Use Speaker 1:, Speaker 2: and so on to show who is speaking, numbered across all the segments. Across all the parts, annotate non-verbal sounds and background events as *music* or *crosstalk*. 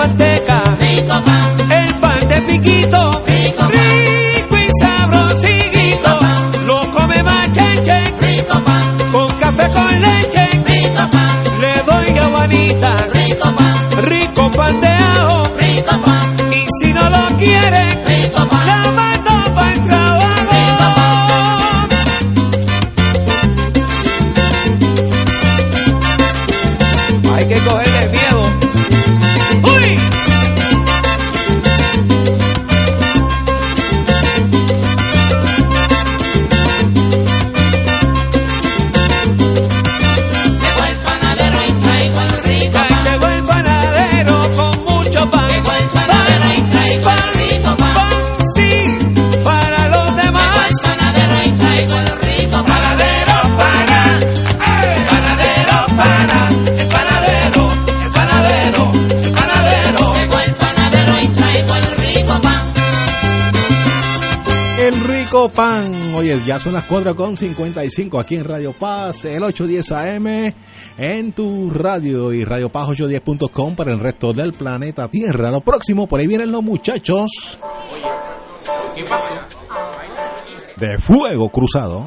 Speaker 1: manteca.
Speaker 2: Rico. Reyes.
Speaker 1: Ya
Speaker 3: son las 4 con 55 aquí en Radio Paz, el 810 AM, en tu radio y Radio Paz 810.com para el resto del planeta Tierra. Lo próximo, por ahí vienen los muchachos.
Speaker 4: Oye, ¿qué pasa?
Speaker 3: De fuego cruzado.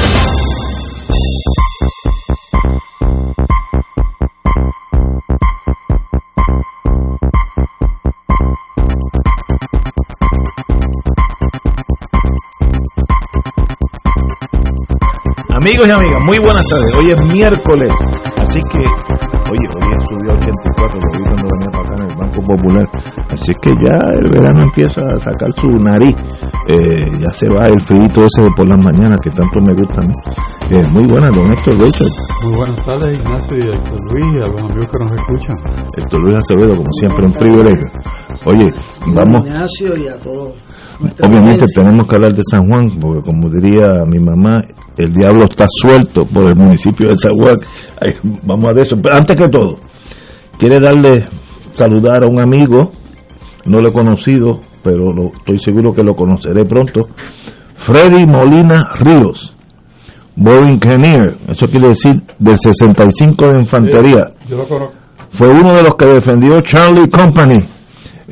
Speaker 5: Amigos y amigas, muy buenas tardes. Hoy es miércoles, así que, oye, hoy subió 84, lo vi cuando venía para acá en el Banco Popular. Así que ya el verano empieza a sacar su nariz. Eh, ya se va el frío ese de por las mañanas que tanto me gusta. ¿no? Eh, muy buenas, don Héctor Richard.
Speaker 6: Muy buenas tardes, Ignacio y Héctor Luis, y a los amigos que nos escuchan.
Speaker 5: Héctor Luis Acevedo, como siempre, un privilegio. Oye, vamos.
Speaker 7: Ignacio y a todos.
Speaker 5: Obviamente tenemos que hablar de San Juan, porque como diría mi mamá, el diablo está suelto por el municipio de San Juan. Ay, vamos a de eso. Pero antes que todo, quiere darle saludar a un amigo, no lo he conocido, pero lo- estoy seguro que lo conoceré pronto. Freddy Molina Ríos, Boy Engineer, eso quiere decir del 65 de Infantería
Speaker 6: Yo lo conozco.
Speaker 5: fue uno de los que defendió Charlie Company.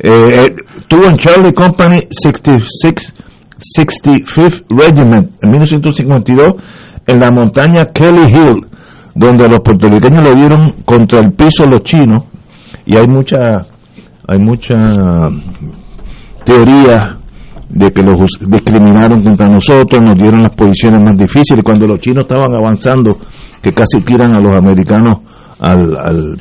Speaker 5: Eh, eh, tuvo en Charlie Company 66, 65th Regiment en 1952 en la montaña Kelly Hill, donde los puertorriqueños le dieron contra el piso los chinos y hay mucha hay mucha teoría de que los discriminaron contra nosotros, nos dieron las posiciones más difíciles cuando los chinos estaban avanzando, que casi tiran a los americanos al, al,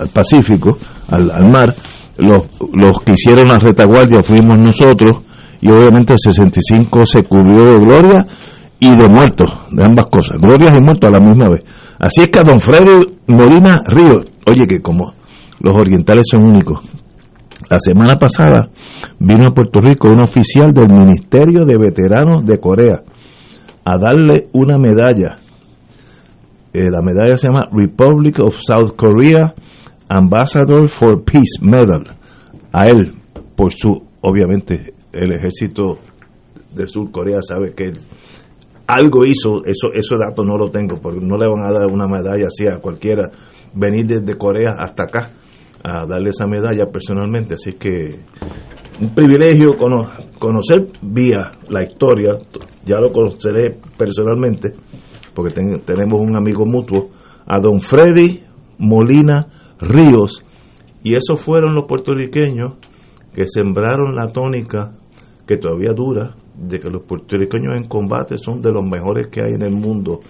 Speaker 5: al Pacífico, al, al mar, los, los que hicieron la retaguardia fuimos nosotros y obviamente el 65 se cubrió de gloria y de muertos, de ambas cosas, glorias y muertos a la misma vez. Así es que a don Freddy Molina Ríos, oye que como los orientales son únicos, la semana pasada vino a Puerto Rico un oficial del Ministerio de Veteranos de Corea a darle una medalla. Eh, la medalla se llama Republic of South Korea Ambassador for Peace Medal. A él, por su, obviamente, el ejército de Sur Corea sabe que algo hizo, eso, esos datos no lo tengo, porque no le van a dar una medalla así a cualquiera venir desde Corea hasta acá a darle esa medalla personalmente, así que un privilegio cono- conocer vía la historia, ya lo conoceré personalmente, porque ten- tenemos un amigo mutuo, a don Freddy Molina Ríos, y esos fueron los puertorriqueños que sembraron la tónica que todavía dura, de que los puertorriqueños en combate son de los mejores que hay en el mundo.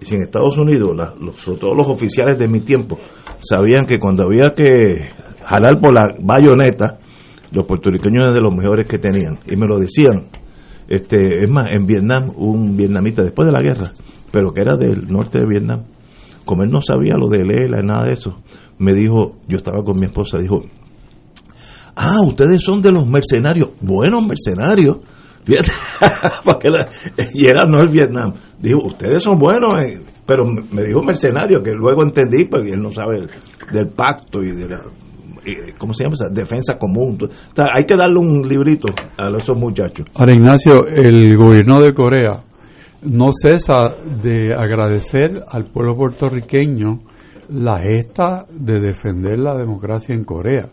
Speaker 5: Y si en Estados Unidos, la- los, sobre todo los oficiales de mi tiempo, sabían que cuando había que jalar por la bayoneta, los puertorriqueños eran de los mejores que tenían. Y me lo decían. Este, es más, en Vietnam, un vietnamita después de la guerra, pero que era del norte de Vietnam, como él no sabía lo de Lela nada de eso, me dijo, yo estaba con mi esposa, dijo, ah, ustedes son de los mercenarios, buenos mercenarios, fíjate, *laughs* y era no el Vietnam, dijo, ustedes son buenos, eh", pero me dijo mercenario, que luego entendí, porque él no sabe el- del pacto y de la, ¿cómo se llama? Defensa común. Hay que darle un librito a esos muchachos.
Speaker 6: Ahora, Ignacio, el gobierno de Corea no cesa de agradecer al pueblo puertorriqueño la gesta de defender la democracia en Corea.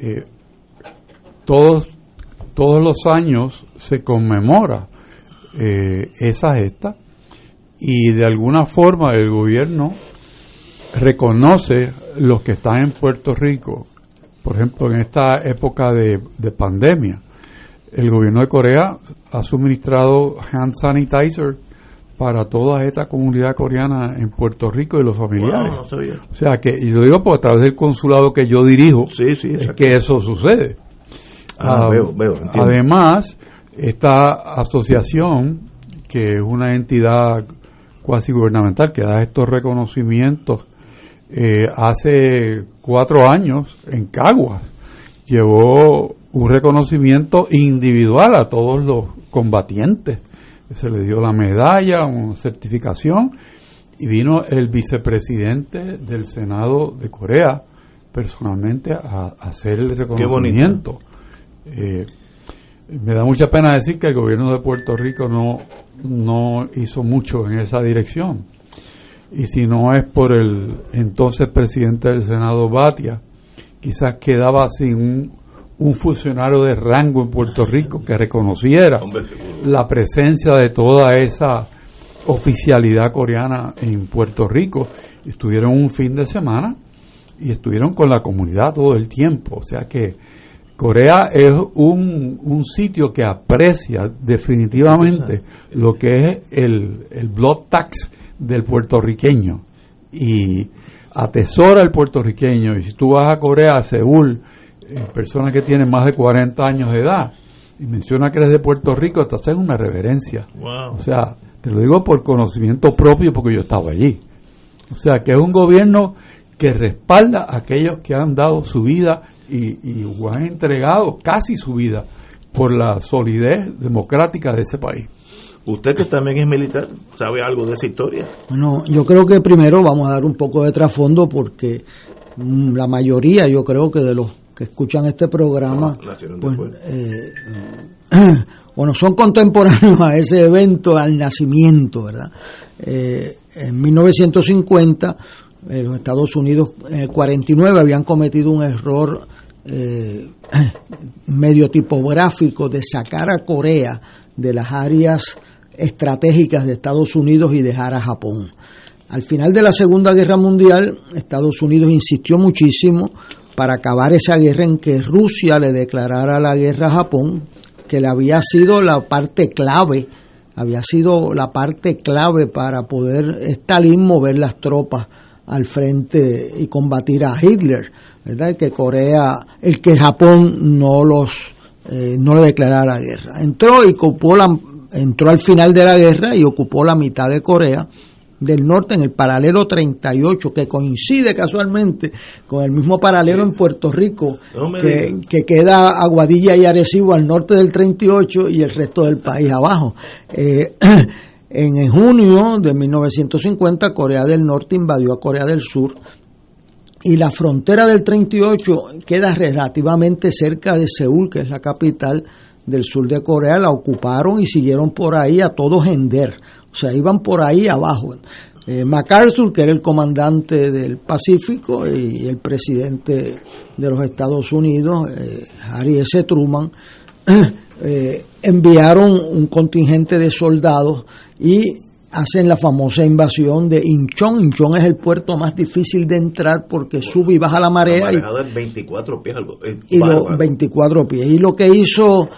Speaker 6: Eh, todos, todos los años se conmemora eh, esa gesta y de alguna forma el gobierno reconoce los que están en Puerto Rico, por ejemplo, en esta época de, de pandemia. El gobierno de Corea ha suministrado hand sanitizer para toda esta comunidad coreana en Puerto Rico y los familiares.
Speaker 8: Wow, no sabía.
Speaker 6: O sea que, y lo digo por a través del consulado que yo dirijo,
Speaker 8: Sí, sí,
Speaker 6: es que eso sucede.
Speaker 8: Ah, veo, veo, entiendo.
Speaker 6: Además, esta asociación, que es una entidad cuasi gubernamental que da estos reconocimientos, eh, hace cuatro años en Caguas llevó un reconocimiento individual a todos los combatientes. Se le dio la medalla, una certificación, y vino el vicepresidente del Senado de Corea personalmente a, a hacer el reconocimiento. Eh, me da mucha pena decir que el gobierno de Puerto Rico no, no hizo mucho en esa dirección. Y si no es por el entonces presidente del Senado, Batia, quizás quedaba sin un, un funcionario de rango en Puerto Rico que reconociera la presencia de toda esa oficialidad coreana en Puerto Rico. Estuvieron un fin de semana y estuvieron con la comunidad todo el tiempo. O sea que Corea es un, un sitio que aprecia definitivamente lo que es el, el blood tax del puertorriqueño y atesora el puertorriqueño. Y si tú vas a Corea, a Seúl, personas que tienen más de 40 años de edad, y menciona que eres de Puerto Rico, te hacen una reverencia.
Speaker 8: Wow.
Speaker 6: O sea, te lo digo por conocimiento propio porque yo estaba allí. O sea, que es un gobierno que respalda a aquellos que han dado su vida y, y han entregado casi su vida por la solidez democrática de ese país.
Speaker 8: Usted que también es militar, ¿sabe algo de esa historia?
Speaker 7: Bueno, yo creo que primero vamos a dar un poco de trasfondo porque mm, la mayoría, yo creo que de los que escuchan este programa, pues,
Speaker 8: después.
Speaker 7: eh, bueno, son contemporáneos a ese evento, al nacimiento, ¿verdad? Eh, en 1950, eh, los Estados Unidos en el 49 habían cometido un error eh, *clears throat* medio tipográfico de sacar a Corea de las áreas estratégicas de Estados Unidos y dejar a Japón. Al final de la Segunda Guerra Mundial, Estados Unidos insistió muchísimo para acabar esa guerra en que Rusia le declarara la guerra a Japón, que le había sido la parte clave, había sido la parte clave para poder Stalin mover las tropas al frente y combatir a Hitler, ¿verdad? El que Corea, el que Japón no los eh, no le declarara la guerra. Entró y ocupó la, entró al final de la guerra y ocupó la mitad de Corea del norte en el paralelo 38 que coincide casualmente con el mismo paralelo en Puerto Rico
Speaker 8: No
Speaker 7: que, queda Aguadilla y Arecibo al norte del 38 y el resto del país abajo. Eh, *clears throat* en, en junio de 1950 Corea del Norte invadió a Corea del Sur y la frontera del 38 queda relativamente cerca de Seúl, que es la capital del sur de Corea, la ocuparon y siguieron por ahí a todo gender, o sea, iban por ahí abajo. Eh, MacArthur, que era el comandante del Pacífico y el presidente de los Estados Unidos, eh, Harry S. Truman, *clears throat* eh, enviaron un contingente de soldados y hacen la famosa invasión de Incheon. Incheon es el puerto más difícil de entrar porque sube y baja la marea y,
Speaker 8: Manejada en 24 pies, algo. eh,
Speaker 7: y los
Speaker 8: bárbaro.
Speaker 7: 24 pies. Y lo que hizo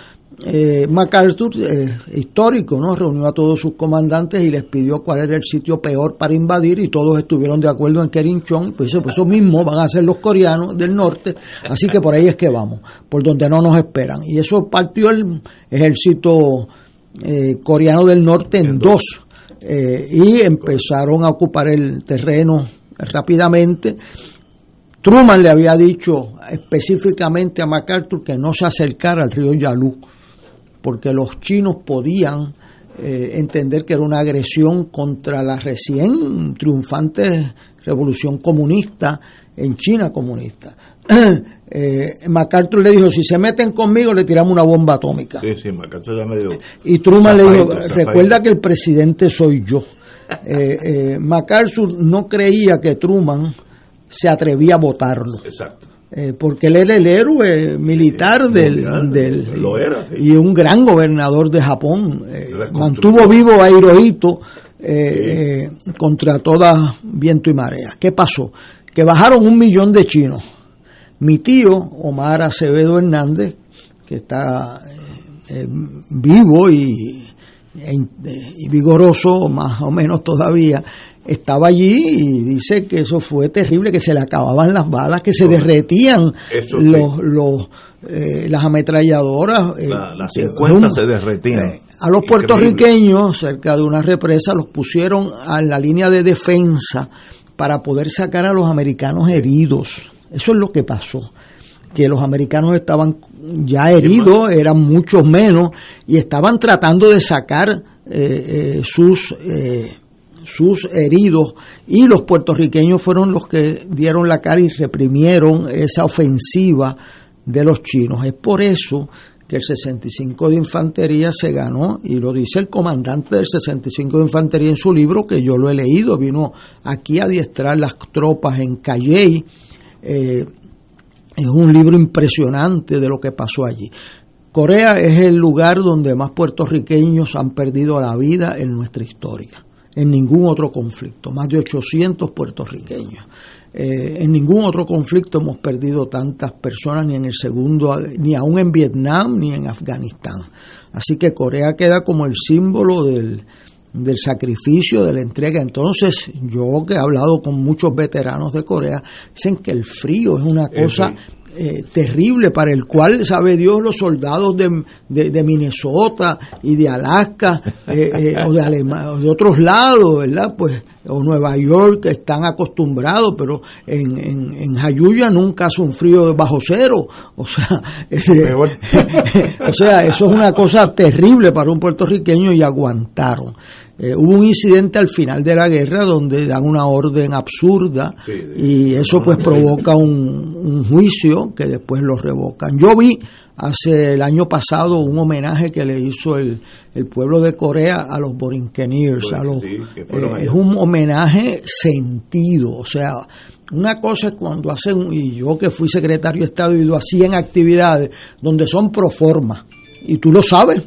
Speaker 7: eh, MacArthur, eh, histórico, ¿no? Reunió a todos sus comandantes y les pidió cuál era el sitio peor para invadir y todos estuvieron de acuerdo en que era Incheon. Pues eso, pues eso mismo van a hacer los coreanos del norte, así que por ahí es que vamos, por donde no nos esperan. Y eso partió el ejército eh, coreano del norte en dos eh, y empezaron a ocupar el terreno rápidamente. Truman le había dicho específicamente a MacArthur que no se acercara al río Yalu, porque los chinos podían eh, entender que era una agresión contra la recién triunfante revolución comunista en China comunista. *clears throat* Eh, MacArthur le dijo, si se meten conmigo le tiramos una bomba atómica.
Speaker 8: Sí, sí, Macacho ya medio.
Speaker 7: Y Truman le dijo, recuerda que el presidente soy yo. Eh, eh, MacArthur no creía que Truman se atrevía a votarlo,
Speaker 8: Exacto.
Speaker 7: Eh, porque él era el héroe militar
Speaker 8: Sí,
Speaker 7: del,
Speaker 8: mundial,
Speaker 7: del-
Speaker 8: lo era, sí.
Speaker 7: y un gran gobernador de Japón. eh, mantuvo vivo a Hirohito eh, eh, contra toda viento y marea. ¿Qué pasó? Que bajaron un millón de chinos. Mi tío, Omar Acevedo Hernández, que está eh, vivo y, e y vigoroso, más o menos todavía, estaba allí y dice que eso fue terrible, que se le acababan las balas, que se derretían
Speaker 8: Eso sí.
Speaker 7: los, los, eh, las ametralladoras. eh,
Speaker 8: La- las
Speaker 7: que
Speaker 8: 50
Speaker 7: rum-
Speaker 8: se derretían.
Speaker 7: eh, a los
Speaker 8: Increíble.
Speaker 7: puertorriqueños, cerca de una represa, los pusieron a la línea de defensa para poder sacar a los americanos heridos. Eso es lo que pasó que los americanos estaban ya heridos, eran muchos menos, y estaban tratando de sacar eh, eh, sus, sus heridos, y los puertorriqueños fueron los que dieron la cara y reprimieron esa ofensiva de los chinos. Es por eso que el 65 de Infantería se ganó, y lo dice el comandante del 65 de Infantería en su libro, que yo lo he leído, vino aquí a adiestrar las tropas en Calley, eh, es un libro impresionante de lo que pasó allí. Corea es el lugar donde más puertorriqueños han perdido la vida en nuestra historia. En ningún otro conflicto, más de 800 puertorriqueños. Eh, en ningún otro conflicto hemos perdido tantas personas, ni en el segundo, ni aún en Vietnam, ni en Afganistán. Así que Corea queda como el símbolo del, del sacrificio, de la entrega. Entonces, yo que he hablado con muchos veteranos de Corea, dicen que el frío es una cosa eh, terrible para el cual, sabe Dios, los soldados de, de, de Minnesota y de Alaska eh, eh, o de, Alema- o de otros lados, ¿verdad? Pues, o Nueva York están acostumbrados, pero en, en, en Jayuya nunca hace un frío bajo cero. O sea, *laughs* ese- *laughs* o sea, eso es una cosa terrible para un puertorriqueño y aguantaron. Eh, hubo un incidente al final de la guerra donde dan una orden absurda y eso pues provoca un, un juicio que después lo revocan. Yo vi hace el año pasado un homenaje que le hizo el, el pueblo de Corea a los Borinqueniers, a los,
Speaker 8: sí,
Speaker 7: eh, es un homenaje sentido, o sea, una cosa es cuando hacen, y yo que fui secretario de Estado y lo hacía en actividades donde son pro forma, y tú lo sabes,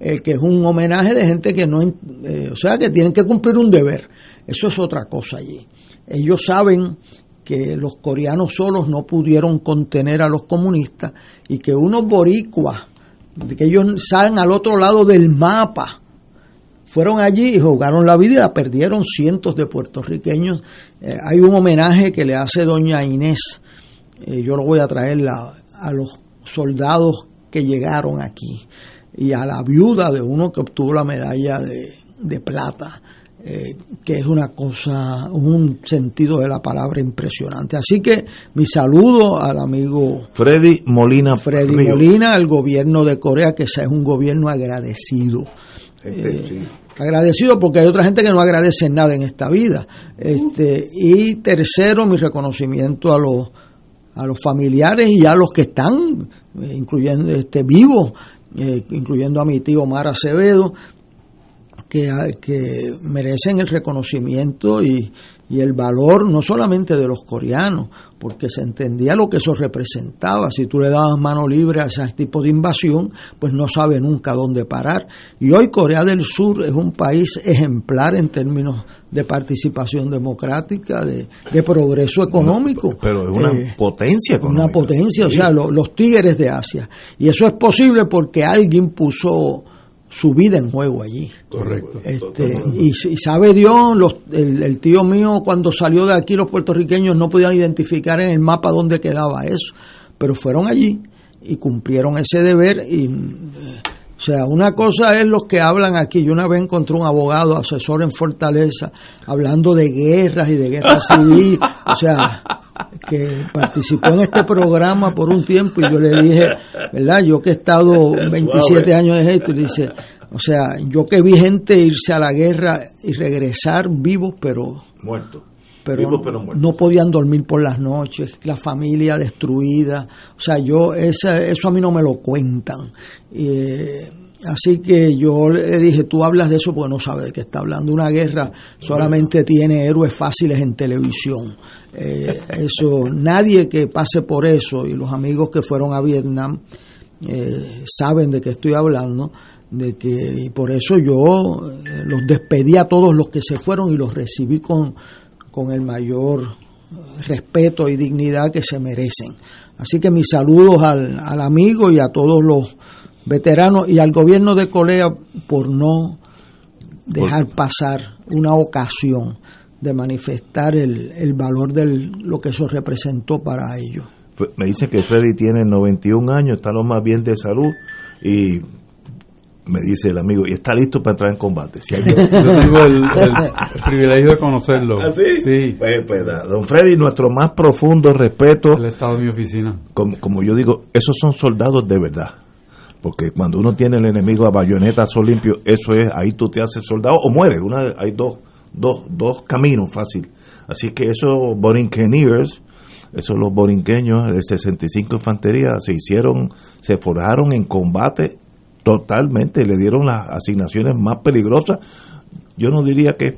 Speaker 7: eh, que es un homenaje de gente que no, eh, o sea, que tienen que cumplir un deber. Eso es otra cosa allí. Ellos saben que los coreanos solos no pudieron contener a los comunistas y que unos boricuas, que ellos salen al otro lado del mapa, fueron allí y jugaron la vida y la perdieron cientos de puertorriqueños. Eh, hay un homenaje que le hace doña Inés, eh, yo lo voy a traer la- a los soldados que llegaron aquí y a la viuda de uno que obtuvo la medalla de, de plata, eh, que es una cosa, un sentido de la palabra impresionante. Así que mi saludo al amigo
Speaker 8: Freddy Molina
Speaker 7: Freddy. Molina, al gobierno de Corea, que es un gobierno agradecido.
Speaker 8: Este, sí.
Speaker 7: Agradecido porque hay otra gente que no agradece nada en esta vida. Este, y tercero, mi reconocimiento a los a los familiares y a los que están, eh, incluyendo este vivos, eh, incluyendo a mi tío Omar Acevedo, que, que merecen el reconocimiento y, y el valor no solamente de los coreanos, porque se entendía lo que eso representaba. Si tú le dabas mano libre a ese tipo de invasión, pues no sabe nunca dónde parar. Y hoy Corea del Sur es un país ejemplar en términos de participación democrática, de, de progreso económico.
Speaker 8: Pero es una
Speaker 7: Eh,
Speaker 8: potencia económica.
Speaker 7: una potencia, o sea, lo- los tigres de Asia. Y eso es posible porque alguien puso su vida en juego allí.
Speaker 6: Correcto.
Speaker 7: Este, y, y sabe Dios, los- el, el tío mío cuando salió de aquí, los puertorriqueños no podían identificar en el mapa dónde quedaba eso, pero fueron allí y cumplieron ese deber. Y, eh, o sea, una cosa es los que hablan aquí. Yo una vez encontré un abogado, asesor en Fortaleza, hablando de guerras y de guerra *laughs* civil. O sea, que participó en este programa por un tiempo y yo le dije, ¿verdad? Yo que he estado *laughs* 27 años en esto, y dice, o sea, yo que vi gente irse a la guerra y regresar vivos, pero
Speaker 8: Muerto.
Speaker 7: pero,
Speaker 8: Vivos, pero muertos.
Speaker 7: no podían dormir por las noches, la familia destruida, o sea, yo esa, eso a mí no me lo cuentan. Eh, así que yo le dije, tú hablas de eso porque no sabes de qué está hablando. Una guerra solamente tiene héroes fáciles en televisión. Eh, eso, nadie que pase por eso y los amigos que fueron a Vietnam eh, saben de qué estoy hablando de que y por eso yo eh, los despedí a todos los que se fueron y los recibí con, con el mayor respeto y dignidad que se merecen. Así que mis saludos al, al amigo y a todos los veteranos y al gobierno de Corea por no dejar pasar una ocasión de manifestar el, el valor de lo que eso representó para ellos.
Speaker 5: Fue- Me dicen que Freddy tiene 91 años, está lo más bien de salud y me dice el amigo, y está listo para entrar en combate. Si hay *laughs*
Speaker 6: Yo tengo el, el- el privilegio de conocerlo.
Speaker 5: ¿Ah, sí?
Speaker 6: Sí.
Speaker 5: Pues, pues, don Freddy, nuestro más profundo respeto.
Speaker 6: Él estado en mi oficina.
Speaker 5: Como, como yo digo, esos son soldados de verdad. Porque cuando uno tiene el enemigo a bayonetas o limpio, eso es, ahí tú te haces soldado o mueres. Una, hay dos, dos, dos caminos fácil. Así que esos borinqueniers, esos los borinqueños del 65 Infantería, se hicieron, se forjaron en combate totalmente, le dieron las asignaciones más peligrosas. Yo no diría que,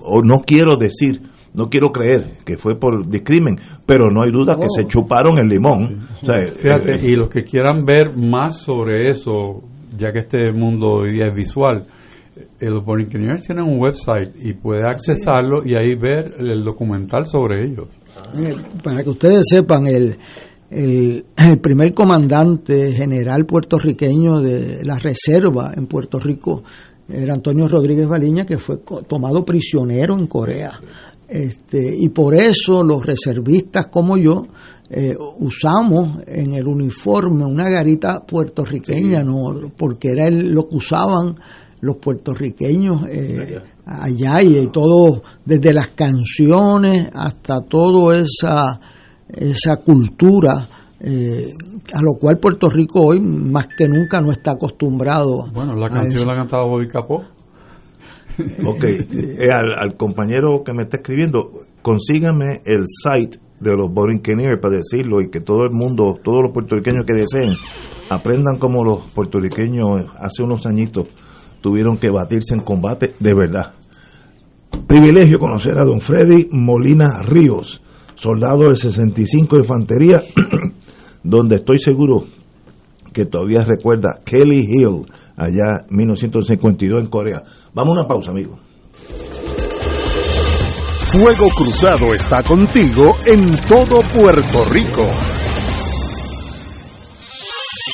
Speaker 5: o no quiero decir, no quiero creer que fue por discrimen, pero no hay duda que se chuparon el limón. O sea,
Speaker 6: Fíjate,
Speaker 5: eh,
Speaker 6: y los que quieran ver más sobre eso, ya que este mundo hoy día es visual, eh, los Borinqueniers tienen un website y puede accesarlo y ahí ver el documental sobre ellos.
Speaker 7: Eh, Para que ustedes sepan, el, el, *clears throat* el primer comandante general puertorriqueño de la reserva en Puerto Rico era Antonio Rodríguez Baliña, que fue tomado prisionero en Corea. Este, y por eso los reservistas como yo eh, usamos en el uniforme una garita puertorriqueña, ¿no? porque era el- lo que usaban los puertorriqueños eh, allá y, y todo, desde las canciones hasta toda esa, esa cultura eh, a lo cual Puerto Rico hoy más que nunca no está acostumbrado.
Speaker 6: Bueno, la canción
Speaker 7: eso.
Speaker 6: la cantaba Bobby Capó.
Speaker 5: Ok, eh, al, al compañero que me está escribiendo, consígame el site de los Borinqueniers para decirlo y que todo el mundo, todos los puertorriqueños que deseen, aprendan como los puertorriqueños hace unos añitos tuvieron que batirse en combate de verdad. Privilegio conocer a don Freddy Molina Ríos, soldado del 65 de Infantería, *clears throat* donde estoy seguro que todavía recuerda Kelly Hill, allá 1952 en Corea. Vamos a una pausa, amigo.
Speaker 9: Fuego Cruzado está contigo en todo Puerto Rico.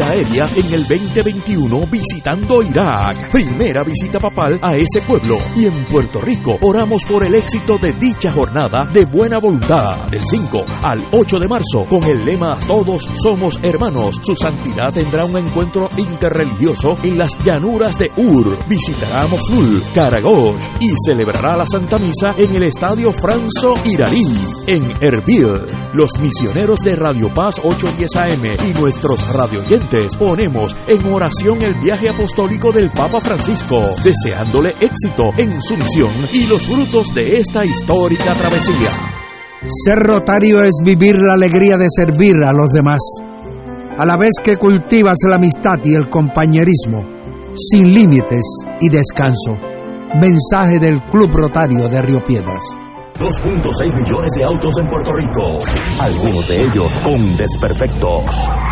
Speaker 10: aérea en el 2021 visitando Irak. Primera visita papal a ese pueblo. Y en Puerto Rico oramos por el éxito de dicha jornada de buena voluntad del 5 al 8 de marzo con el lema Todos somos hermanos. Su santidad tendrá un encuentro interreligioso en las llanuras de Ur. Visitará Mosul, Karagosh y celebrará la Santa Misa en el Estadio Franzo Iraní en Erbil. Los misioneros de Radio Paz 810 AM y nuestros radioyentes ponemos en oración el viaje apostólico del Papa Francisco, deseándole éxito en su misión y los frutos de esta histórica travesía.
Speaker 11: Ser rotario es vivir la alegría de servir a los demás, a la vez que cultivas la amistad y el compañerismo, sin límites y descanso. Mensaje del Club Rotario de Río Piedras.
Speaker 10: 2.6 millones de autos en Puerto Rico, algunos de ellos con desperfectos.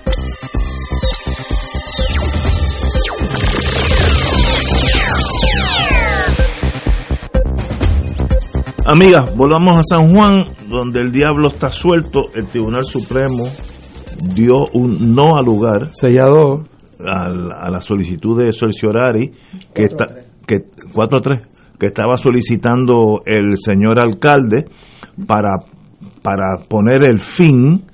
Speaker 5: Amigas, volvamos a San Juan, donde el diablo está suelto. El Tribunal Supremo dio un no al lugar.
Speaker 6: Sellado.
Speaker 5: A la, a la solicitud de Sorciorari, que está, que 4-3, que estaba solicitando el señor alcalde para, para poner el fin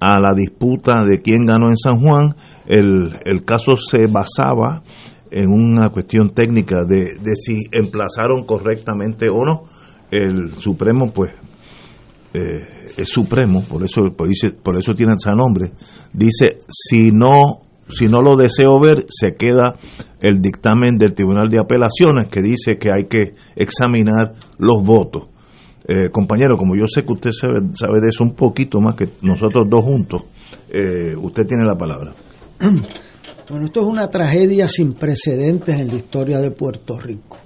Speaker 5: a la disputa de quién ganó en San Juan. El, el caso se basaba en una cuestión técnica de, de si emplazaron correctamente o no. El Supremo, pues, eh, es Supremo, por eso, por, dice- por eso tiene ese nombre. Dice, si no, si no lo deseo ver, se queda el dictamen del Tribunal de Apelaciones que dice que hay que examinar los votos. Eh, compañero, como yo sé que usted sabe, sabe de eso un poquito más que nosotros dos juntos, eh, usted tiene la palabra. *clears throat*
Speaker 7: Bueno, esto es una tragedia sin precedentes en la historia de Puerto Rico.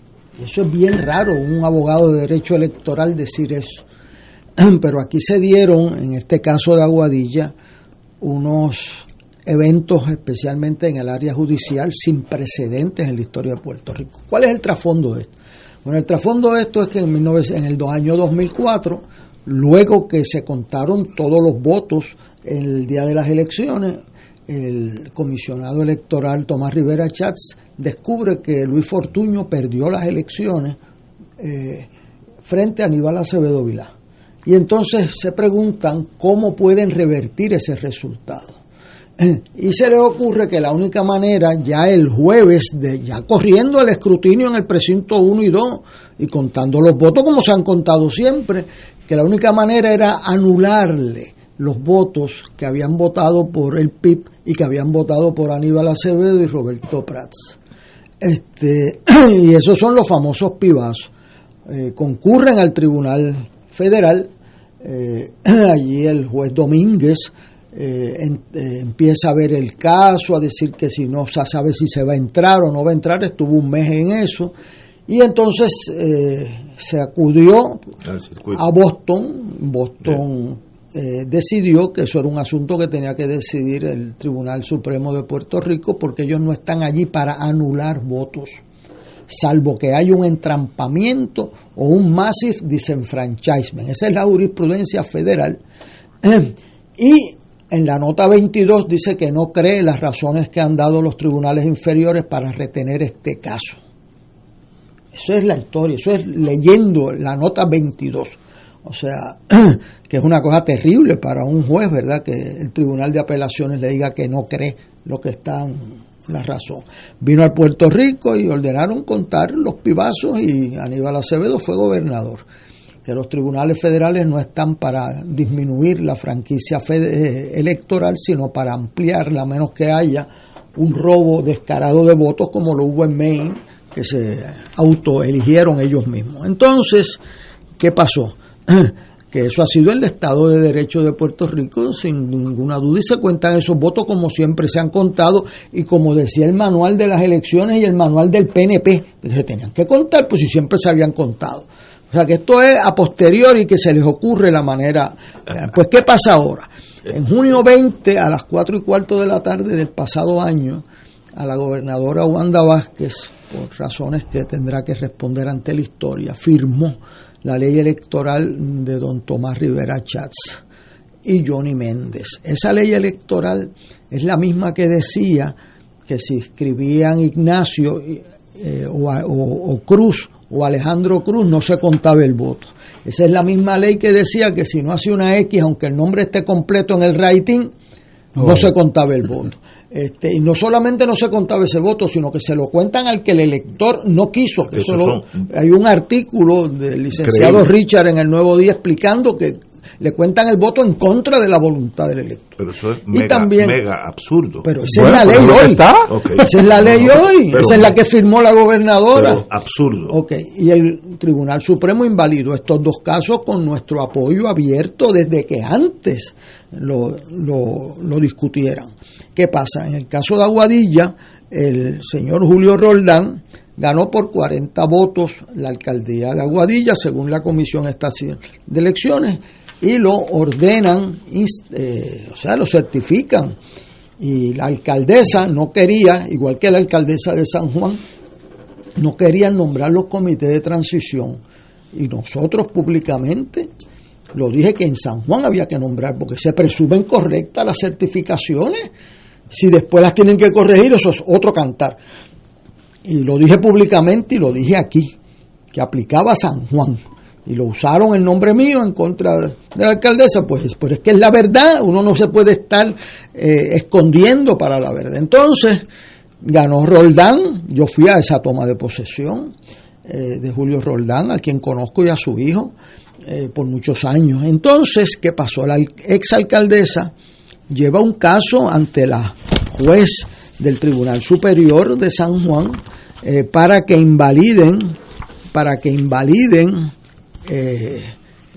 Speaker 7: Eso es bien raro, un abogado de derecho electoral decir eso. *clears throat* Pero aquí se dieron, en este caso de Aguadilla, unos eventos, especialmente en el área judicial, sin precedentes en la historia de Puerto Rico. ¿Cuál es el trasfondo de esto? Bueno, el trasfondo de esto es que en, 19 en el año 2004, luego que se contaron todos los votos el día de las elecciones, el comisionado electoral Tomás Rivera Chats descubre que Luis Fortuño perdió las elecciones eh, frente a Aníbal Acevedo Vilá. Y entonces se preguntan cómo pueden revertir ese resultado. *clears throat* Y se les ocurre que la única manera, ya el jueves, de, ya corriendo el escrutinio en el precinto 1 y 2 y contando los votos como se han contado siempre, que la única manera era anularle los votos que habían votado por el PIB y que habían votado por Aníbal Acevedo y Roberto Prats. Este, *clears throat* y esos son los famosos pibazos. Eh, concurren al Tribunal Federal, eh, *clears throat* allí el juez Domínguez eh, en- empieza a ver el caso, a decir que si no se sabe si se va a entrar o no va a entrar, estuvo un mes en eso, y entonces se acudió a Boston, Boston eh, decidió que eso era un asunto que tenía que decidir el Tribunal Supremo de Puerto Rico porque ellos no están allí para anular votos, salvo que haya un entrampamiento o un massive disenfranchisement. Esa es la jurisprudencia federal. *clears throat* Y en la nota 22 dice que no cree las razones que han dado los tribunales inferiores para retener este caso. Eso es la historia, eso es leyendo la nota 22. O sea, *clears throat* que es una cosa terrible para un juez, ¿verdad? Que el Tribunal de Apelaciones le diga que no cree lo que está en la razón. Vino al Puerto Rico y ordenaron contar los pibazos y Aníbal Acevedo fue gobernador. Que los tribunales federales no están para disminuir la franquicia eh, electoral, sino para ampliarla, a menos que haya un robo descarado de votos como lo hubo en Maine, que se autoeligieron ellos mismos. Entonces, ¿qué pasó? *clears throat* que eso ha sido el Estado de Derecho de Puerto Rico, sin ninguna duda, y se cuentan esos votos como siempre se han contado, y como decía el manual de las elecciones y el manual del PNP, que se tenían que contar, pues si siempre se habían contado. O sea que esto es a posteriori que se les ocurre la manera. Pues, ¿qué pasa ahora? En junio 20, a las 4 y cuarto de la tarde del pasado año, a la gobernadora Wanda Vázquez, por razones que tendrá que responder ante la historia, firmó la ley electoral de don Tomás Rivera Chats y Johnny Méndez. Esa ley electoral es la misma que decía que si escribían Ignacio eh, o, o- Cruz o Alejandro Cruz no se contaba el voto. Esa es la misma ley que decía que si no hacía una X, aunque el nombre esté completo en el writing, no
Speaker 6: Oh.
Speaker 7: se contaba el voto. Este, y no solamente no se contaba ese voto, sino que se lo cuentan al que el elector no quiso. que eso lo- hay un artículo del licenciado
Speaker 5: Increíble.
Speaker 7: Richard en el Nuevo Día explicando que le cuentan el voto en contra de la voluntad del elector.
Speaker 5: Pero eso es
Speaker 7: Y
Speaker 5: mega,
Speaker 7: también-
Speaker 5: mega absurdo.
Speaker 7: Pero esa es la ley hoy. Esa es la ley hoy.
Speaker 5: Pero-
Speaker 7: esa es la que firmó la gobernadora.
Speaker 5: pero absurdo.
Speaker 7: Ok, y el Tribunal Supremo invalidó estos dos casos con nuestro apoyo abierto desde que antes lo, lo, lo discutieran. ¿Qué pasa? En el caso de Aguadilla, el señor Julio Roldán ganó por 40 votos la alcaldía de Aguadilla, según la Comisión Estatal de Elecciones, y lo ordenan, eh, o sea, lo certifican. Y la alcaldesa no quería, igual que la alcaldesa de San Juan, no querían nombrar los comités de transición Y nosotros públicamente lo dije que en San Juan había que nombrar, porque se presumen correctas las certificaciones. Si después las tienen que corregir, eso es otro cantar. Y lo dije públicamente y lo dije aquí, que aplicaba San Juan. Y lo usaron el nombre mío en contra de la alcaldesa, pues, pues es que es la verdad, uno no se puede estar eh, escondiendo para la verdad. Entonces, ganó Roldán, yo fui a esa toma de posesión eh, de Julio Roldán, a quien conozco y a su hijo eh, por muchos años. Entonces, ¿qué pasó? La exalcaldesa lleva un caso ante la juez del Tribunal Superior de San Juan eh, para que invaliden, para que invaliden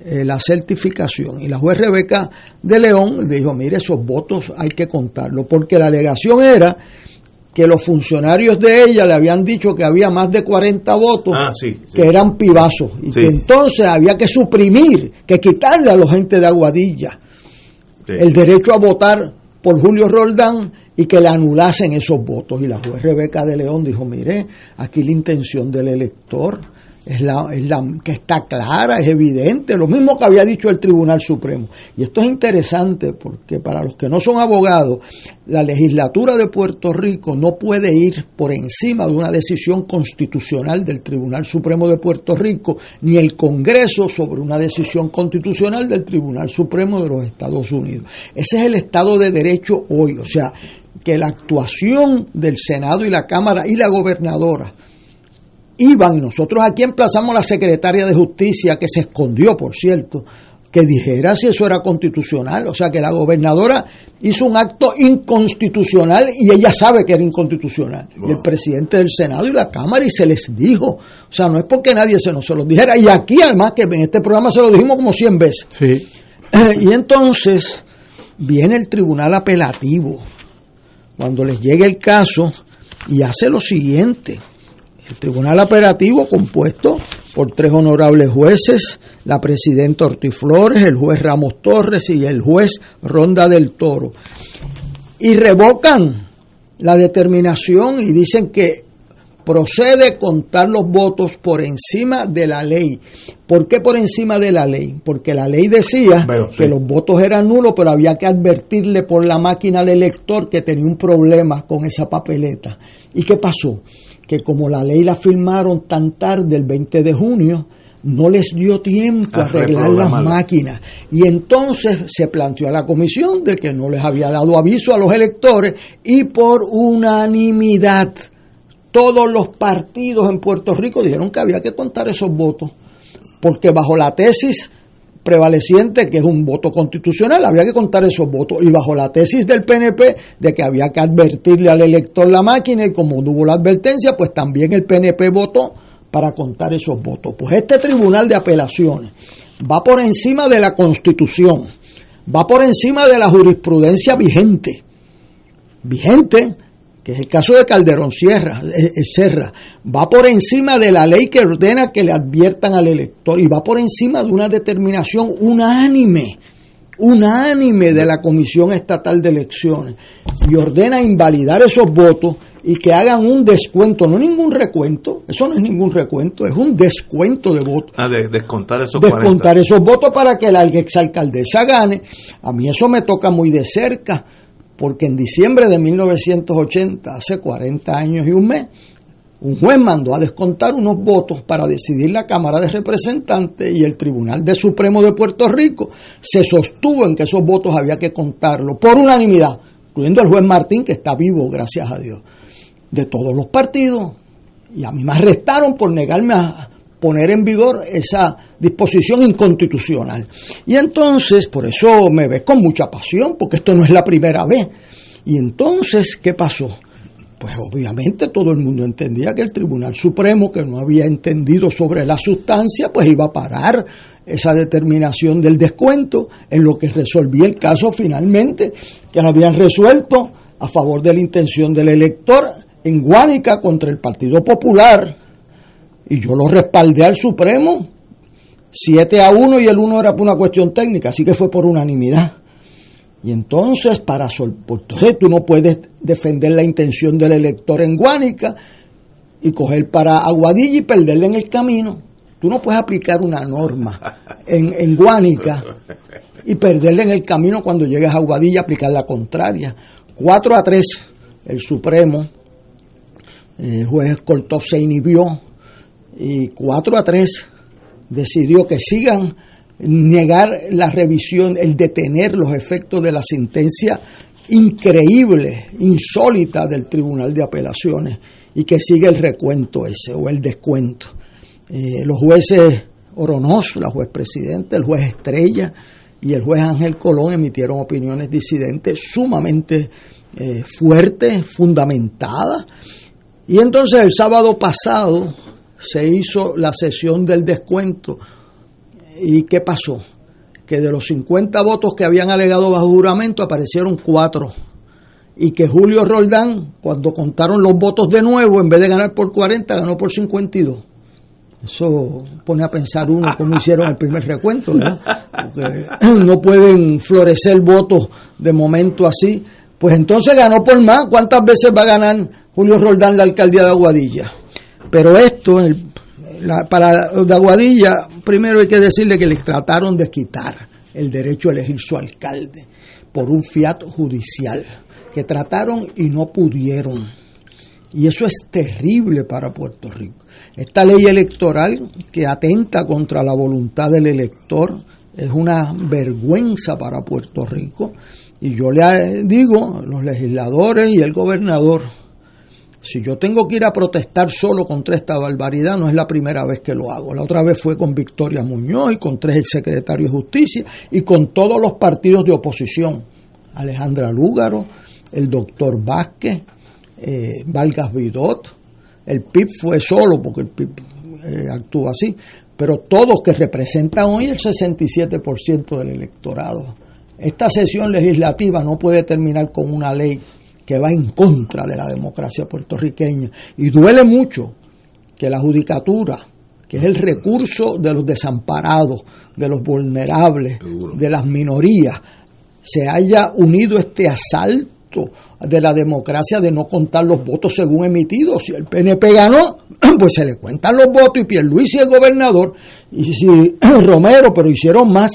Speaker 7: la certificación. Y la juez Rebeca de León dijo, mire, esos votos hay que contarlos, porque la alegación era que los funcionarios de ella le habían dicho que había más de 40 votos
Speaker 8: Ah, sí, sí.
Speaker 7: que eran pibazos y
Speaker 8: Sí.
Speaker 7: que entonces había que suprimir, que quitarle a los gente de Aguadilla el derecho a votar por Julio Roldán y que le anulasen esos votos. Y la juez Rebeca de León dijo, mire, aquí la intención del elector es la, es la que está clara, es evidente, lo mismo que había dicho el Tribunal Supremo. Y esto es interesante porque para los que no son abogados, la legislatura de Puerto Rico no puede ir por encima de una decisión constitucional del Tribunal Supremo de Puerto Rico, ni el Congreso sobre una decisión constitucional del Tribunal Supremo de los Estados Unidos. Ese es el Estado de Derecho hoy, o sea, que la actuación del Senado y la Cámara y la gobernadora iban, y nosotros aquí emplazamos a la secretaria de Justicia, que se escondió, por cierto, que dijera si eso era constitucional. O sea, que la gobernadora hizo un acto inconstitucional y ella sabe que era inconstitucional. Y el presidente del Senado y la Cámara, y se les dijo. O sea, no es porque nadie se nos se los dijera. Y aquí, además, que en este programa se lo dijimos como 100 veces.
Speaker 6: Sí. *clears throat*
Speaker 7: Y entonces viene el tribunal apelativo, cuando les llegue el caso, y hace lo siguiente. El tribunal apelativo compuesto por tres honorables jueces, la presidenta Ortiz Flores, el juez Ramos Torres y el juez Ronda del Toro. Y revocan la determinación y dicen que procede contar los votos por encima de la ley. ¿Por qué por encima de la ley? Porque la ley decía
Speaker 8: Bueno, sí.
Speaker 7: que los votos eran nulos, pero había que advertirle por la máquina al elector que tenía un problema con esa papeleta. ¿Y qué pasó? Que como la ley la firmaron tan tarde, el 20 de junio, no les dio tiempo a arreglar las máquinas. Y entonces se planteó a la comisión de que no les había dado aviso a los electores y por unanimidad todos los partidos en Puerto Rico dijeron que había que contar esos votos, porque bajo la tesis prevaleciente, que es un voto constitucional, había que contar esos votos, y bajo la tesis del PNP de que había que advertirle al elector la máquina, y como no hubo la advertencia, pues también el PNP votó para contar esos votos. Pues este tribunal de apelaciones va por encima de la constitución, va por encima de la jurisprudencia vigente, vigente, que es el caso de Calderón Sierra, eh, eh, Serra, va por encima de la ley que ordena que le adviertan al elector y va por encima de una determinación unánime, unánime de la Comisión Estatal de Elecciones y ordena invalidar esos votos y que hagan un descuento, no ningún recuento, eso no es ningún recuento, es un descuento de votos
Speaker 8: Ah, de descontar esos
Speaker 7: descontar
Speaker 8: 40.
Speaker 7: esos votos para que la exalcaldesa gane. A mí eso me toca muy de cerca, porque en diciembre de 1980, hace 40 años y un mes, un juez mandó a descontar unos votos para decidir la Cámara de Representantes y el Tribunal de Supremo de Puerto Rico se sostuvo en que esos votos había que contarlos por unanimidad, incluyendo el juez Martín, que está vivo, gracias a Dios, de todos los partidos. Y a mí me arrestaron por negarme a poner en vigor esa disposición inconstitucional. Y entonces, por eso me ves con mucha pasión, porque esto no es la primera vez. Y entonces, ¿qué pasó? Pues obviamente todo el mundo entendía que el Tribunal Supremo, que no había entendido sobre la sustancia, pues iba a parar esa determinación del descuento, en lo que resolvía el caso finalmente, que lo habían resuelto a favor de la intención del elector en Guánica contra el Partido Popular, y yo lo respaldé al Supremo, 7 a 1 y el 1 era por una cuestión técnica, así que fue por unanimidad. Y entonces, para entonces tú no puedes defender la intención del elector en Guánica y coger para Aguadilla y perderle en el camino. Tú no puedes aplicar una norma en, en Guánica y perderla en el camino cuando llegues a Aguadilla, aplicar la contraria. 4 a 3, el Supremo, el juez Kortov se inhibió y 4 a 3 decidió que sigan negar la revisión, el detener los efectos de la sentencia increíble, insólita del Tribunal de Apelaciones y que siga el recuento ese o el descuento. Eh, los jueces Oronoz, la juez presidente, el juez Estrella y el juez Ángel Colón emitieron opiniones disidentes sumamente eh, fuertes, fundamentadas. Y entonces el sábado pasado se hizo la sesión del descuento. ¿Y qué pasó? Que de los 50 votos que habían alegado bajo juramento aparecieron cuatro. Y que Julio Roldán, cuando contaron los votos de nuevo, en vez de ganar por 40, ganó por 52. Eso pone a pensar uno cómo hicieron el primer recuento. Porque *clears throat* no pueden florecer votos de momento así. Pues entonces ganó por más. ¿Cuántas veces va a ganar Julio Roldán la alcaldía de Aguadilla? Pero esto, el, la, para de Aguadilla, primero hay que decirle que les trataron de quitar el derecho a elegir su alcalde por un fiat judicial, que trataron y no pudieron. Y eso es terrible para Puerto Rico. Esta ley electoral que atenta contra la voluntad del elector es una vergüenza para Puerto Rico. Y yo le digo, los legisladores y el gobernador, si yo tengo que ir a protestar solo contra esta barbaridad, no es la primera vez que lo hago. La otra vez fue con Victoria Muñoz y con tres exsecretarios de justicia y con todos los partidos de oposición. Alejandra Lúgaro, el doctor Vázquez, eh, Vargas Vidot, el PIB fue solo porque el PIB eh, actúa así, pero todos que representan hoy el 67% del electorado. Esta sesión legislativa no puede terminar con una ley que va en contra de la democracia puertorriqueña. Y duele mucho que la judicatura, que es el recurso de los desamparados, de los vulnerables, de las minorías, se haya unido este asalto de la democracia de no contar los votos según emitidos. Si el PNP ganó, *clears throat* pues se le cuentan los votos y Pierluisi y el gobernador, y si *clears throat* Romero, pero hicieron más,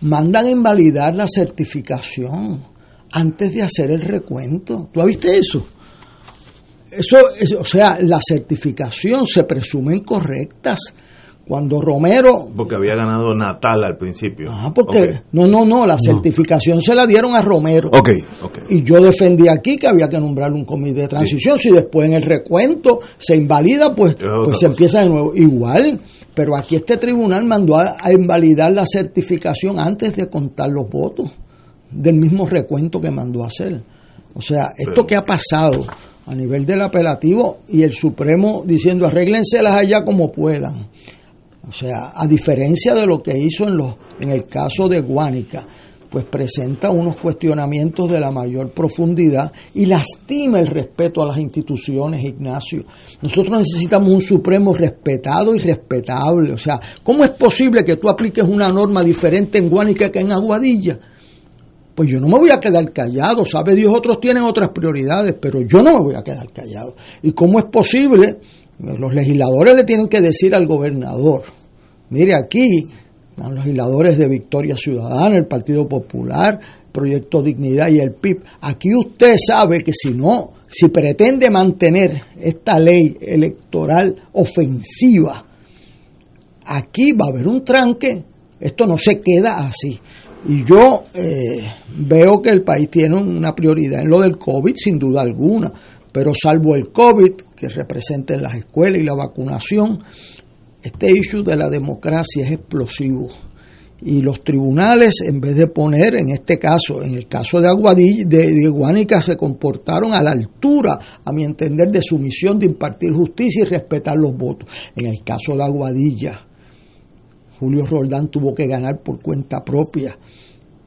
Speaker 7: mandan invalidar la certificación antes de hacer el recuento. ¿Tú viste eso? Eso, es- o sea, la certificación se presumen correctas. Cuando Romero
Speaker 8: Porque había ganado Natal al principio.
Speaker 7: Ah, porque no, no, no, la certificación se la dieron a Romero.
Speaker 8: Ok, ok.
Speaker 7: Y yo defendí aquí que había que nombrar un comité de transición. Si después en el recuento se invalida, pues, pues se
Speaker 8: cosa.
Speaker 7: empieza de nuevo. Igual, pero aquí este tribunal mandó a, a invalidar la certificación antes de contar los votos del mismo recuento que mandó a hacer. O sea, esto que ha pasado a nivel del apelativo y el Supremo diciendo arréglenselas allá como puedan. O sea, a diferencia de lo que hizo en, los, en el caso de Guánica, pues presenta unos cuestionamientos de la mayor profundidad y lastima el respeto a las instituciones, Ignacio. Nosotros necesitamos un Supremo respetado y respetable. O sea, ¿cómo es posible que tú apliques una norma diferente en Guánica que en Aguadilla? Pues yo no me voy a quedar callado, sabe Dios, otros tienen otras prioridades, pero yo no me voy a quedar callado. ¿Y cómo es posible? Los legisladores le tienen que decir al gobernador, mire aquí, los legisladores de Victoria Ciudadana, el Partido Popular, Proyecto Dignidad y el PIB, aquí usted sabe que si no, si pretende mantener esta ley electoral ofensiva, aquí va a haber un tranque, esto no se queda así. Y yo eh, veo que el país tiene una prioridad en lo del COVID, sin duda alguna, pero salvo el COVID, que representa en las escuelas y la vacunación, este issue de la democracia es explosivo. Y los tribunales, en vez de poner, en este caso, en el caso de Aguadilla, de, de se comportaron a la altura, a mi entender, de su misión de impartir justicia y respetar los votos. En el caso de Aguadilla, Julio Roldán tuvo que ganar por cuenta propia,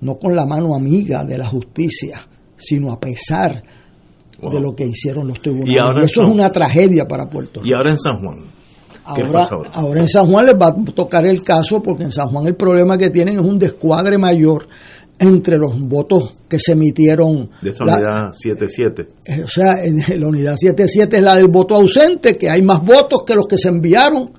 Speaker 7: no con la mano amiga de la justicia, sino a pesar de lo que hicieron los tribunales.
Speaker 8: Y ahora
Speaker 7: Y eso es una tragedia para Puerto Rico.
Speaker 8: Y ahora en San Juan. ¿Qué
Speaker 7: Ahora,
Speaker 8: ahora?
Speaker 7: ahora en San Juan les va a tocar el caso porque en San Juan el problema que tienen es un descuadre mayor entre los votos que se emitieron.
Speaker 8: De esa
Speaker 7: La-
Speaker 8: unidad 7-7.
Speaker 7: eh, o sea, en la unidad 77 es la del voto ausente, que hay más votos que los que se enviaron.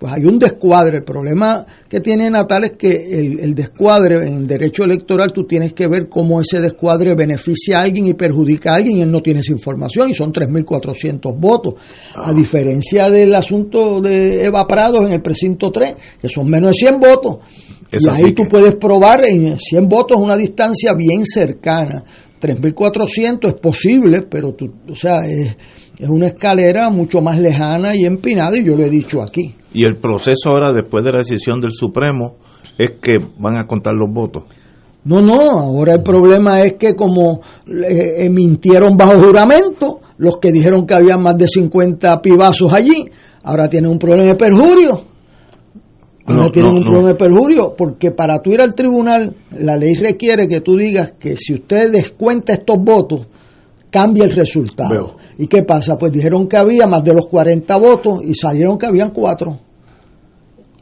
Speaker 7: Pues hay un descuadre. El problema que tiene Natal es que el, el descuadre en derecho electoral tú tienes que ver cómo ese descuadre beneficia a alguien y perjudica a alguien y él no tiene esa información y son 3.400 votos. A diferencia del asunto de Eva Prados en el precinto 3, que son menos de 100 votos. Y ahí tú
Speaker 5: que-
Speaker 7: puedes probar en 100 votos una distancia bien cercana. 3.400 es posible, pero tú, o sea, es, es una escalera mucho más lejana y empinada y yo lo he dicho aquí.
Speaker 5: Y el proceso ahora, después de la decisión del Supremo, es que van a contar los votos.
Speaker 7: No, no, ahora el problema es que como eh, eh, mintieron bajo juramento, los que dijeron que había más de 50 pibazos allí, ahora tienen un problema de perjurio. Ahora
Speaker 5: No,
Speaker 7: tienen
Speaker 5: no,
Speaker 7: un
Speaker 5: no.
Speaker 7: problema de perjurio, porque para tú ir al tribunal, la ley requiere que tú digas que si usted descuenta estos votos, cambia el resultado.
Speaker 5: Veo.
Speaker 7: ¿Y qué pasa? Pues dijeron que había más de los 40 votos y salieron que habían cuatro.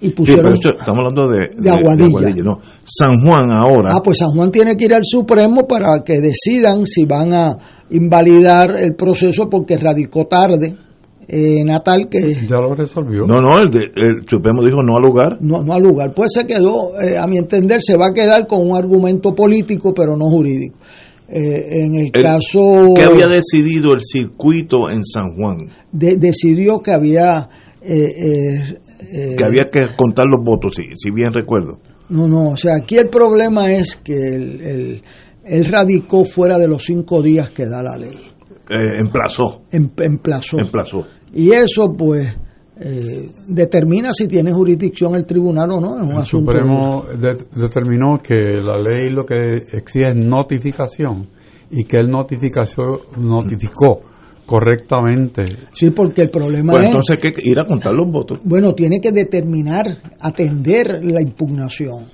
Speaker 7: Y
Speaker 5: Sí,
Speaker 7: pusieron...
Speaker 5: pero estamos hablando de,
Speaker 7: de Aguadilla.
Speaker 5: no. San Juan ahora.
Speaker 7: Ah, pues San Juan tiene que ir al Supremo para que decidan si van a invalidar el proceso porque radicó tarde eh, Natal, que
Speaker 6: Ya lo resolvió.
Speaker 5: No, no, el, de- el Supremo dijo no al lugar.
Speaker 7: no, no al lugar. Pues se quedó, eh, a mi entender, se va a quedar con un argumento político, pero no jurídico. Eh, en el,
Speaker 5: El-
Speaker 7: caso
Speaker 5: ¿Qué había decidido el circuito en San Juan?
Speaker 7: de- decidió que había... eh,
Speaker 5: Que había que contar los votos, si, si bien recuerdo.
Speaker 7: No, no, o sea, aquí el problema es que el, el- él radicó fuera de los cinco días que da la ley.
Speaker 5: Eh, emplazó,
Speaker 7: Em- emplazó.
Speaker 5: emplazó.
Speaker 7: Y eso, pues, eh, determina si tiene jurisdicción el tribunal o no. Es un
Speaker 6: El
Speaker 7: asunto.
Speaker 6: Supremo de- determinó que la ley lo que exige es notificación y que él notificación, notificó correctamente.
Speaker 7: Sí, porque el problema
Speaker 5: Pues
Speaker 7: es.
Speaker 5: entonces hay que ir a contar los votos.
Speaker 7: Bueno, tiene que determinar, atender la impugnación.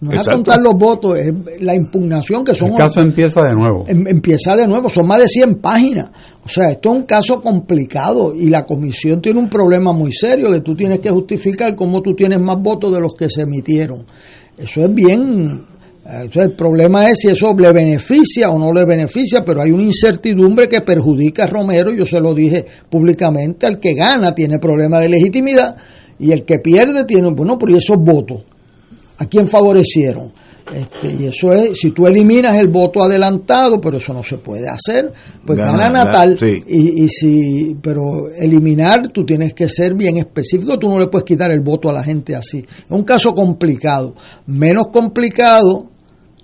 Speaker 7: No es a
Speaker 5: Exacto.
Speaker 7: contar los votos, es la impugnación que son.
Speaker 6: El caso empieza de nuevo.
Speaker 7: em- empieza de nuevo, son más de 100 páginas. O sea, esto es un caso complicado y la comisión tiene un problema muy serio que tú tienes que justificar cómo tú tienes más votos de los que se emitieron. Eso es bien... eh, el problema es si eso le beneficia o no le beneficia, pero hay una incertidumbre que perjudica a Romero, yo se lo dije públicamente, al que gana tiene problema de legitimidad y el que pierde tiene, bueno, pero ¿y esos votos? ¿A quién favorecieron? Este, y eso es, si tú eliminas el voto adelantado, pero eso no se puede hacer, pues
Speaker 5: Gana,
Speaker 7: Natal.
Speaker 5: sí.
Speaker 7: Y, y si, pero eliminar, tú tienes que ser bien específico, tú no le puedes quitar el voto a la gente así. Es un caso complicado. Menos complicado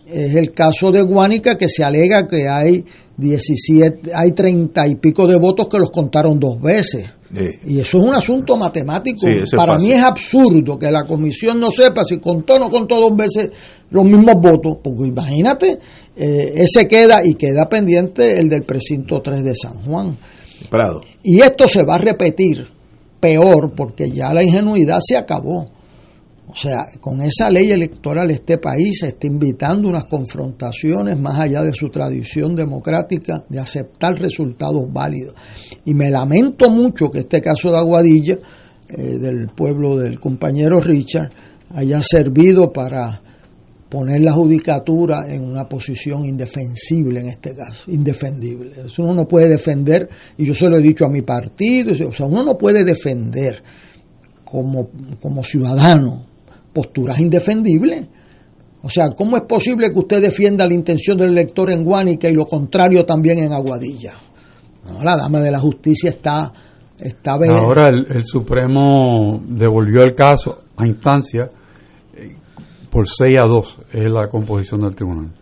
Speaker 7: es el caso de Guánica, que se alega que hay 17, hay 30 y pico de votos que los contaron dos veces. Y eso es un asunto matemático.
Speaker 5: Sí, es
Speaker 7: Para
Speaker 5: fácil.
Speaker 7: mí es absurdo que la comisión no sepa si contó o no contó dos veces los mismos votos. Porque imagínate, eh, ese queda y queda pendiente el del precinto 3 de San Juan.
Speaker 5: Prado.
Speaker 7: Y esto se va a repetir peor porque ya la ingenuidad se acabó. O sea, con esa ley electoral este país se está invitando unas confrontaciones más allá de su tradición democrática de aceptar resultados válidos. Y me lamento mucho que este caso de Aguadilla, eh, del pueblo del compañero Richard, haya servido para poner la judicatura en una posición indefensible en este caso, indefendible. Uno no puede defender, y yo se lo he dicho a mi partido, o sea, uno no puede defender como, como ciudadano posturas indefendibles. O sea, ¿cómo es posible que usted defienda la intención del elector en Guánica y lo contrario también en Aguadilla? No, la dama de la justicia está... está
Speaker 6: Ahora el, el Supremo devolvió el caso a instancia eh, por 6 a 2, es la composición del tribunal.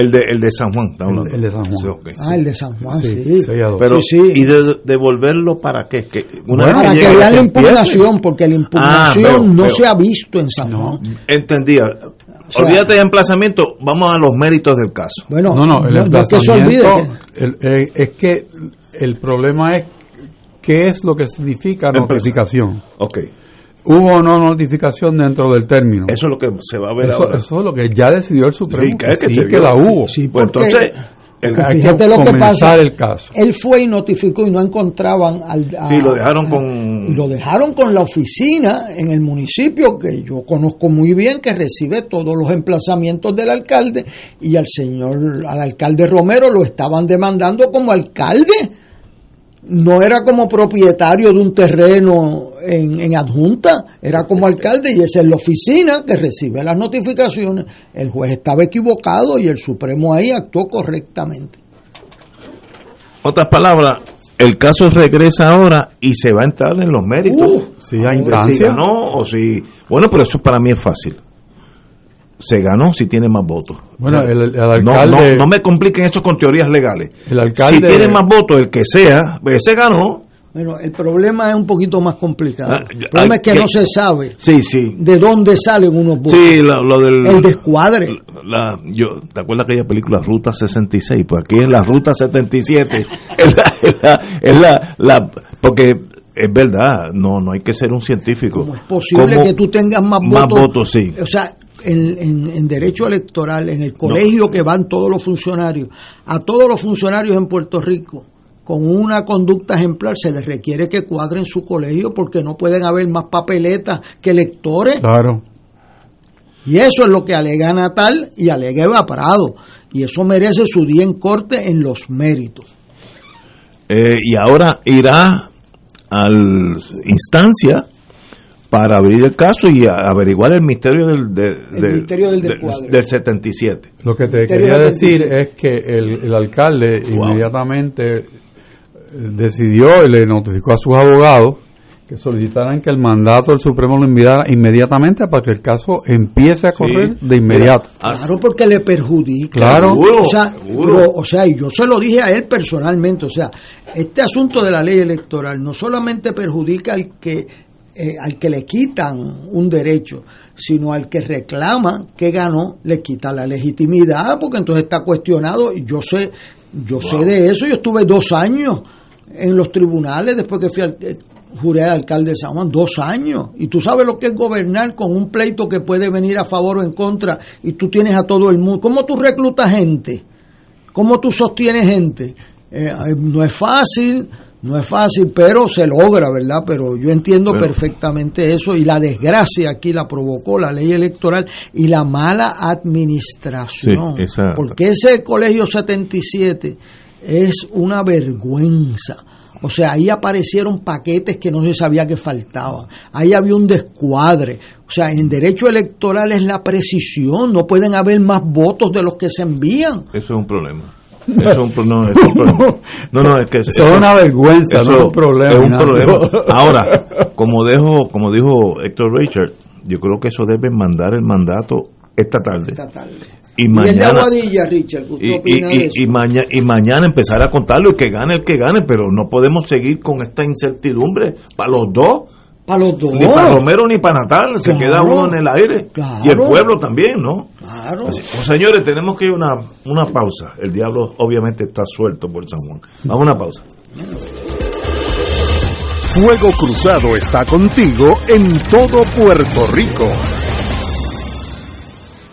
Speaker 5: El de, el de San Juan. está hablando.
Speaker 6: El- el de San Juan.
Speaker 5: Sí.
Speaker 7: Ah, el de San Juan,
Speaker 6: Sí,
Speaker 7: sí.
Speaker 5: Pero,
Speaker 7: Sí, sí.
Speaker 5: ¿y de devolverlo para qué? Que una
Speaker 6: Bueno,
Speaker 7: para que vean la impugnación, porque la impugnación
Speaker 5: Ah, veo,
Speaker 7: no se ha visto en San Juan.
Speaker 5: Entendía.
Speaker 7: sea-
Speaker 5: Olvídate de emplazamiento, vamos a los méritos del caso.
Speaker 7: Bueno,
Speaker 6: No, no, el
Speaker 7: no es que se olvide
Speaker 6: emplazamiento,
Speaker 7: que-
Speaker 6: el- eh, es que el problema es qué es lo que significa notificación.
Speaker 5: Ok.
Speaker 6: ¿Hubo o no notificación dentro del término?
Speaker 5: Eso es lo que se va a ver
Speaker 6: Eso,
Speaker 5: ahora.
Speaker 6: eso es lo que ya decidió el Supremo.
Speaker 5: Sí, que es que
Speaker 6: sí,
Speaker 5: se
Speaker 6: que
Speaker 5: vio.
Speaker 6: la hubo.
Speaker 7: Sí,
Speaker 5: Pues entonces, el-
Speaker 6: Hay que
Speaker 7: lo que pasa.
Speaker 6: el caso.
Speaker 7: Él fue y notificó y no encontraban al. a-
Speaker 5: sí, lo dejaron con...
Speaker 7: lo dejaron con la oficina en el municipio que yo conozco muy bien, que recibe todos los emplazamientos del alcalde y al señor, al alcalde Romero lo estaban demandando como alcalde. No era como propietario de un terreno en, en adjunta, era como alcalde y esa es la oficina que recibe las notificaciones. El juez estaba equivocado y el Supremo ahí actuó correctamente.
Speaker 5: Otras palabras, el caso regresa ahora y se va a entrar en los méritos.
Speaker 7: Uh,
Speaker 6: si hay
Speaker 5: ganó o si... Bueno, pero eso para mí es fácil. Se ganó si tiene más votos.
Speaker 6: Bueno, el, alcalde,
Speaker 5: no, no me compliquen esto con teorías legales.
Speaker 6: el alcalde,
Speaker 5: Si tiene más votos el que sea, ese ganó.
Speaker 7: Bueno, el problema es un poquito más complicado.
Speaker 5: Ah,
Speaker 7: El problema es que no se sabe
Speaker 5: Sí, sí.
Speaker 7: de dónde salen unos votos.
Speaker 5: Sí, lo, lo del...
Speaker 7: El descuadre.
Speaker 5: la, yo, ¿Te acuerdas aquella película Ruta 66? Pues aquí en la Ruta 77 *laughs* es la, es la, es la, la- porque es verdad, no no hay que ser un científico.
Speaker 7: ¿Cómo es posible
Speaker 5: ¿Cómo
Speaker 7: que tú tengas más
Speaker 5: más
Speaker 7: votos?
Speaker 5: votos, sí.
Speaker 7: O sea, en, en- en derecho electoral, en el colegio que van todos los funcionarios, a todos los funcionarios en Puerto Rico, con una conducta ejemplar, se les requiere que cuadren su colegio porque no pueden haber más papeletas que electores.
Speaker 6: claro,
Speaker 7: Y eso es lo que alega Natal y alega Eva Prado. Y eso merece su día en corte en los méritos.
Speaker 5: Eh, y ahora irá a instancia para abrir el caso y averiguar el misterio del, de-
Speaker 7: El
Speaker 5: del-
Speaker 7: misterio del
Speaker 5: del-
Speaker 7: descuadre.
Speaker 5: del 77.
Speaker 6: Lo que te
Speaker 7: Misterio
Speaker 6: quería
Speaker 7: de
Speaker 6: decir
Speaker 7: 25.
Speaker 6: es que el, el alcalde inmediatamente eh, decidió y le notificó a sus abogados que solicitaran que el mandato del Supremo lo enviara inmediatamente para que el caso empiece a correr de inmediato.
Speaker 5: Ah,
Speaker 7: Claro, porque le perjudica.
Speaker 6: Claro.
Speaker 7: O sea,
Speaker 5: seguro.
Speaker 7: o sea, y yo se lo dije a él personalmente. O sea, este asunto de la ley electoral no solamente perjudica al que eh, al que le quitan un derecho, sino al que reclama que ganó, le quita la legitimidad, porque entonces está cuestionado. Y yo sé, yo sé de eso. Yo estuve dos años en los tribunales después que fui al, eh, juré al alcalde de San Juan, dos años. Y tú sabes lo que es gobernar con un pleito que puede venir a favor o en contra y tú tienes a todo el mundo. ¿Cómo tú reclutas gente? ¿Cómo tú sostienes gente? Eh, eh, no es fácil, no es fácil, pero se logra, ¿verdad? Pero yo entiendo
Speaker 5: Bueno.
Speaker 7: perfectamente eso y la desgracia aquí la provocó la ley electoral y la mala administración.
Speaker 5: Sí, esa-
Speaker 7: Porque ese colegio 77 es una vergüenza. O sea, ahí aparecieron paquetes que no se sabía que faltaban. Ahí había un descuadre. O sea, en derecho electoral es la precisión. No pueden haber más votos de los que se envían.
Speaker 5: Eso es un problema. Eso es un, pro- no, es un problema. *laughs* No, no, es que
Speaker 6: Eso es una vergüenza,
Speaker 5: eso
Speaker 6: no es un problema.
Speaker 5: es un problema. *laughs* Ahora, como dijo, como dijo Héctor Richard, yo creo que eso debe mandar el mandato esta tarde.
Speaker 7: Esta tarde.
Speaker 5: Y mañana
Speaker 7: Aguadilla, Richard, ¿qué usted
Speaker 5: y, maña- mañana empezar a contarlo y que gane el que gane, pero no podemos seguir con esta incertidumbre para los dos.
Speaker 7: Para los dos.
Speaker 5: Ni para Romero ni para Natal, se queda uno en el aire.
Speaker 7: Claro.
Speaker 5: Y el pueblo también, ¿no?
Speaker 7: Claro.
Speaker 5: Así- pues, señores, tenemos que ir a una, una pausa. El diablo obviamente está suelto por San Juan. Vamos a una pausa.
Speaker 9: Fuego Cruzado está contigo en todo Puerto Rico.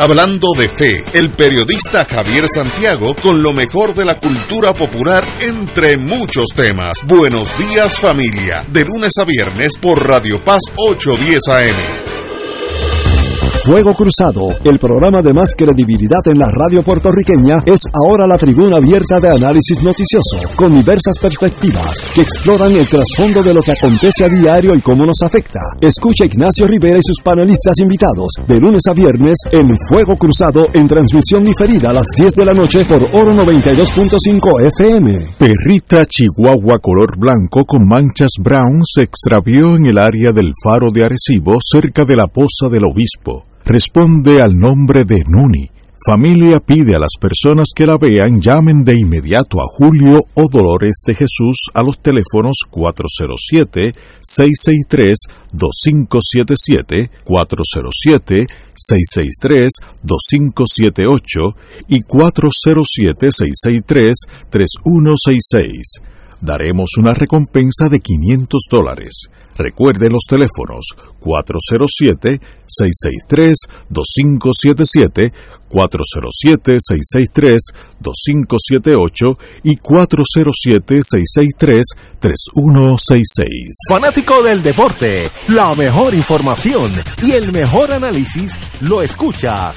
Speaker 9: hablando de fe, el periodista Javier Santiago con lo mejor de la cultura popular entre muchos temas. Buenos días familia, de lunes a viernes por Radio Paz 810 AM.
Speaker 12: Fuego Cruzado, el programa de más credibilidad en la radio puertorriqueña, es ahora la tribuna abierta de análisis noticioso, con diversas perspectivas que exploran el trasfondo de lo que acontece a diario y cómo nos afecta. Escucha a Ignacio Rivera y sus panelistas invitados de lunes a viernes en Fuego Cruzado en transmisión diferida a las 10 de la noche por Oro 92.5 FM.
Speaker 9: Perrita chihuahua color blanco con manchas brown se extravió en el área del faro de Arecibo cerca de la poza del obispo. Responde al nombre de Nuni,
Speaker 13: Familia pide a las personas que la vean llamen de inmediato a Julio o Dolores de Jesús a los teléfonos 407-663-2577, 407-663-2578 y 407-663-3166. Daremos una recompensa de 500 dólares. Recuerde los teléfonos 407-663-2577, 407-663-2578 y 407-663-3166.
Speaker 3: Fanático del deporte, la mejor información y el mejor análisis lo escuchas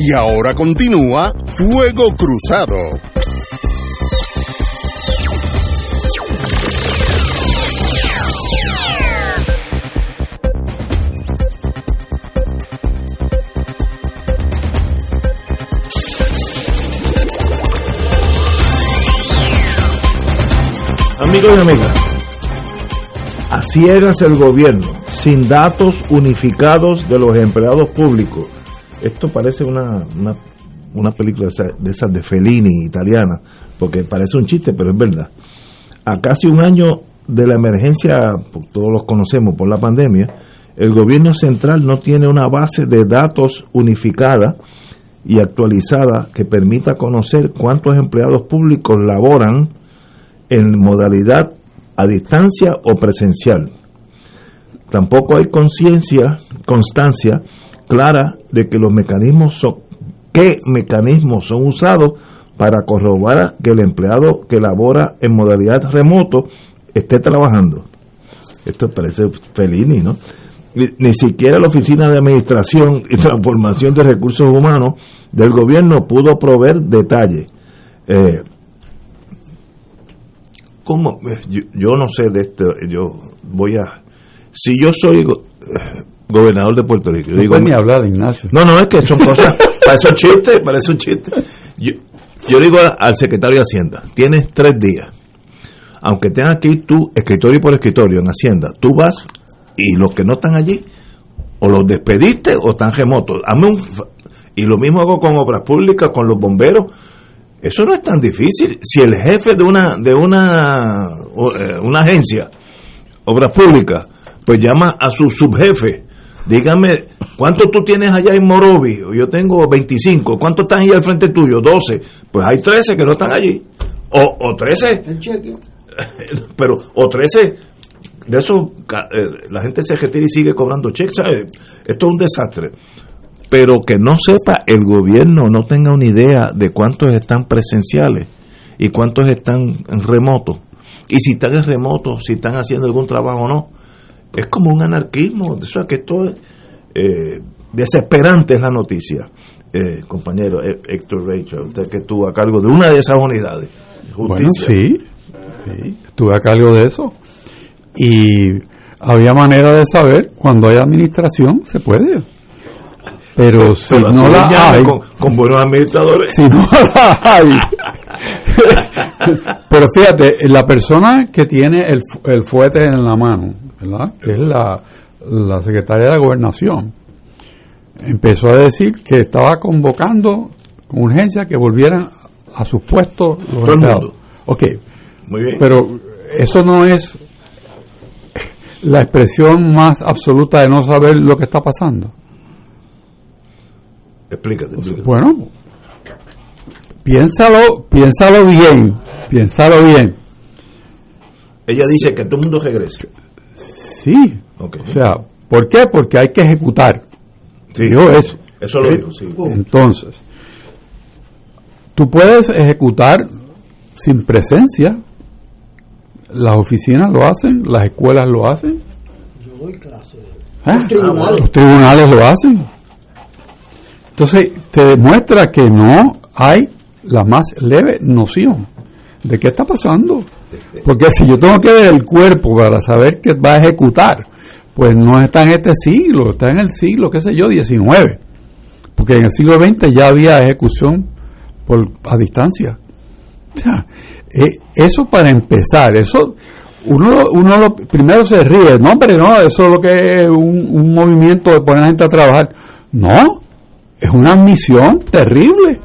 Speaker 13: Y ahora continúa Fuego Cruzado.
Speaker 5: Amigos y amigas, a ciegas el gobierno, sin datos unificados de los empleados públicos. Esto parece una, una, una película de esa- de esas de Fellini italiana, porque parece un chiste, pero es verdad. A casi un año de la emergencia, pues, todos los conocemos por la pandemia, el gobierno central no tiene una base de datos unificada y actualizada que permita conocer cuántos empleados públicos laboran en modalidad a distancia o presencial. Tampoco hay conciencia, constancia clara de que los mecanismos son, qué mecanismos son usados para corroborar que el empleado que labora en modalidad remoto esté trabajando. Esto parece Fellini, ¿no? Ni, siquiera la Oficina de Administración y Transformación de Recursos Humanos del gobierno pudo proveer detalles. Eh, ¿Cómo? Eh, Yo, no sé de esto. Yo voy a. Si yo soy eh, gobernador de Puerto Rico, yo
Speaker 6: No
Speaker 5: digo.
Speaker 6: puedes ni hablar, Ignacio.
Speaker 5: No, no, es que son cosas. *laughs* parece un chiste, parece un chiste. Yo, yo digo al secretario de Hacienda: tienes tres días. Aunque tengas que ir tú, escritorio por escritorio, en Hacienda, tú vas y los que no están allí, o los despediste o están remotos. Hazme un y lo mismo hago con obras públicas, con los bomberos. Eso no es tan difícil. Si el jefe de una de una eh, una agencia, obras públicas, pues llama a su subjefe, dígame, ¿cuánto tú tienes allá en Morovi? Yo tengo 25. ¿Cuántos están ahí al frente tuyo? 12. Pues hay 13 que no están allí. O, o 13,
Speaker 7: El cheque. *laughs*
Speaker 5: pero o 13 de eso eh, la gente se retira y sigue cobrando cheques. Esto es un desastre. Pero que no sepa el gobierno, no tenga una idea de cuántos están presenciales y cuántos están en remoto. Y si están en remoto, si están haciendo algún trabajo o no. Es como un anarquismo. O sea, que esto es eh, desesperante es la noticia. Eh, compañero eh, Héctor Rachel, usted que estuvo a cargo de una de esas unidades.
Speaker 6: Bueno, sí, sí, estuve a cargo de eso. Y había manera de saber cuando hay administración, se puede. Pero si
Speaker 5: Pero
Speaker 6: no la hay,
Speaker 5: con, con buenos administradores.
Speaker 6: si no la hay. *laughs* Pero fíjate, la persona que tiene el, el fuete en la mano, ¿verdad? Que es la, la secretaria de la gobernación, empezó a decir que estaba convocando con urgencia que volvieran a sus puestos los
Speaker 5: Todo
Speaker 6: empleados. Ok,
Speaker 5: Muy bien.
Speaker 6: pero eso no es la expresión más absoluta de no saber lo que está pasando.
Speaker 5: Explícate. explícate.
Speaker 6: Bueno, piénsalo, piénsalo bien, piénsalo bien.
Speaker 5: Ella dice que todo el mundo regrese.
Speaker 6: Sí. O sea, ¿por qué? Porque hay que ejecutar.
Speaker 5: Sí.
Speaker 6: Dijo eso.
Speaker 5: Eso lo dijo, sí.
Speaker 6: Entonces, tú puedes ejecutar sin presencia. Las oficinas lo hacen, las escuelas lo hacen.
Speaker 7: Yo doy clase.
Speaker 6: ¿eh?
Speaker 7: Los tribunales.
Speaker 6: Los tribunales lo hacen. Entonces, te demuestra que no hay la más leve noción de qué está pasando. Porque si yo tengo que ver el cuerpo para saber qué va a ejecutar, pues no está en este siglo, está en el siglo, qué sé yo, 19. Porque en el siglo XX ya había ejecución por, a distancia. O sea, eh, eso para empezar, eso uno, uno lo, primero se ríe, no hombre, no, eso es lo que es un, un movimiento de poner a la gente a trabajar. No, es una misión terrible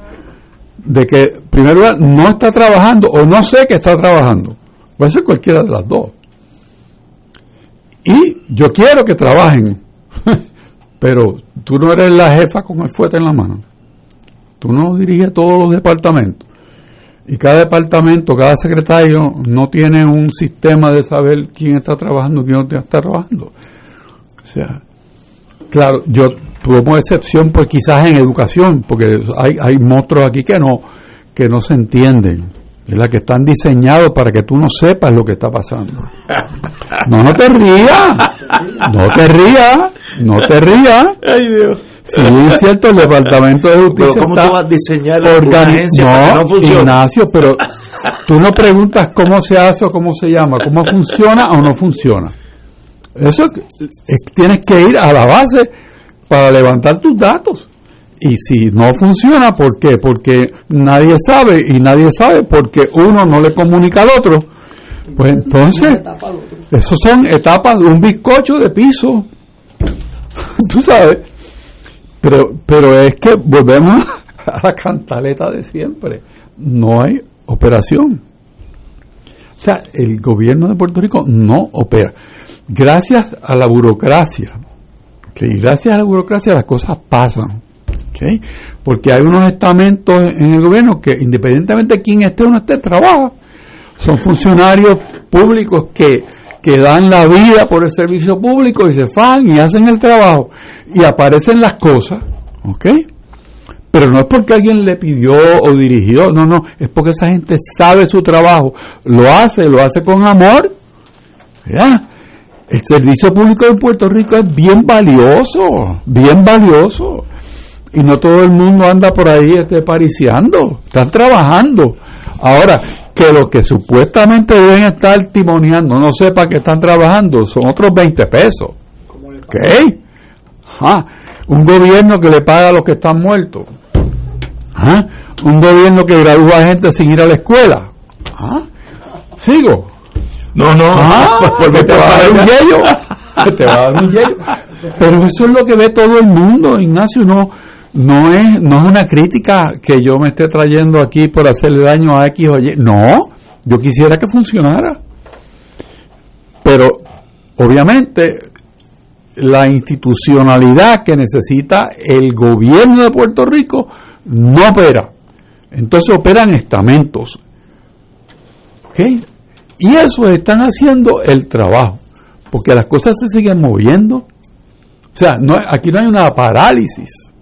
Speaker 6: de que, en primer lugar, no está trabajando o no sé que está trabajando. Puede ser cualquiera de las dos. Y yo quiero que trabajen, *laughs* pero tú no eres la jefa con el fuerte en la mano. Tú no diriges todos los departamentos. Y cada departamento, cada secretario no tiene un sistema de saber quién está trabajando y quién no está trabajando. O sea, claro, yo como excepción, pues quizás en educación, porque hay, hay monstruos aquí que no, que no se entienden, ¿verdad? que están diseñados para que tú no sepas lo que está pasando. No, no te rías, no te rías, no te rías.
Speaker 5: Ay, Dios.
Speaker 6: Sí, es cierto, el Departamento de Justicia
Speaker 5: Pero ¿cómo
Speaker 6: está
Speaker 5: tú vas a diseñar que no funcione?
Speaker 6: Ignacio, pero tú no preguntas cómo se hace o cómo se llama, cómo funciona o no funciona. Eso es- tienes que ir a la base para levantar tus datos. Y si no funciona, ¿por qué? Porque nadie sabe y nadie sabe porque uno no le comunica al otro. Pues entonces, esos son etapas de un bizcocho de piso. *laughs* Tú sabes. Pero, pero es que volvemos a la cantaleta de siempre. No hay operación. O sea, el gobierno de Puerto Rico no opera. Gracias a la burocracia, ¿ok? gracias a la burocracia las cosas pasan. ¿Ok? Porque hay unos estamentos en el gobierno que independientemente de quién esté o no esté, trabaja. Son funcionarios públicos que, que dan la vida por el servicio público y se fan y hacen el trabajo y aparecen las cosas. ¿Ok? Pero no es porque alguien le pidió o dirigió, no, no, es porque esa gente sabe su trabajo, lo hace, lo hace con amor. ¿verdad? El servicio público de Puerto Rico es bien valioso, bien valioso. Y no todo el mundo anda por ahí este, pariciando, están trabajando. Ahora, que los que supuestamente deben estar timoneando no sepa que están trabajando, son otros 20 pesos. ¿Ok? Ajá. Un gobierno que le paga a los que están muertos. Ajá. Un gobierno que gradúa a gente sin ir a la escuela. Ajá. ¿Sigo?
Speaker 5: No, no,
Speaker 6: Ah, *laughs*
Speaker 5: porque
Speaker 6: que te va a dar un yello. *laughs* Que te va a dar un yello. Pero eso es lo que ve todo el mundo, Ignacio. No, no es, no es una crítica que yo me esté trayendo aquí por hacerle daño a X o Y. No, yo quisiera que funcionara. Pero, obviamente, la institucionalidad que necesita el gobierno de Puerto Rico no opera. Entonces operan estamentos. ¿Ok? Y eso están haciendo el trabajo, porque las cosas se siguen moviendo. O sea, no, aquí no hay una parálisis.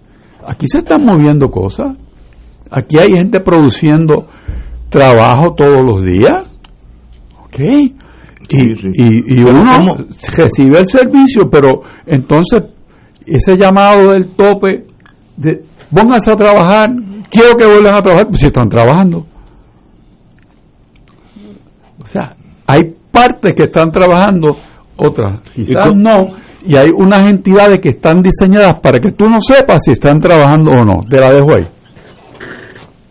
Speaker 6: Aquí se están moviendo cosas. Aquí hay gente produciendo trabajo todos los días. ¿Ok? Y, y, y uno
Speaker 5: ¿cómo?
Speaker 6: recibe el servicio, pero entonces ese llamado del tope de pónganse a trabajar, quiero que vuelvan a trabajar, pues si están trabajando. O sea, hay partes que están trabajando, otras quizás no, y hay unas entidades que están diseñadas para que tú no sepas si están trabajando o no. Te la dejo ahí.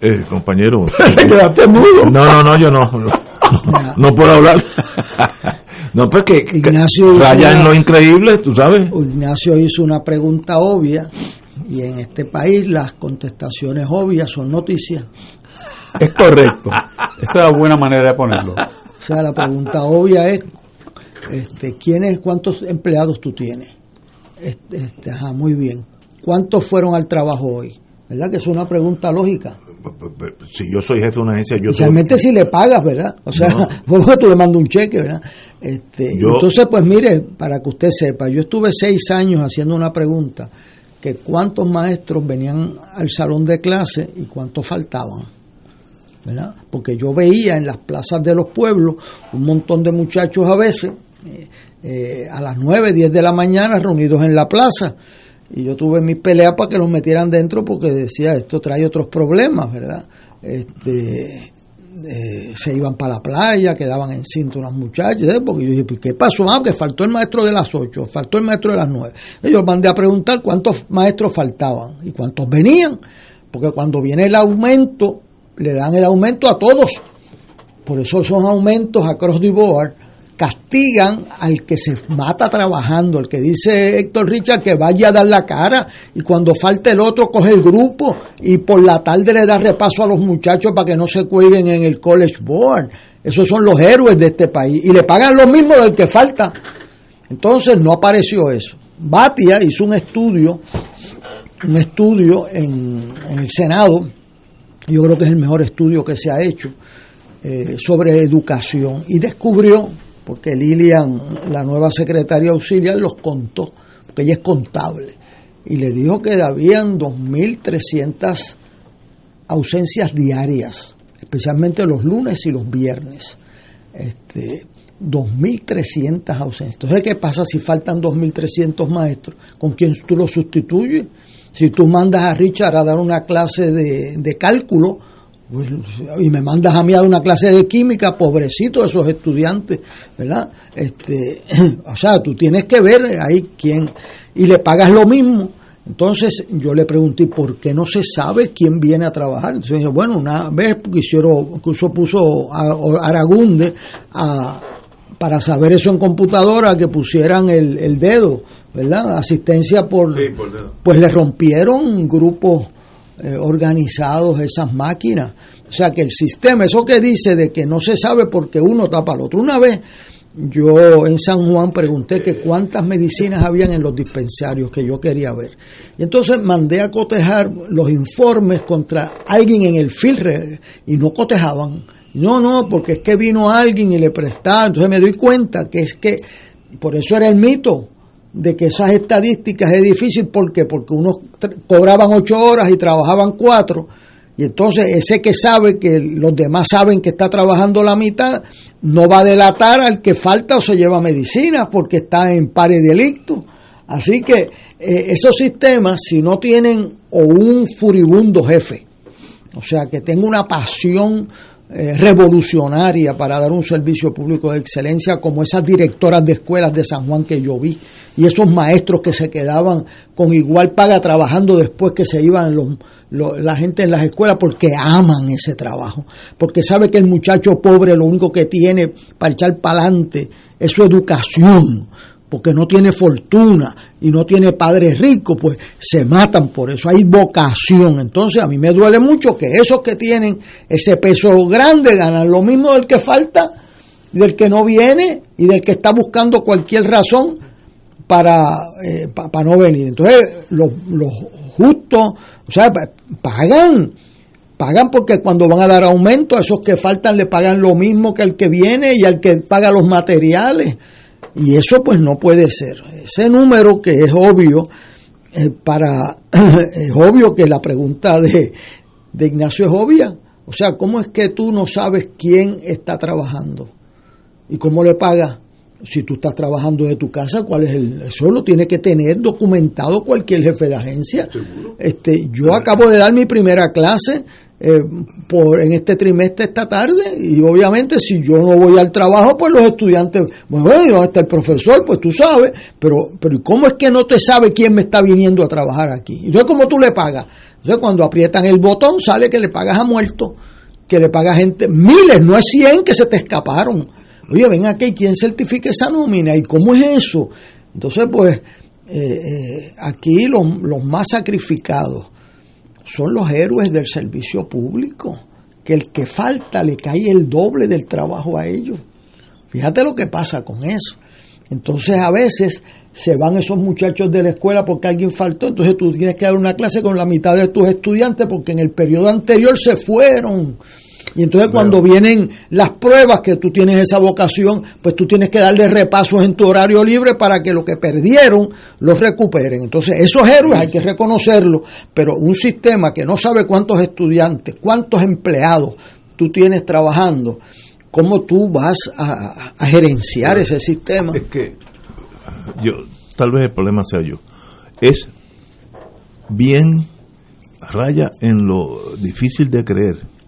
Speaker 5: Eh, compañero. *laughs*
Speaker 6: Te quedaste mudo.
Speaker 5: No, no, no, yo no. No, *laughs* no puedo hablar. *laughs* No, pues que,
Speaker 7: Ignacio hizo
Speaker 5: raya en
Speaker 7: una-
Speaker 5: lo increíble, tú sabes.
Speaker 7: Ignacio hizo una pregunta obvia y en este país las contestaciones obvias son noticias.
Speaker 6: Es correcto. Esa es la buena manera de ponerlo.
Speaker 7: O sea, la pregunta obvia es, este, ¿quiénes, cuántos empleados tú tienes? Este, este, ajá, muy bien. ¿Cuántos fueron al trabajo hoy? ¿Verdad que es una pregunta lógica?
Speaker 5: Si yo soy jefe de una agencia, yo
Speaker 7: Especialmente si le pagas, ¿verdad? O sea,
Speaker 5: No. *laughs*
Speaker 7: que tú le mandas un cheque, ¿verdad? Este,
Speaker 5: Yo-
Speaker 7: Entonces, pues mire, para que usted sepa, yo estuve seis años haciendo una pregunta, que cuántos maestros venían al salón de clase y cuántos faltaban. ¿verdad? Porque yo veía en las plazas de los pueblos un montón de muchachos a veces, eh, eh, a las 9, 10 de la mañana reunidos en la plaza, y yo tuve mi pelea para que los metieran dentro porque decía esto trae otros problemas, ¿verdad? Este, eh, se iban para la playa, quedaban en cinta unas muchachas, porque yo dije, pues, ¿qué pasó? Ah, que faltó el maestro de las 8, faltó el maestro de las 9. Ellos mandé a preguntar cuántos maestros faltaban y cuántos venían, porque cuando viene el aumento, le dan el aumento a todos. Por eso son aumentos across the board castigan al que se mata trabajando, el que dice Héctor Richard que vaya a dar la cara y cuando falte el otro coge el grupo y por la tarde le da repaso a los muchachos para que no se cuelguen en el college board. Esos son los héroes de este país y le pagan lo mismo del que falta. Entonces no apareció eso. Batia hizo un estudio, un estudio en, en el Senado, yo creo que es el mejor estudio que se ha hecho, eh, sobre educación y descubrió porque Lilian, la nueva secretaria auxiliar, los contó, porque ella es contable, y le dijo que habían 2.300 ausencias diarias, especialmente los lunes y los viernes. Este, 2.300 ausencias. Entonces, ¿qué pasa si faltan 2.300 maestros? ¿Con quién tú los sustituyes? Si tú mandas a Richard a dar una clase de, de cálculo, pues, y me mandas a mí a una clase de química, pobrecito esos estudiantes, ¿verdad? Este, *clears throat* o sea, tú tienes que ver ahí quién, y le pagas lo mismo. Entonces yo le pregunté, ¿por qué no se sabe quién viene a trabajar? Entonces bueno, una vez hicieron, incluso puso a Aragunde a, para saber eso en computadora, que pusieran el, el dedo, ¿verdad? Asistencia por...
Speaker 5: Sí, por dedo.
Speaker 7: Pues le rompieron grupos eh, organizados esas máquinas. O sea que el sistema, eso que dice de que no se sabe porque uno tapa al otro. Una vez yo en San Juan pregunté que cuántas medicinas habían en los dispensarios que yo quería ver. Y entonces mandé a cotejar los informes contra alguien en el filre y no cotejaban. No, no, porque es que vino alguien y le prestaba. Entonces me doy cuenta que es que, por eso era el mito, de que esas estadísticas es difícil. ¿Por qué? Porque unos cobraban ocho horas y trabajaban cuatro. Y entonces ese que sabe que los demás saben que está trabajando la mitad, no va a delatar al que falta o se lleva medicina porque está en pare delicto. Así que eh, esos sistemas, si no tienen o un furibundo jefe, o sea, que tenga una pasión eh, revolucionaria para dar un servicio público de excelencia como esas directoras de escuelas de San Juan que yo vi y esos maestros que se quedaban con igual paga trabajando después que se iban los, la gente en las escuelas porque aman ese trabajo, porque sabe que el muchacho pobre lo único que tiene para echar para adelante es su educación porque no tiene fortuna y no tiene padres ricos, pues se matan por eso. Hay vocación. Entonces a mí me duele mucho que esos que tienen ese peso grande ganan lo mismo del que falta, del que no viene y del que está buscando cualquier razón para, eh, pa- para no venir. Entonces los, los justos, o sea, pa- pagan. Pagan porque cuando van a dar aumento, a esos que faltan le pagan lo mismo que al que viene y al que paga los materiales. Y eso pues no puede ser. Ese número que es obvio, eh, para *clears throat* es obvio que la pregunta de, de Ignacio es obvia. O sea, ¿cómo es que tú no sabes quién está trabajando? ¿Y cómo le pagas? Si tú estás trabajando de tu casa, ¿cuál es el? Eso lo tiene que tener documentado cualquier jefe de agencia. Este, yo acabo de dar mi primera clase eh, por en este trimestre esta tarde y obviamente si yo no voy al trabajo, pues los estudiantes, bueno, ¿y dónde está el profesor? Pues tú sabes, pero pero ¿y ¿cómo es que no te sabe quién me está viniendo a trabajar aquí? Entonces, ¿cómo tú le pagas? Entonces, cuando aprietan el botón, sale que le pagas a muerto, que le pagas gente, miles, no es 100 que se te escaparon. Oye, ven aquí, ¿quién certifica esa nómina? ¿Y cómo es eso? Entonces, pues, eh, eh, aquí los, los más sacrificados son los héroes del servicio público, que el que falta le cae el doble del trabajo a ellos. Fíjate lo que pasa con eso. Entonces a veces se van esos muchachos de la escuela porque alguien faltó, entonces tú tienes que dar una clase con la mitad de tus estudiantes porque en el periodo anterior se fueron. Y entonces cuando vienen las pruebas que tú tienes esa vocación, pues tú tienes que darle repasos en tu horario libre para que lo que perdieron los recuperen. Entonces esos héroes hay que reconocerlos, pero un sistema que no sabe cuántos estudiantes, cuántos empleados tú tienes trabajando, ¿cómo tú vas a, a gerenciar ese sistema?
Speaker 5: Es que yo, tal vez el problema sea yo. Es bien raya en lo difícil de creer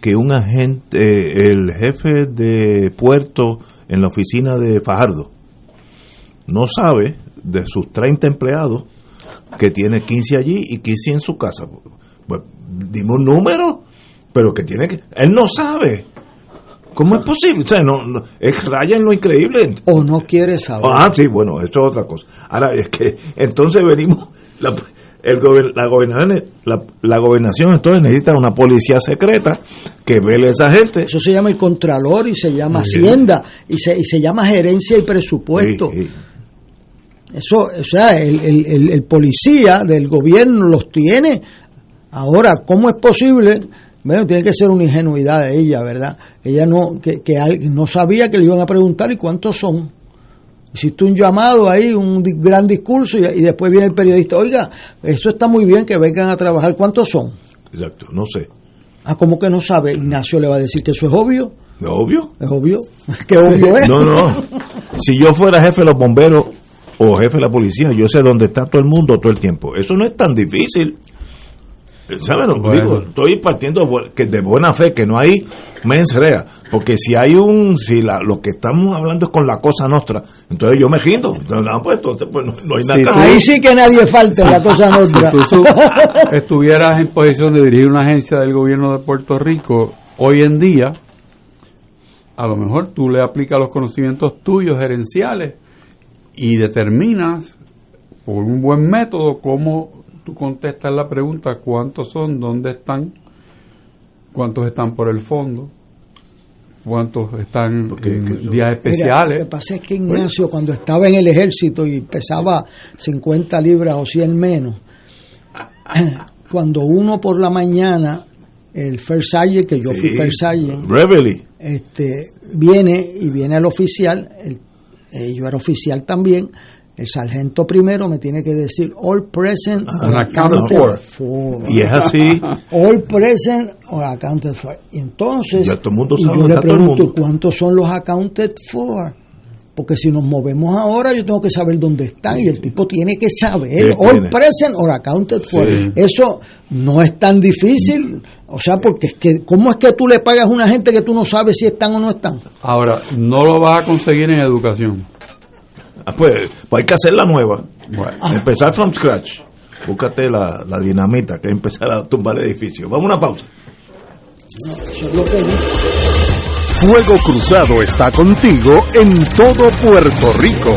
Speaker 5: que un agente, eh, el jefe de puerto en la oficina de Fajardo, no sabe de sus 30 empleados que tiene 15 allí y 15 en su casa. Pues dime un número, pero que tiene que... Él no sabe. ¿Cómo es posible? O sea, no, no- es raya en lo increíble.
Speaker 7: O no quiere saber.
Speaker 5: Ah, sí, bueno, eso es otra cosa. Ahora, es que entonces venimos, la, el gober- la, gobernación, la, la gobernación entonces necesita una policía secreta que vele a esa gente.
Speaker 7: Eso se llama el Contralor y se llama
Speaker 5: Sí.
Speaker 7: Hacienda y se, y se llama Gerencia y Presupuesto.
Speaker 5: Sí, sí.
Speaker 7: Eso, o sea, el, el- el- el policía del gobierno los tiene. Ahora, ¿cómo es posible? Bueno, tiene que ser una ingenuidad de ella, ¿verdad? Ella no, que, que no sabía que le iban a preguntar y cuántos son. Hiciste un llamado ahí, un gran discurso y, y después viene el periodista, oiga, esto está muy bien que vengan a trabajar, ¿cuántos son?
Speaker 5: Exacto, no sé.
Speaker 7: Ah, ¿cómo que no sabe? Ignacio le va a decir que eso es obvio.
Speaker 5: ¿Es obvio?
Speaker 7: Es obvio. *laughs* ¿Qué obvio es?
Speaker 5: No, no. Si yo fuera jefe de los bomberos o jefe de la policía, yo sé dónde está todo el mundo todo el tiempo. Eso no es tan difícil. ¿Sabes? lo que
Speaker 6: Bueno.
Speaker 5: digo? Estoy partiendo que de buena fe, que no hay mens rea. Porque si hay un, si la, lo que estamos hablando es con la cosa nuestra, entonces yo me rindo. Entonces, no, pues, entonces, pues, no, no hay nada que
Speaker 7: Ahí sí que nadie falta en la cosa *laughs* nuestra.
Speaker 6: Si tú su- *laughs* estuvieras en posición de dirigir una agencia del gobierno de Puerto Rico, hoy en día, a lo mejor tú le aplicas los conocimientos tuyos gerenciales y determinas por un buen método cómo tú contestas la pregunta cuántos son, dónde están, cuántos están por el fondo, cuántos están en días
Speaker 7: Mira,
Speaker 6: especiales.
Speaker 7: lo que pasa es que Ignacio, cuando estaba en el ejército y pesaba 50 libras o 100 menos, *coughs* cuando uno por la mañana, el First Sergeant, que yo fui. First Sergeant, este, viene y viene el oficial, el- eh, yo era oficial también, el sargento primero me tiene que decir all present or
Speaker 5: Unaccounted
Speaker 7: accounted
Speaker 5: for.
Speaker 7: for.
Speaker 5: Y es así. *laughs*
Speaker 7: All present or accounted for. Y entonces,
Speaker 5: Ya todo el mundo
Speaker 7: y
Speaker 5: sabe
Speaker 7: yo le pregunto,
Speaker 5: mundo.
Speaker 7: ¿cuántos son los accounted for? Porque si nos movemos ahora, yo tengo que saber dónde están y el tipo tiene que saber.
Speaker 5: Sí,
Speaker 7: all
Speaker 5: tiene.
Speaker 7: present or accounted for.
Speaker 5: Sí.
Speaker 7: Eso no es tan difícil. O sea, porque es que, ¿cómo es que tú le pagas a una gente que tú no sabes si están o no están?
Speaker 6: Ahora, no lo vas a conseguir en educación.
Speaker 5: Ah, pues, pues hay que hacer la nueva.
Speaker 6: Bueno.
Speaker 5: Empezar from scratch. Búscate la, la dinamita que es empezar a tumbar edificios. Vamos a una pausa.
Speaker 9: Fuego Cruzado está contigo en todo Puerto Rico.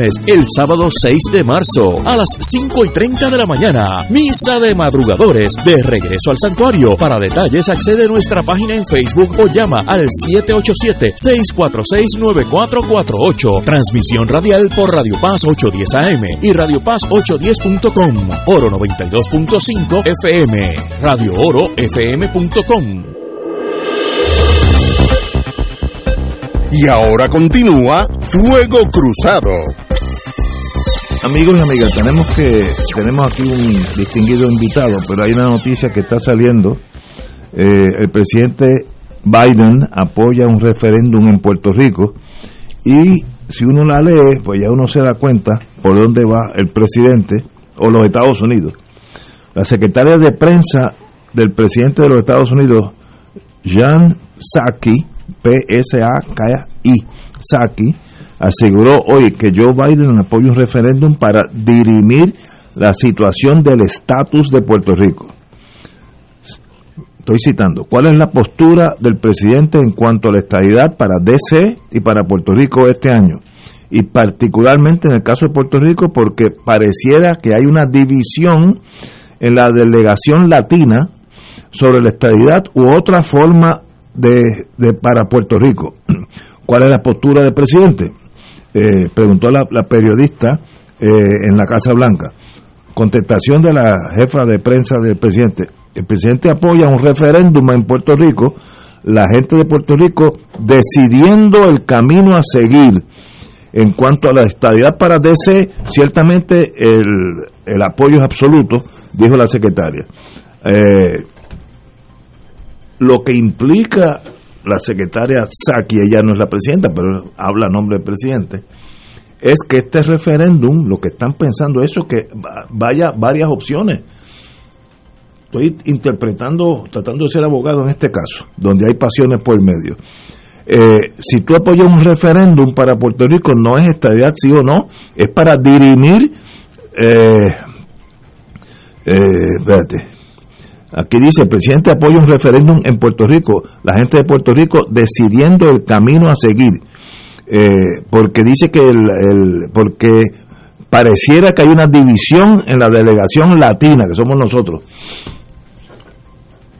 Speaker 10: el sábado 6 de marzo a las 5 y 30 de la mañana. Misa de madrugadores de regreso al santuario. Para detalles accede a nuestra página en Facebook o llama al 787-646-9448. Transmisión radial por Radio Paz 810 AM y Radio Paz 810.com. Oro 92.5 FM. Radio Oro FM.com.
Speaker 9: Y ahora continúa Fuego Cruzado.
Speaker 5: Amigos y amigas, tenemos que tenemos aquí un distinguido invitado, pero hay una noticia que está saliendo. Eh, el presidente Biden apoya un referéndum en Puerto Rico y si uno la lee, pues ya uno se da cuenta por dónde va el presidente o los Estados Unidos. La secretaria de prensa del presidente de los Estados Unidos, Jan Psaki, P-S-A-K-I, Psaki, aseguró hoy que Joe Biden apoya un referéndum para dirimir la situación del estatus de Puerto Rico. Estoy citando, ¿cuál es la postura del presidente en cuanto a la estadidad para DC y para Puerto Rico este año? Y particularmente en el caso de Puerto Rico porque pareciera que hay una división en la delegación latina sobre la estadidad u otra forma de, de para Puerto Rico. *clears throat* ¿Cuál es la postura del presidente? Eh, preguntó la, periodista eh, en la Casa Blanca. Contestación de la jefa de prensa del presidente. El presidente apoya un referéndum en Puerto Rico, la gente de Puerto Rico decidiendo el camino a seguir. En cuanto a la estadidad para DC, ciertamente el, el apoyo es absoluto, dijo la secretaria. Eh, lo que implica la secretaria Saki, ella no es la presidenta, pero habla a nombre del presidente, es que este referéndum, lo que están pensando eso, que vaya varias opciones. Estoy interpretando, tratando de ser abogado en este caso, donde hay pasiones por el medio. Eh, si tú apoyas un referéndum para Puerto Rico, no es estadidad sí o no, es para dirimir, eh, eh, espérate, Aquí dice, el presidente apoya un referéndum en Puerto Rico, la gente de Puerto Rico decidiendo el camino a seguir, eh, porque dice que el, el, porque pareciera que hay una división en la delegación latina, que somos nosotros.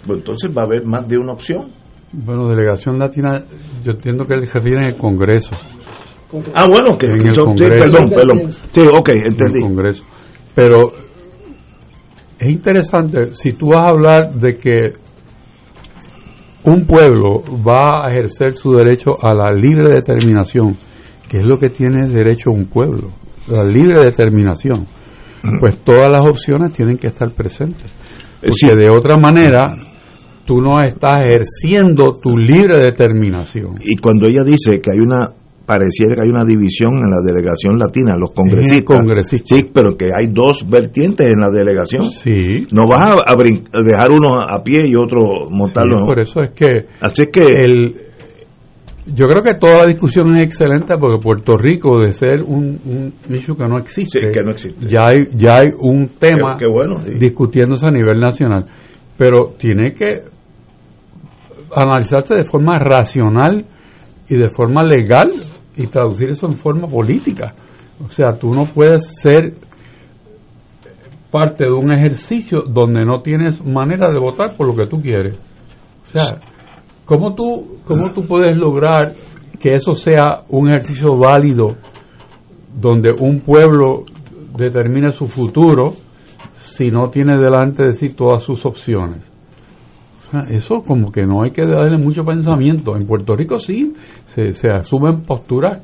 Speaker 5: Pues entonces va a haber más de una opción.
Speaker 6: Bueno, delegación latina, yo entiendo que él se refiere en el Congreso.
Speaker 5: Ah, bueno, que
Speaker 6: en el
Speaker 5: son- sí, perdón, perdón. Sí, ok, entendí.
Speaker 6: En el Congreso. Pero es interesante, si tú vas a hablar de que un pueblo va a ejercer su derecho a la libre determinación, que es lo que tiene derecho un pueblo, la libre determinación, pues todas las opciones tienen que estar presentes. Porque de otra manera, tú no estás ejerciendo tu libre determinación.
Speaker 5: Y cuando ella dice que hay una, pareciera que hay una división en la delegación latina, los congresistas. Sí, pero que hay dos vertientes en la delegación.
Speaker 6: Sí.
Speaker 5: No vas a, a dejar uno a pie y otro montarlo.
Speaker 6: Sí, por eso es que
Speaker 5: Así que
Speaker 6: el yo creo que toda la discusión es excelente porque Puerto Rico de ser un, un issue que no existe,
Speaker 5: Sí, que no existe.
Speaker 6: ya hay ya hay un tema
Speaker 5: bueno, sí.
Speaker 6: discutiéndose a nivel nacional, pero tiene que analizarse de forma racional y de forma legal y traducir eso en forma política. O sea, tú no puedes ser parte de un ejercicio donde no tienes manera de votar por lo que tú quieres. O sea, ¿cómo tú, cómo tú puedes lograr que eso sea un ejercicio válido donde un pueblo determine su futuro si no tiene delante de sí todas sus opciones? Eso como que no hay que darle mucho pensamiento. En Puerto Rico sí se, se asumen posturas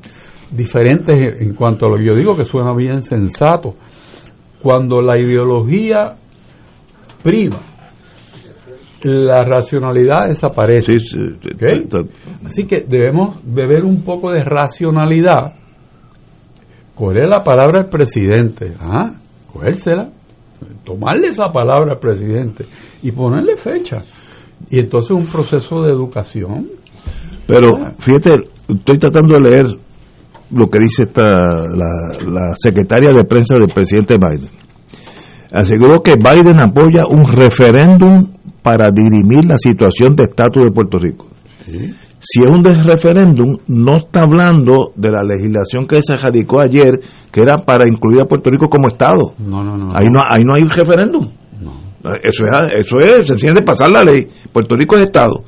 Speaker 6: diferentes en cuanto a lo que yo digo que suena bien sensato. Cuando la ideología prima, la racionalidad desaparece. ¿ok? Así que debemos beber un poco de racionalidad. Coger la palabra del presidente, ah, cogérsela, tomarle esa palabra al presidente y ponerle fecha. Y entonces un proceso de educación.
Speaker 5: Pero fíjate, estoy tratando de leer lo que dice esta, la, la secretaria de prensa del presidente Biden. Aseguró que Biden apoya un referéndum para dirimir la situación de estatus de Puerto Rico. Si es un referéndum, no está hablando de la legislación que se radicó ayer, que era para incluir a Puerto Rico como Estado.
Speaker 6: No, no, no.
Speaker 5: Ahí no, ahí no hay referéndum. Eso es, eso es sencillamente pasar la ley. Puerto Rico es Estado.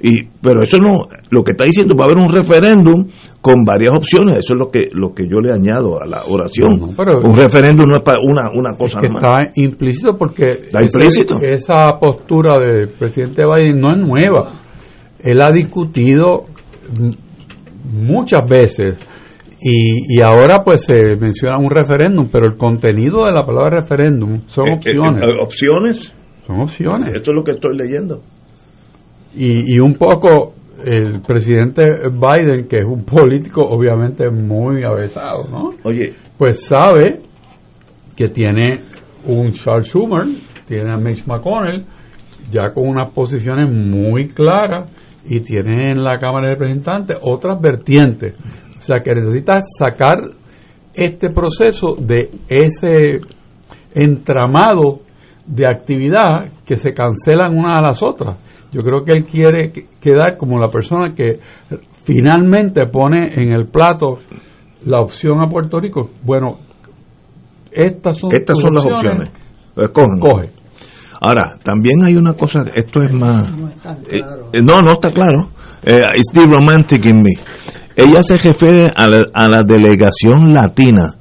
Speaker 5: Y, pero eso no, lo que está diciendo va a haber un referéndum con varias opciones. Eso es lo que, lo que yo le añado a la oración.
Speaker 6: No, no, pero-
Speaker 5: un referéndum no es para una, una cosa
Speaker 6: que
Speaker 5: nada más.
Speaker 6: está implícito porque
Speaker 5: Está
Speaker 6: ese-
Speaker 5: implícito.
Speaker 6: esa postura del presidente Biden no es nueva. Él ha discutido muchas veces y, y ahora pues se menciona un referéndum, pero el contenido de la palabra referéndum son opciones.
Speaker 5: eh, opciones.
Speaker 6: Son opciones.
Speaker 5: Esto es lo que estoy leyendo.
Speaker 6: Y, y un poco el presidente Biden, que es un político obviamente muy avesado, ¿no?
Speaker 5: Oye,
Speaker 6: Pues sabe que tiene un Charles Schumer, tiene a Mitch McConnell, ya con unas posiciones muy claras, y tiene en la Cámara de Representantes otras vertientes. O sea que necesita sacar este proceso de ese entramado de actividad que se cancelan unas a las otras. Yo creo que él quiere que- quedar como la persona que finalmente pone en el plato la opción a Puerto Rico. Bueno, estas son,
Speaker 5: Estas son las opciones. Escogen.
Speaker 6: Coge.
Speaker 5: Ahora, también hay una cosa, esto es más... eh, eh, no, no está claro. Eh, it's the romantic in me. Ella se refiere a la, a la delegación latina.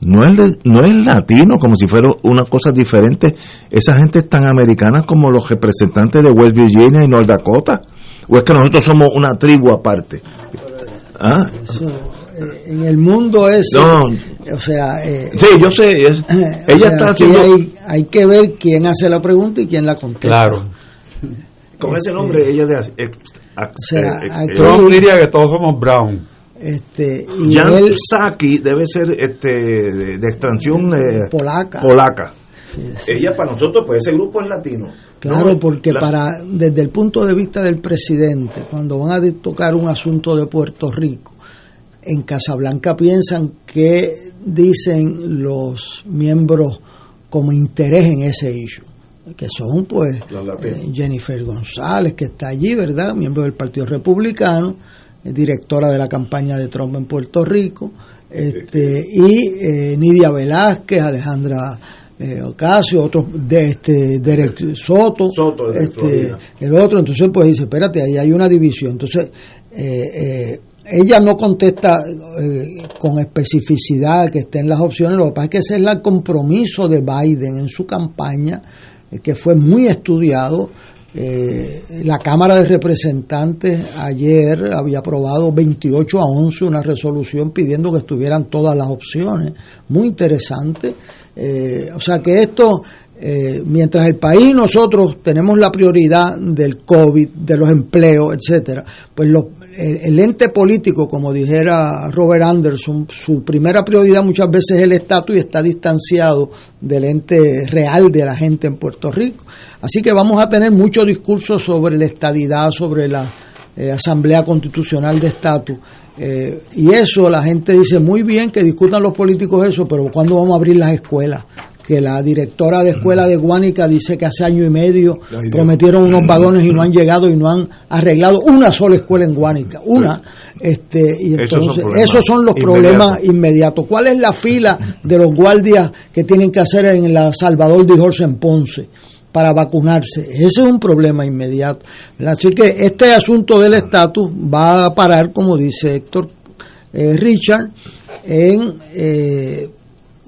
Speaker 5: No es, no es latino, como si fuera una cosa diferente. Esa gente es tan americana como los representantes de West Virginia y North Dakota. ¿O es que nosotros somos una tribu aparte? ¿Ah?
Speaker 7: Eso, eh, en el mundo es
Speaker 5: No.
Speaker 7: o sea eh,
Speaker 5: Sí, yo sé. es- *clears throat*
Speaker 7: o
Speaker 5: ella
Speaker 7: sea,
Speaker 5: está haciendo...
Speaker 7: hay, hay que ver quién hace la pregunta y quién la contesta
Speaker 6: Claro. *laughs*
Speaker 5: Con ese nombre, ella de... eh,
Speaker 7: sea,
Speaker 5: eh,
Speaker 7: aquí-
Speaker 5: eh,
Speaker 6: Trump diría que todos somos brown.
Speaker 7: este y
Speaker 5: Jan
Speaker 7: él
Speaker 5: Psaki debe ser este de, de extracción eh,
Speaker 7: Polaca.
Speaker 5: polaca. Ella para nosotros, pues ese grupo es latino.
Speaker 7: Claro,
Speaker 5: No,
Speaker 7: porque
Speaker 5: la-
Speaker 7: para desde el punto de vista del presidente, cuando van a tocar un asunto de Puerto Rico, en Casablanca piensan que dicen los miembros como interés en ese issue, que son pues eh, Jennifer González, que está allí, ¿verdad? Miembro del Partido Republicano, eh, directora de la campaña de Trump en Puerto Rico, este, y eh, Nidia Velázquez, Alejandra eh, Ocasio, otros de este Derek Soto,
Speaker 5: Soto,
Speaker 7: este, el otro, entonces pues dice, espérate, ahí hay una división. Entonces, ella no contesta eh, con especificidad que estén las opciones, lo que pasa es que ese es el compromiso de Biden en su campaña, que fue muy estudiado. Eh, la Cámara de Representantes ayer había aprobado 28 a 11 una resolución pidiendo que estuvieran todas las opciones. Muy interesante. Eh, o sea que esto, eh, mientras el país nosotros tenemos la prioridad del COVID, de los empleos, etcétera, pues lo- el, el ente político, como dijera Robert Anderson, su primera prioridad muchas veces es el estatus y está distanciado del ente real de la gente en Puerto Rico. Así que vamos a tener mucho discurso sobre la estadidad, sobre la eh, Asamblea Constitucional de Estatus. Eh, y eso la gente dice muy bien que discutan los políticos eso, pero ¿cuándo vamos a abrir las escuelas? Que la directora de escuela de Guánica dice que hace año y medio
Speaker 5: Ay,
Speaker 7: prometieron unos vagones y no han llegado y no han arreglado una sola escuela en Guánica, una. Este, y
Speaker 5: Esos son
Speaker 7: entonces, esos son los problemas inmediatos. ¿Cuál es la fila de los guardias que tienen que hacer en la Salvador de Jorge en Ponce? para vacunarse. Ese es un problema inmediato. Así que este asunto del estatus va a parar, como dice Héctor eh, Richard, en eh,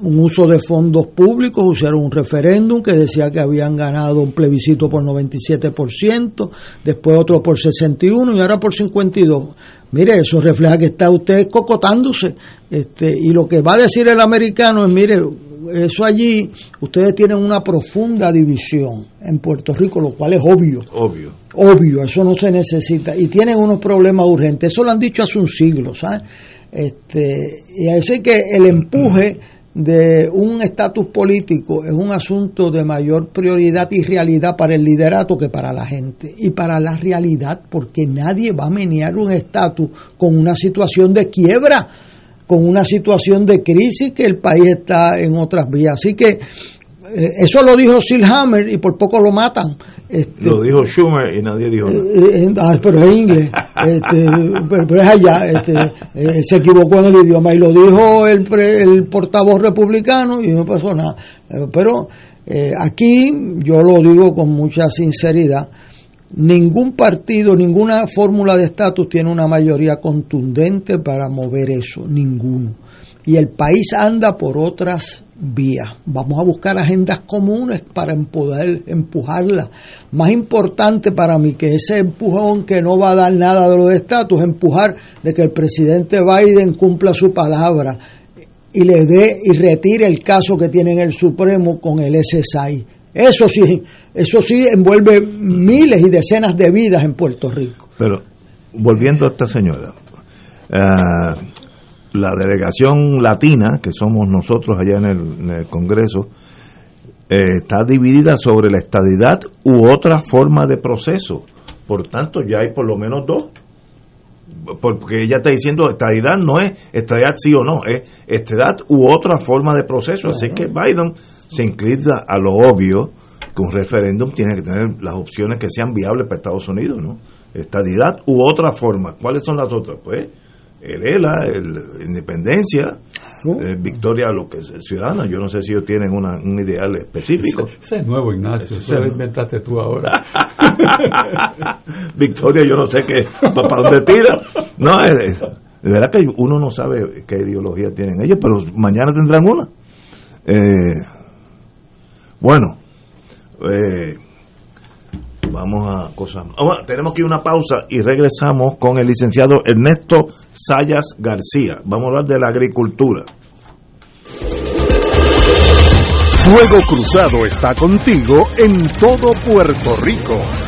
Speaker 7: un uso de fondos públicos, usaron un referéndum que decía que habían ganado un plebiscito por 97%, después otro por 61% y ahora por 52%. Mire, eso refleja que está usted cocotándose. Este, y lo que va a decir el americano es, mire, eso allí, ustedes tienen una profunda división en Puerto Rico, lo cual es obvio.
Speaker 5: Obvio.
Speaker 7: Obvio, eso no se necesita. Y tienen unos problemas urgentes. Eso lo han dicho hace un siglo, ¿sabes? Este, y así que el empuje de un estatus político es un asunto de mayor prioridad y realidad para el liderato que para la gente y para la realidad porque nadie va a menear un estatus con una situación de quiebra con una situación de crisis que el país está en otras vías así que eh, eso lo dijo Silhammer y por poco lo matan. Este,
Speaker 5: Lo dijo Schumer y nadie dijo nada.
Speaker 7: eh, eh, ah, pero es inglés, *laughs* este, pero, pero es allá, este, eh, se equivocó en el idioma y lo dijo el, pre- el portavoz republicano y no pasó nada. Eh, pero eh, aquí yo lo digo con mucha sinceridad, ningún partido, ninguna fórmula de estatus tiene una mayoría contundente para mover eso, ninguno. Y el país anda por otras vías. Vamos a buscar agendas comunes para poder empujarlas. Más importante para mí que ese empujón que no va a dar nada de lo de estatus, empujar de que el presidente Biden cumpla su palabra y le dé y retire el caso que tiene en el Supremo con el SSI. Eso sí, eso sí envuelve miles y decenas de vidas en Puerto Rico.
Speaker 5: Pero volviendo a esta señora, ah, la delegación latina, que somos nosotros allá en el, en el Congreso, eh, está dividida sobre la estadidad u otra forma de proceso. Por tanto, ya hay por lo menos dos. Porque ella está diciendo estadidad no es estadidad sí o no, es estadidad u otra forma de proceso. Así que Biden se inclina a lo obvio que un referéndum tiene que tener las opciones que sean viables para Estados Unidos, ¿no? Estadidad u otra forma. ¿Cuáles son las otras? Pues el ELA, el Independencia, eh, Victoria, lo que es ciudadana. Yo no sé si ellos tienen una, un ideal específico.
Speaker 6: Ese es nuevo, Ignacio. Eso lo inventaste tú ahora. *laughs*
Speaker 5: Victoria, yo no sé qué, para dónde tira. No, es, es- de verdad que uno no sabe qué ideología tienen ellos, pero mañana tendrán una. Eh, bueno, eh, vamos a cosas. tenemos que una pausa y regresamos con el licenciado Ernesto Sayas García. Vamos a hablar de la agricultura.
Speaker 9: Fuego Cruzado está contigo en todo Puerto Rico.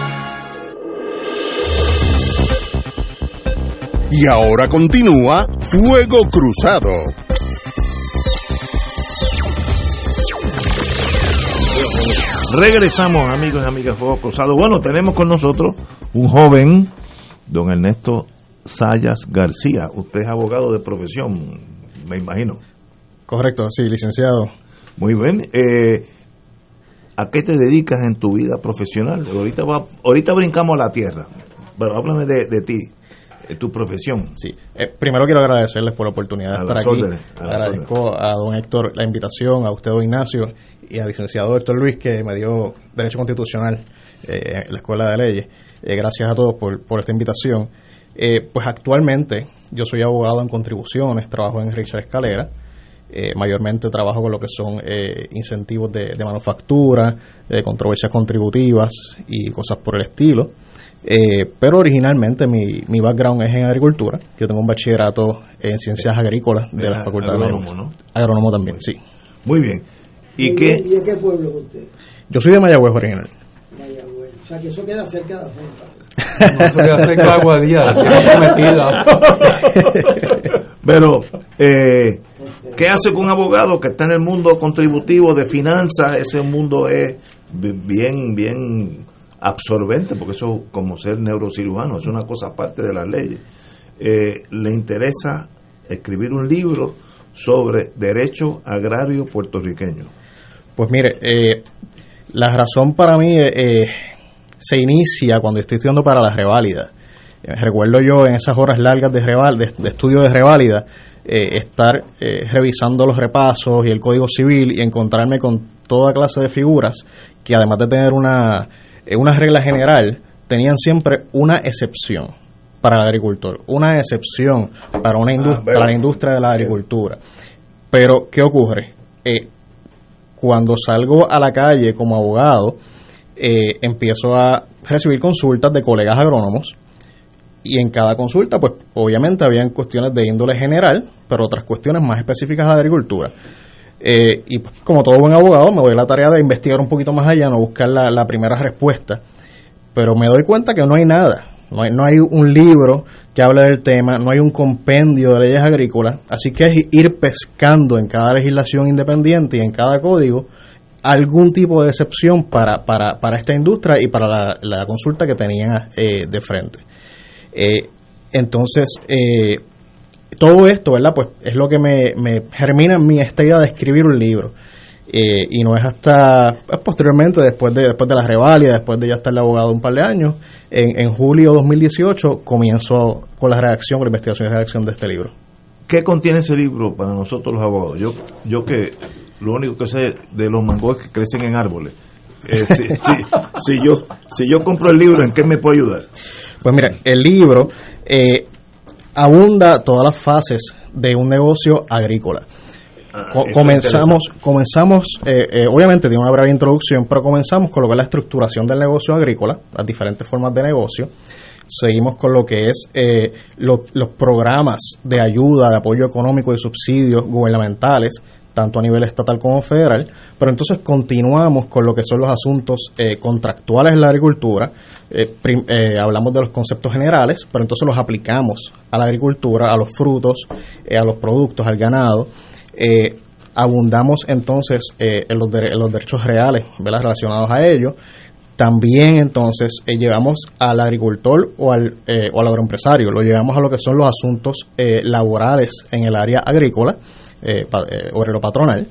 Speaker 9: Y ahora continúa Fuego Cruzado.
Speaker 5: Regresamos, amigos y amigas Fuego Cruzado. Bueno, tenemos con nosotros un joven, don Ernesto Sayas García. Usted es abogado de profesión, me imagino.
Speaker 14: Correcto, sí, licenciado.
Speaker 5: Muy bien. Eh, ¿A qué te dedicas en tu vida profesional? Ahorita, va, ahorita brincamos a la tierra, pero háblame de, de ti, de tu profesión.
Speaker 14: Sí. Eh, primero quiero agradecerles por la oportunidad de
Speaker 5: A
Speaker 14: estar aquí.
Speaker 5: órdenes,
Speaker 14: Agradezco a don Héctor la invitación, a usted, don Ignacio, y al licenciado Héctor Luis, que me dio Derecho Constitucional eh, en la Escuela de Leyes. Eh, gracias a todos por, por esta invitación. Eh, pues actualmente yo soy abogado en contribuciones, trabajo en Richard Escalera. Eh, mayormente trabajo con lo que son eh, incentivos de, de manufactura, eh, controversias contributivas y cosas por el estilo. Eh, pero originalmente mi, mi background es en agricultura. Yo tengo un bachillerato en ciencias agrícolas de la
Speaker 5: Era
Speaker 14: Facultad
Speaker 5: agrónomo,
Speaker 14: de
Speaker 5: ¿no?
Speaker 14: Agrónomo también, sí.
Speaker 5: Muy bien. ¿Y qué?
Speaker 7: ¿Y de qué pueblo es usted?
Speaker 14: Yo soy de Mayagüez original.
Speaker 7: Mayagüez. O sea, que eso queda cerca de la Junta.
Speaker 6: No, eso queda cerca de Aguadilla, tierra prometida. *laughs*
Speaker 5: Pero, eh, ¿qué hace con un abogado que está en el mundo contributivo de finanzas? Ese mundo es bi- bien, bien absorbente, porque eso es como ser neurocirujano, es una cosa aparte de las leyes. Eh, ¿Le interesa escribir un libro sobre derecho agrario puertorriqueño?
Speaker 14: Pues mire, eh, la razón para mí eh, se inicia cuando estoy estudiando para la reválida. Eh, recuerdo yo en esas horas largas de, reval, de, de estudio de reválida eh, estar eh, revisando los repasos y el Código Civil y encontrarme con toda clase de figuras que además de tener una, eh, una regla general, tenían siempre una excepción para el agricultor, una excepción para, una indus- para la industria de la agricultura. Pero, ¿qué ocurre? Eh, cuando salgo a la calle como abogado, eh, empiezo a recibir consultas de colegas agrónomos y en cada consulta, pues obviamente habían cuestiones de índole general, pero otras cuestiones más específicas de agricultura. Eh, y pues, como todo buen abogado, me doy la tarea de investigar un poquito más allá, no buscar la, la primera respuesta, pero me doy cuenta que no hay nada. No hay, no hay un libro que hable del tema, no hay un compendio de leyes agrícolas, así que es ir pescando en cada legislación independiente y en cada código algún tipo de excepción para, para, para esta industria y para la, la consulta que tenían eh, de frente. Eh, entonces, eh, todo esto, ¿verdad? Pues es lo que me, me germina en mí esta idea de escribir un libro. Eh, y no es hasta pues, posteriormente, después de después de la revalia, después de ya estar de abogado un par de años, en, en julio de 2018 comienzo con la redacción, con la investigación y redacción de este libro.
Speaker 5: ¿Qué contiene ese libro para nosotros los abogados? Yo, yo que lo único que sé de los mangos es que crecen en árboles. Eh, si, si- si yo, si yo compro el libro, ¿en qué me puede ayudar?
Speaker 14: Pues mira, el libro eh, abunda todas las fases de un negocio agrícola. Co-
Speaker 5: Ah,
Speaker 14: comenzamos, comenzamos eh, eh, obviamente tiene una breve introducción, pero comenzamos con lo que es la estructuración del negocio agrícola, las diferentes formas de negocio. Seguimos con lo que es eh, lo- los programas de ayuda, de apoyo económico y subsidios gubernamentales, tanto a nivel estatal como federal. Pero entonces continuamos con lo que son los asuntos eh, contractuales en la agricultura. Eh, eh, hablamos de los conceptos generales, pero entonces los aplicamos a la agricultura, a los frutos, eh, a los productos, al ganado. Abundamos entonces en, los en derechos reales relacionados a ello. También entonces llevamos al agricultor o al, o al agroempresario, lo llevamos a lo que son los asuntos eh, laborales en el área agrícola, eh, pa- eh, obrero patronal.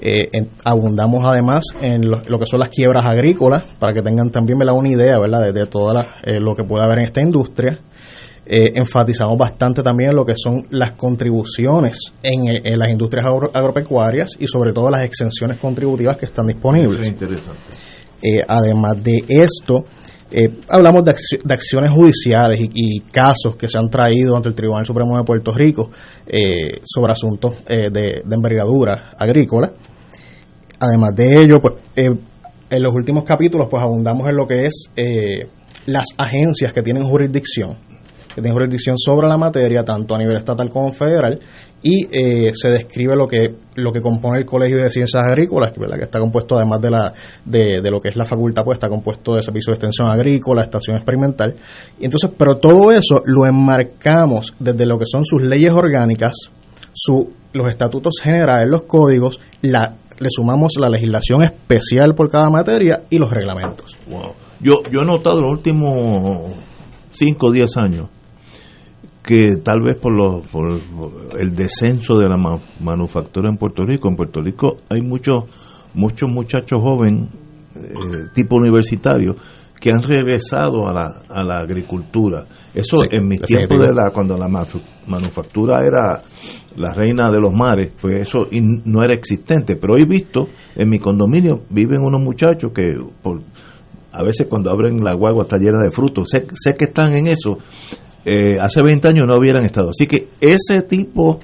Speaker 14: Eh, en- abundamos además en lo, lo que son las quiebras agrícolas, para que tengan también ¿verdad? una idea ¿verdad? de, de todo lo que puede haber en esta industria. Eh, enfatizamos bastante también lo que son las contribuciones en, eh, en las industrias agro- agropecuarias y sobre todo las exenciones contributivas que están disponibles.
Speaker 5: Eso es interesante.
Speaker 14: Eh, además de esto, eh, hablamos de, acci- de acciones judiciales y, y casos que se han traído ante el Tribunal Supremo de Puerto Rico eh, sobre asuntos eh, de, de envergadura agrícola. además de ello, pues eh, en los últimos capítulos pues abundamos en lo que es eh, las agencias que tienen jurisdicción, que tienen jurisdicción sobre la materia, tanto a nivel estatal como federal, y eh, se describe lo que lo que compone el Colegio de Ciencias Agrícolas, que, está compuesto además de la de, lo que es la facultad, pues está compuesto de servicio de extensión agrícola, estación experimental, y entonces, pero todo eso lo enmarcamos desde lo que son sus leyes orgánicas, su, los estatutos generales, los códigos, la, le sumamos la legislación especial por cada materia y los reglamentos.
Speaker 5: Wow. Yo, yo he notado los últimos 5 o 10 años que tal vez por, lo, por el descenso de la ma- manufactura en Puerto Rico, en Puerto Rico hay muchos muchos muchachos jóvenes, eh, tipo universitario, que han regresado a la, a la agricultura. Eso
Speaker 14: Sí,
Speaker 5: en mis tiempos de la cuando la manufactura era la reina de los mares, pues eso in- no era existente. Pero hoy he visto en mi condominio viven unos muchachos que por a veces cuando abren la guagua está llena de frutos. Sé, sé que están en eso. Eh, hace 20 años no hubieran estado. Así que ese tipo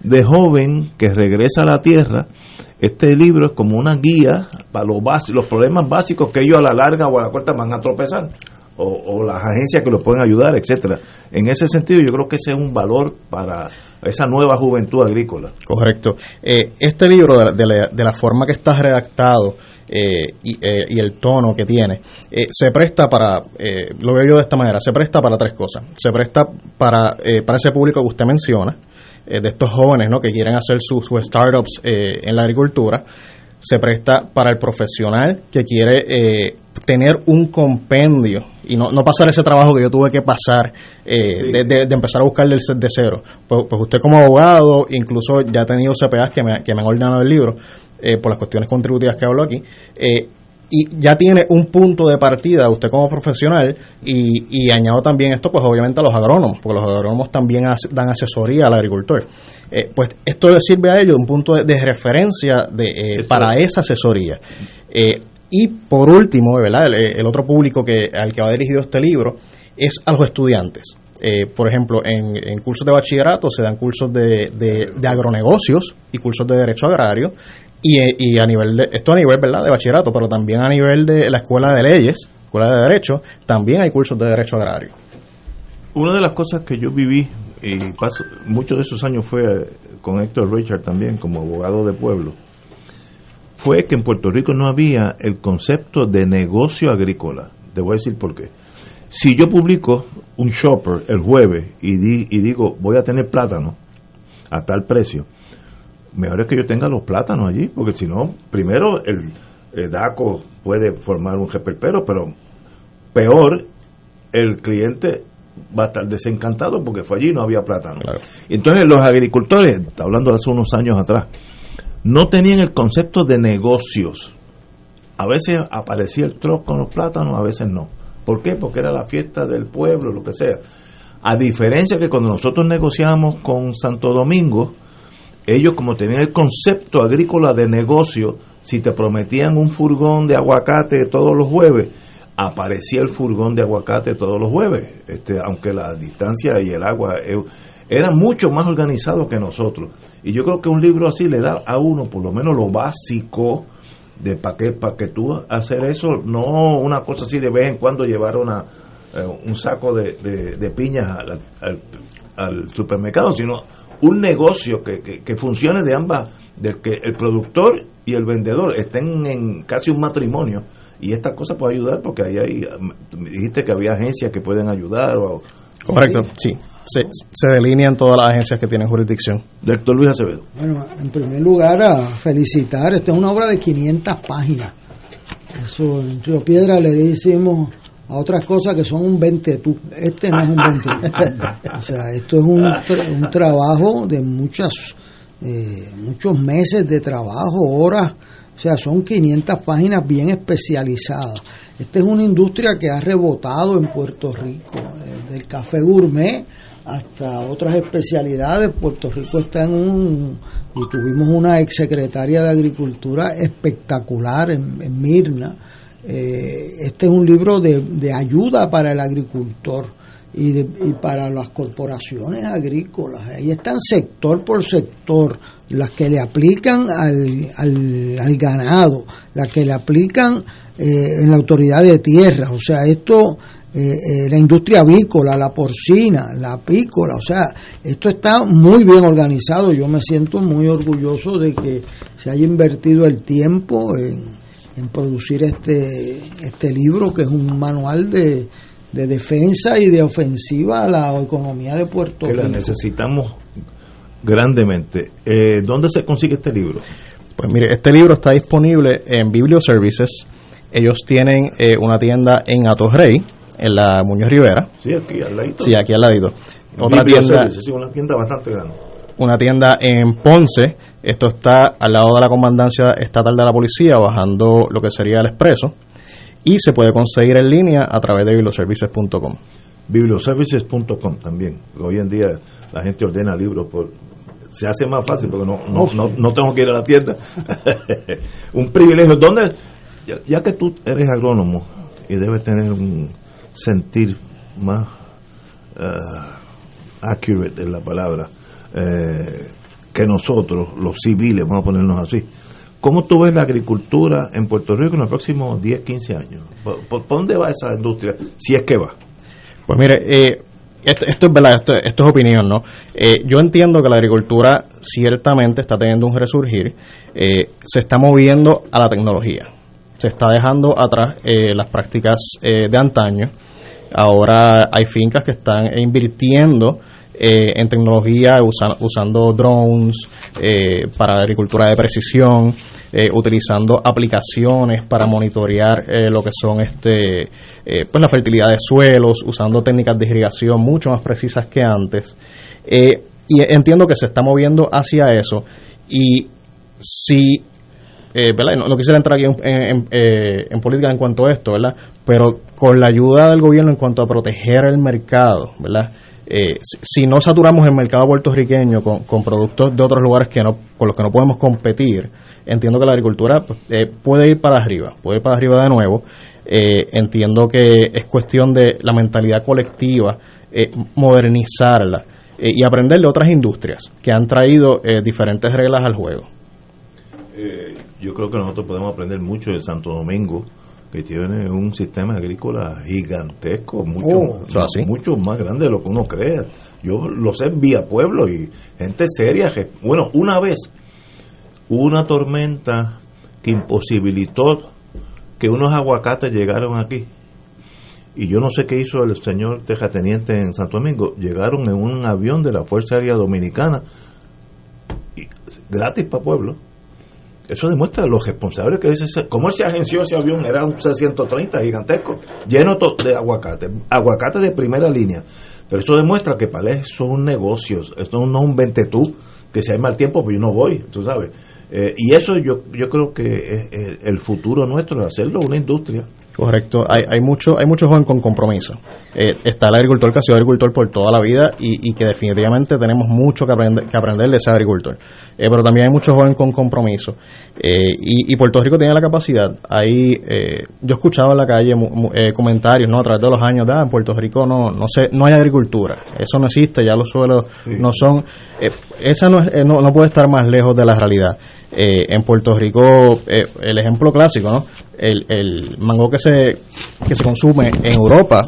Speaker 5: de joven que regresa a la tierra, este libro es como una guía para los, los problemas básicos que ellos a la larga o a la corta van a tropezar. O, o las agencias que los pueden ayudar, etcétera. En ese sentido, yo creo que ese es un valor para esa nueva juventud agrícola.
Speaker 14: Correcto. Eh, este libro, de, la- de la, forma que está redactado eh, y, eh, y el tono que tiene, se presta para, lo veo yo de esta manera, se presta para tres cosas. Se presta para, para ese público que usted menciona, de estos jóvenes ¿no? que quieren hacer sus sus startups en la agricultura. Se presta para el profesional que quiere tener un compendio y no, no pasar ese trabajo que yo tuve que pasar eh, de, de- de empezar a buscar del de cero. Pues, pues usted como abogado, incluso ya ha tenido CPAs que me, que me han ordenado el libro eh, por las cuestiones contributivas que hablo aquí. eh, y ya tiene un punto de partida usted como profesional y, y añado también esto pues obviamente a los agrónomos porque los agrónomos también as- dan asesoría al agricultor Eh, pues esto le sirve a ellos un punto de, de referencia de, eh, para esa asesoría Eh, y por último verdad el, el otro público que al que va dirigido este libro es a los estudiantes. Eh, por ejemplo, en, en cursos de bachillerato se dan cursos de, de, agronegocios y cursos de derecho agrario. Y, eh, y a nivel de, esto a nivel verdad de bachillerato, pero también a nivel de la escuela de leyes, escuela de derecho, también hay cursos de derecho agrario.
Speaker 5: Una de las cosas que yo viví, y paso, muchos de esos años fue con Héctor Richard también, como abogado de pueblo, fue que en Puerto Rico no había el concepto de negocio agrícola. Te voy a decir por qué. Si yo publico un shopper el jueves y, di- y digo voy a tener plátano a tal precio, mejor es que yo tenga los plátanos allí, porque si no, primero el, el DACO puede formar un reperpero, pero peor, el cliente va a estar desencantado porque fue allí y no había plátano. Entonces los agricultores, está hablando hace unos años atrás, no tenían el concepto de negocios. A veces aparecía el truck con los plátanos, a veces no. ¿Por qué? Porque era la fiesta del pueblo, lo que sea. A diferencia que cuando nosotros negociamos con Santo Domingo, ellos como tenían el concepto agrícola de negocio, si te prometían un furgón de aguacate todos los jueves, aparecía el furgón de aguacate todos los jueves, este, aunque la distancia y el agua eran mucho más organizados que nosotros. Y yo creo que un libro así le da a uno por lo menos lo básico de para que, para que tú hacer eso, no una cosa así de vez en cuando llevar una, eh, un saco de, de- de piñas al, al- al supermercado, sino un negocio que, que, que funcione de ambas, del que el productor y el vendedor estén en casi un matrimonio. Y esta cosa puede ayudar porque ahí hay, me dijiste que había agencias que pueden ayudar. O,
Speaker 14: Correcto, sí. Se, se delinean todas las agencias que tienen jurisdicción.
Speaker 5: Doctor Luis Acevedo.
Speaker 7: Bueno, en primer lugar, a felicitar. Esta es una obra de 500 páginas. Eso en Río Piedra le decimos a otras cosas que son un 20 tú. Este no es un 20 *laughs* O sea, esto es un, tra- un trabajo de muchas, eh, muchos meses de trabajo, horas. O sea, son 500 páginas bien especializadas. Esta es una industria que ha rebotado en Puerto Rico, eh, del café gourmet hasta otras especialidades. Puerto Rico está en un, y tuvimos una exsecretaria de Agricultura espectacular en, Mirna. Eh, este es un libro de, de ayuda para el agricultor. y, de- y para las corporaciones agrícolas. Ahí están sector por sector, las que le aplican al, al, al ganado, las que le aplican eh, en la autoridad de tierra. O sea, esto, eh, eh, la industria avícola, la porcina, la apícola, o sea, esto está muy bien organizado. Yo me siento muy orgulloso de que se haya invertido el tiempo en, en producir este, este libro, que es un manual de, de defensa y de ofensiva a la economía de Puerto
Speaker 5: que la
Speaker 7: Rico.
Speaker 5: necesitamos grandemente. Eh, ¿Dónde se consigue este libro?
Speaker 14: Pues mire, este libro está disponible en Biblioservices. Ellos tienen eh, una tienda en Atorrey, en la Muñoz Rivera.
Speaker 5: Sí, aquí al ladito.
Speaker 14: Sí, aquí al ladito. Otra tienda,
Speaker 5: sí, una tienda bastante grande.
Speaker 14: una tienda en Ponce. Esto está al lado de la comandancia estatal de la policía, bajando lo que sería el expreso. Y se puede conseguir en línea a través de biblioservices.com.
Speaker 5: Biblioservices.com también. Hoy en día la gente ordena libros por se hace más fácil porque no, no, no, no tengo que ir a la tienda. *laughs* un privilegio. ¿Dónde? Ya, ya que tú eres agrónomo y debes tener un sentir más eh, accurate en la palabra eh, que nosotros, los civiles, vamos a ponernos así. ¿Cómo tú ves la agricultura en Puerto Rico en los próximos 10, 15 años? ¿Por, por dónde va esa industria? Si es que va.
Speaker 14: Pues mire, eh, esto, esto es verdad, esto, esto es opinión, ¿no? Eh, yo entiendo que la agricultura ciertamente está teniendo un resurgir, eh, se está moviendo a la tecnología, se está dejando atrás eh, las prácticas eh, de antaño, ahora hay fincas que están invirtiendo eh, en tecnología usa- usando drones eh, para agricultura de precisión, eh, utilizando aplicaciones para monitorear lo que son este pues la fertilidad de suelos, usando técnicas de irrigación mucho más precisas que antes. Y entiendo que se está moviendo hacia eso. Y si eh, ¿verdad? No, no quisiera entrar aquí eh, en política en cuanto a esto, ¿verdad? Pero con la ayuda del gobierno en cuanto a proteger el mercado, ¿verdad? Eh, si, no saturamos el mercado puertorriqueño con, con productos de otros lugares que no, con los que no podemos competir, entiendo que la agricultura pues, eh, puede ir para arriba, puede ir para arriba de nuevo. Entiendo que es cuestión de la mentalidad colectiva, modernizarla y aprender de otras industrias que han traído diferentes reglas al juego.
Speaker 5: Yo creo que nosotros podemos aprender mucho de Santo Domingo, que tiene un sistema agrícola gigantesco, mucho,
Speaker 14: Oh,
Speaker 5: mucho más grande de lo que uno cree. Yo lo sé vía pueblo y gente seria. que- bueno, una vez hubo una tormenta que imposibilitó que unos aguacates llegaron aquí. Y yo no sé qué hizo el señor tejateniente en Santo Domingo. Llegaron en un avión de la Fuerza Aérea Dominicana, y- gratis para pueblo. Eso demuestra lo responsable que es. ¿Cómo se agenció ese avión? Era un C-130 gigantesco, lleno de aguacate, aguacate de primera línea. Pero eso demuestra que para él son negocios, esto no es un ventetú, que si hay mal tiempo, pues yo no voy, tú sabes. Eh, y eso yo, yo creo que es el, el futuro nuestro, hacerlo una industria.
Speaker 14: Correcto, hay, hay mucho hay muchos jóvenes con compromiso. Eh, está el agricultor que ha sido agricultor por toda la vida y, y que definitivamente tenemos mucho que aprender, que aprender de ese agricultor. Eh, pero también hay muchos jóvenes con compromiso. Eh, y, y Puerto Rico tiene la capacidad. Eh, yo escuchaba en la calle mu- mu- eh, comentarios ¿no? a través de los años, "Ah, en Puerto Rico no no sé, no hay agricultura, eso no existe, ya los suelos no son... esa no, eh, no, no puede estar más lejos de la realidad. Eh, en Puerto Rico, eh, el ejemplo clásico, ¿no? El, el mango que se, que se consume en Europa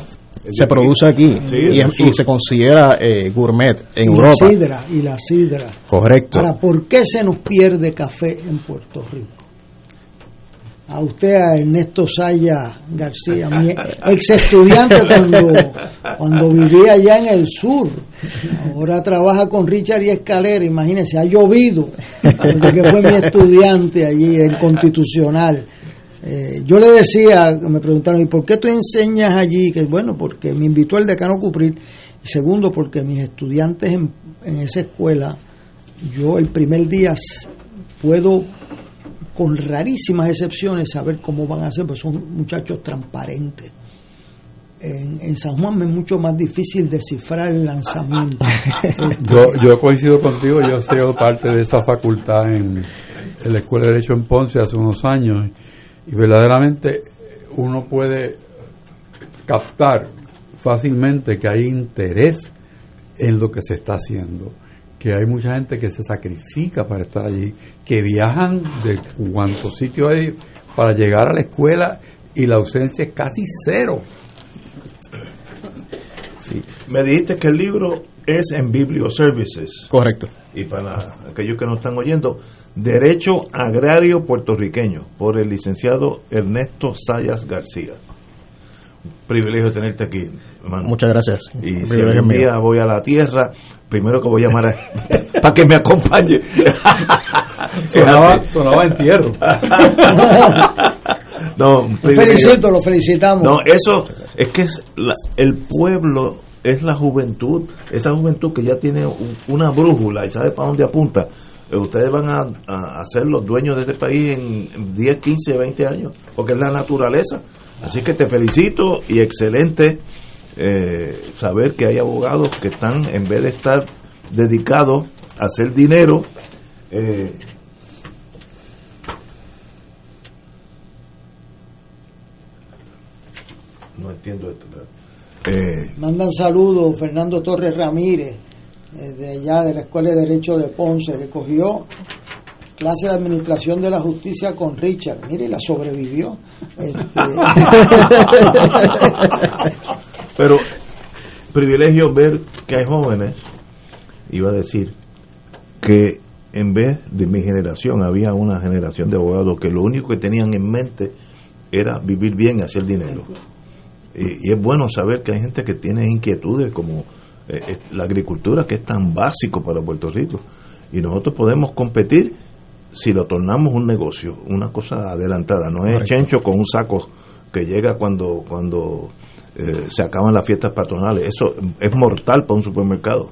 Speaker 14: se produce aquí
Speaker 7: Sí,
Speaker 14: y, es- se considera eh, gourmet en
Speaker 7: y
Speaker 14: Europa.
Speaker 7: la sidra, y la sidra.
Speaker 14: Correcto.
Speaker 7: Ahora, ¿por qué se nos pierde café en Puerto Rico? A usted, a Ernesto Saya García, mi ex estudiante cuando, cuando vivía allá en el sur. Ahora trabaja con Richard y Escalera, imagínese, ha llovido desde que fue mi estudiante allí en Constitucional. Eh, yo le decía, me preguntaron, ¿y por qué tú enseñas allí? Que bueno, porque me invitó el decano Cupril. Y segundo, porque mis estudiantes en, en esa escuela, yo el primer día puedo, con rarísimas excepciones, saber cómo van a ser, pues son muchachos transparentes. En, en San Juan me es mucho más difícil descifrar el lanzamiento. *laughs*
Speaker 6: Yo, yo coincido contigo, yo he sido parte de esa facultad en, en la Escuela de Derecho en Ponce hace unos años y verdaderamente uno puede captar fácilmente que hay interés en lo que se está haciendo, que hay mucha gente que se sacrifica para estar allí, que viajan de cuantos sitios hay para llegar a la escuela y la ausencia es casi cero.
Speaker 5: Sí. Me dijiste que el libro es en Biblioservices.
Speaker 14: Correcto.
Speaker 5: Y para aquellos que nos están oyendo, Derecho Agrario Puertorriqueño, por el licenciado Ernesto Sayas García. Privilegio tenerte aquí, hermano.
Speaker 14: Muchas gracias.
Speaker 5: Y si algún
Speaker 14: mío.
Speaker 5: día voy a la tierra, primero que voy a llamar a, *laughs* para que me acompañe. *laughs*
Speaker 6: Sonaba, *laughs* sonaba entierro.
Speaker 5: no,
Speaker 7: Lo felicito, lo felicitamos.
Speaker 5: No, eso es que es la- el pueblo es la juventud, esa juventud que ya tiene un- una brújula y sabe para dónde apunta. Eh, Ustedes van a, a- a ser los dueños de este país en 10, 15, 20 años, porque es la naturaleza. Así que te felicito y excelente eh, saber que hay abogados que están, en vez de estar dedicados a hacer dinero, eh, no entiendo esto. eh,
Speaker 7: Mandan saludos Fernando Torres Ramírez, eh, de allá de la Escuela de Derecho de Ponce, que cogió clase de Administración de la Justicia con Richard. Mire, la sobrevivió. Este, *laughs*
Speaker 5: Pero privilegio ver que hay jóvenes, iba a decir, que en vez de mi generación había una generación de abogados que lo único que tenían en mente era vivir bien y hacer dinero. Y, y es bueno saber que hay gente que tiene inquietudes como eh, eh, la agricultura, que es tan básico para Puerto Rico. Y nosotros podemos competir si lo tornamos un negocio, una cosa adelantada. No es
Speaker 14: Correcto.
Speaker 5: chencho con un saco que llega cuando, cuando eh, se acaban las fiestas patronales. Eso es mortal para un supermercado.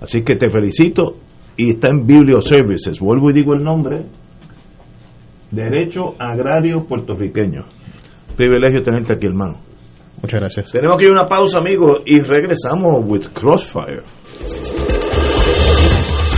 Speaker 5: Así que te felicito y está en Biblioservices. Vuelvo y digo el nombre. Derecho Agrario Puertorriqueño. Privilegio tenerte aquí, hermano.
Speaker 14: Muchas gracias.
Speaker 5: Tenemos que ir a una pausa, amigos, y regresamos with Crossfire.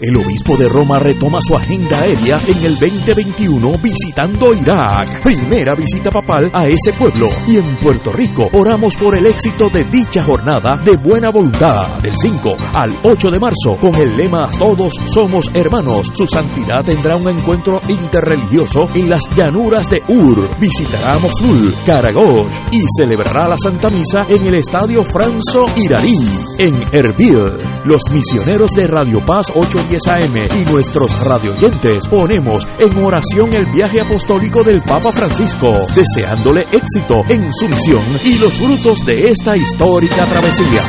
Speaker 10: El obispo de Roma retoma su agenda aérea en el 2021 visitando Irak. Primera visita papal a ese pueblo. Y en Puerto Rico oramos por el éxito de dicha jornada de buena voluntad. Del 5 al 8 de marzo con el lema Todos somos hermanos. Su santidad tendrá un encuentro interreligioso en las llanuras de Ur. Visitará Mosul, Karagosh y celebrará la Santa Misa en el Estadio Franzo Iraní en Erbil. Los misioneros de Radio Paz 810 AM y nuestros radioyentes ponemos en oración el viaje apostólico del Papa Francisco, deseándole éxito en su misión y los frutos de esta histórica travesía.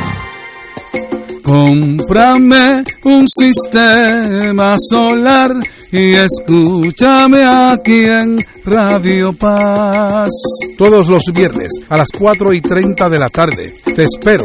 Speaker 15: Cómprame un sistema solar y escúchame aquí en Radio Paz.
Speaker 11: Todos los viernes a las 4 y 30 de la tarde. Te espero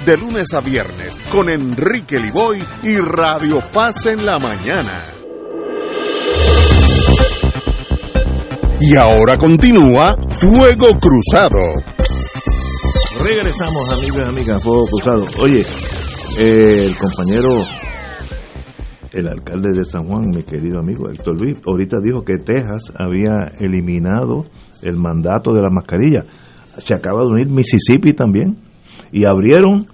Speaker 9: de lunes a viernes con Enrique Liboy y Radio Paz en la mañana. Y ahora continúa Fuego Cruzado.
Speaker 5: Regresamos, amigos y amigas, Fuego Cruzado. Oye, eh, el compañero, el alcalde de San Juan, mi querido amigo Héctor Luis, ahorita dijo que Texas había eliminado el mandato de la mascarilla. Se acaba de unir Mississippi también. Y abrieron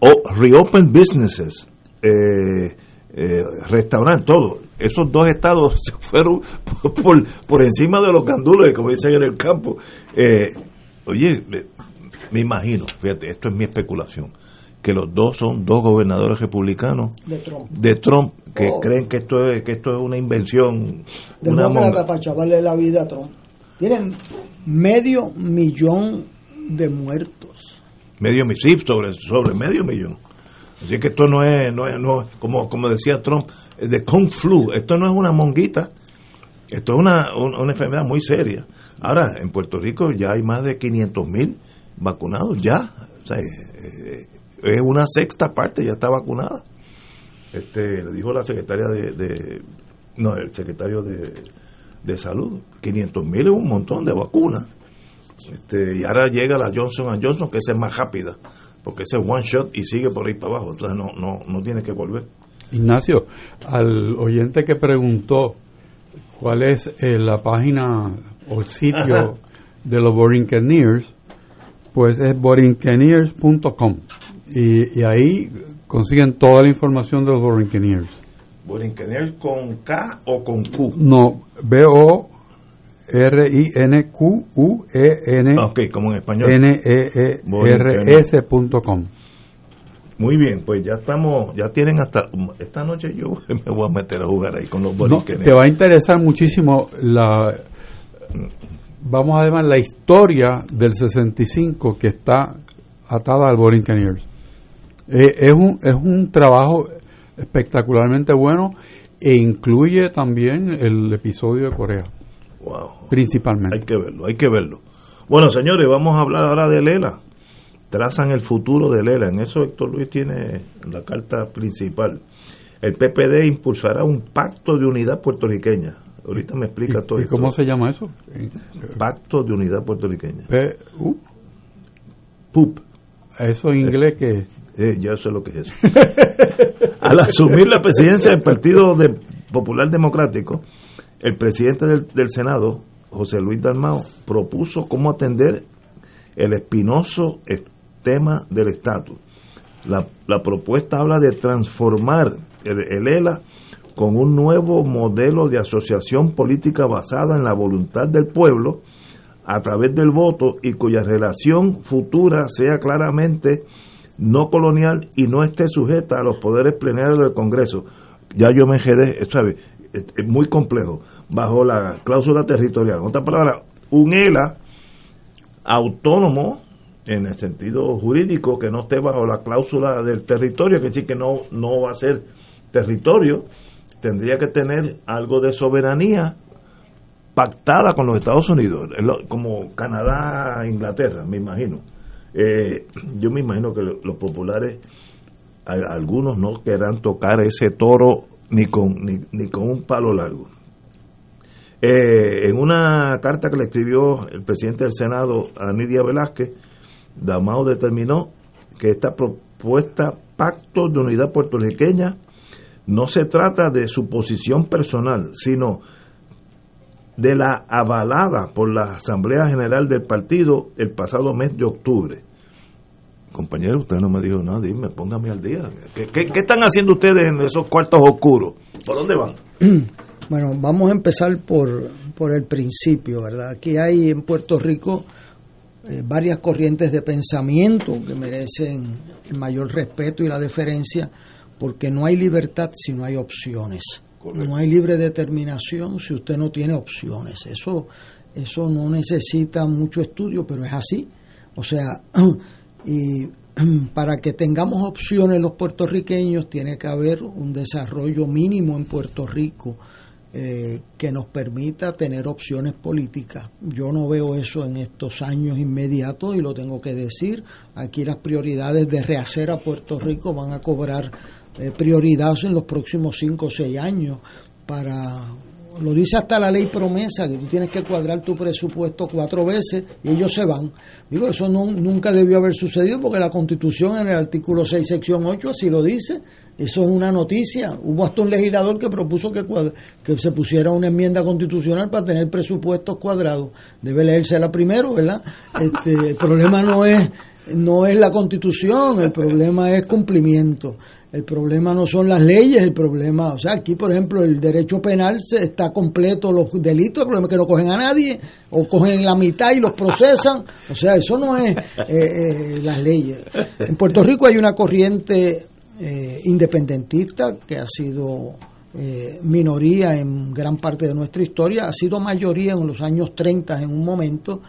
Speaker 5: o reopen businesses, eh, eh, restaurantes, todo. Esos dos estados *laughs* se fueron por, por, por encima de los gandules, como dicen en el campo. Eh, oye, me imagino, fíjate, esto es mi especulación, que los dos son dos gobernadores republicanos
Speaker 7: De Trump.
Speaker 5: de Trump que
Speaker 7: Oh.
Speaker 5: creen que esto es que esto es una invención, una
Speaker 7: Demócrata para chavarle la vida a Trump. Tienen medio millón de muertos.
Speaker 5: Medio mi- sí, sobre sobre medio millón. Así que esto no es no es no como como decía Trump de kung flu, esto no es una monguita. Esto es una, un- una enfermedad muy seria. Ahora, en Puerto Rico ya hay más de 500 mil vacunados, ya. O sea, eh, es una sexta parte, ya está vacunada. Este, le dijo la secretaria de, de- no, el secretario de, de salud, 500 mil es un montón de vacunas. Este, y ahora llega la Johnson Johnson, que esa es más rápida, porque ese es one shot y sigue por ahí para abajo, entonces no, no, no tiene que volver.
Speaker 6: Ignacio, al oyente que preguntó cuál es eh, la página o el sitio *laughs* de los Borinqueniers, pues es borinqueniers.com y, y ahí consiguen toda la información de los Borinqueniers.
Speaker 5: Borinqueniers con K o con Q.
Speaker 6: No, B-O-R-I-N-Q-U-E-N.
Speaker 5: Ok, como en español.
Speaker 6: N-E-E-R-S.com.
Speaker 5: Muy bien, pues ya estamos, ya tienen hasta, esta noche yo *laughs* me voy a meter a jugar ahí con los
Speaker 6: No,
Speaker 5: Borinqueniers.
Speaker 6: te va a interesar muchísimo la vamos a llamar la historia del 65 que está atada al Borinqueniers. Eh, es un es un trabajo espectacularmente bueno e incluye también el episodio de Corea.
Speaker 5: Wow.
Speaker 6: Principalmente.
Speaker 5: Hay que verlo, hay que verlo. Bueno, señores, vamos a hablar ahora de Lela. Trazan el futuro de Lela. En eso Héctor Luis tiene la carta principal. El PPD impulsará un pacto de unidad puertorriqueña. Ahorita me explica todo
Speaker 6: ¿Y
Speaker 5: esto.
Speaker 6: cómo se llama eso?
Speaker 5: Pacto de unidad puertorriqueña.
Speaker 6: P- U.
Speaker 5: PUP.
Speaker 6: Eso en inglés que
Speaker 5: Eh, ya sé lo que es eso. *laughs* Al asumir la presidencia del Partido de- Popular Democrático, el presidente del, del Senado, José Luis Dalmao, propuso cómo atender el espinoso es- tema del estatus. La, la propuesta habla de transformar el, el ELA con un nuevo modelo de asociación política basada en la voluntad del pueblo a través del voto y cuya relación futura sea claramente no colonial y no esté sujeta a los poderes plenarios del Congreso. Ya yo me enredé, ¿sabe? Es, muy complejo, bajo la cláusula territorial. En otras palabras, un ELA autónomo en el sentido jurídico que no esté bajo la cláusula del territorio, que decir que no, no va a ser territorio, tendría que tener algo de soberanía pactada con los Estados Unidos, como Canadá, Inglaterra, me imagino. Eh, yo me imagino que lo- los populares, algunos no querrán tocar ese toro ni con, ni, ni con un palo largo. Eh, en una carta que le escribió el presidente del Senado a Nidia Velázquez, Damao determinó que esta propuesta pacto de unidad puertorriqueña no se trata de su posición personal, sino de la avalada por la Asamblea General del partido el pasado mes de octubre. Compañero, usted no me dijo nada, dime, póngame al día. ¿Qué, qué, qué están haciendo ustedes en esos cuartos oscuros? ¿Por dónde van? *clears throat*
Speaker 7: Bueno, vamos a empezar por, por el principio, ¿verdad? Aquí hay en Puerto Rico eh, varias corrientes de pensamiento que merecen el mayor respeto y la deferencia, porque no hay libertad si no hay opciones. No hay libre determinación si usted no tiene opciones. Eso, eso no necesita mucho estudio, pero es así. O sea, *clears throat* y *clears throat* para que tengamos opciones los puertorriqueños tiene que haber un desarrollo mínimo en Puerto Rico eh, que nos permita tener opciones políticas. Yo no veo eso en estos años inmediatos y lo tengo que decir. Aquí las prioridades de rehacer a Puerto Rico van a cobrar eh, prioridad en los próximos cinco o seis años para lo dice hasta la ley promesa, que tú tienes que cuadrar tu presupuesto cuatro veces y ellos se van. Digo, eso no, nunca debió haber sucedido porque la Constitución en el artículo 6, sección 8 así lo dice. Eso es una noticia. Hubo hasta un legislador que propuso que, que se pusiera una enmienda constitucional para tener presupuestos cuadrados. Debe leérsela primero, ¿verdad? Este, el problema no es no es la constitución, el problema es cumplimiento. El problema no son las leyes, el problema, o sea, aquí por ejemplo el derecho penal se, está completo los delitos, el problema es que no cogen a nadie o cogen la mitad y los procesan, o sea, eso no es eh, eh, las leyes. En Puerto Rico hay una corriente eh, independentista que ha sido minoría en gran parte de nuestra historia, ha sido mayoría en los años 30 en un momento,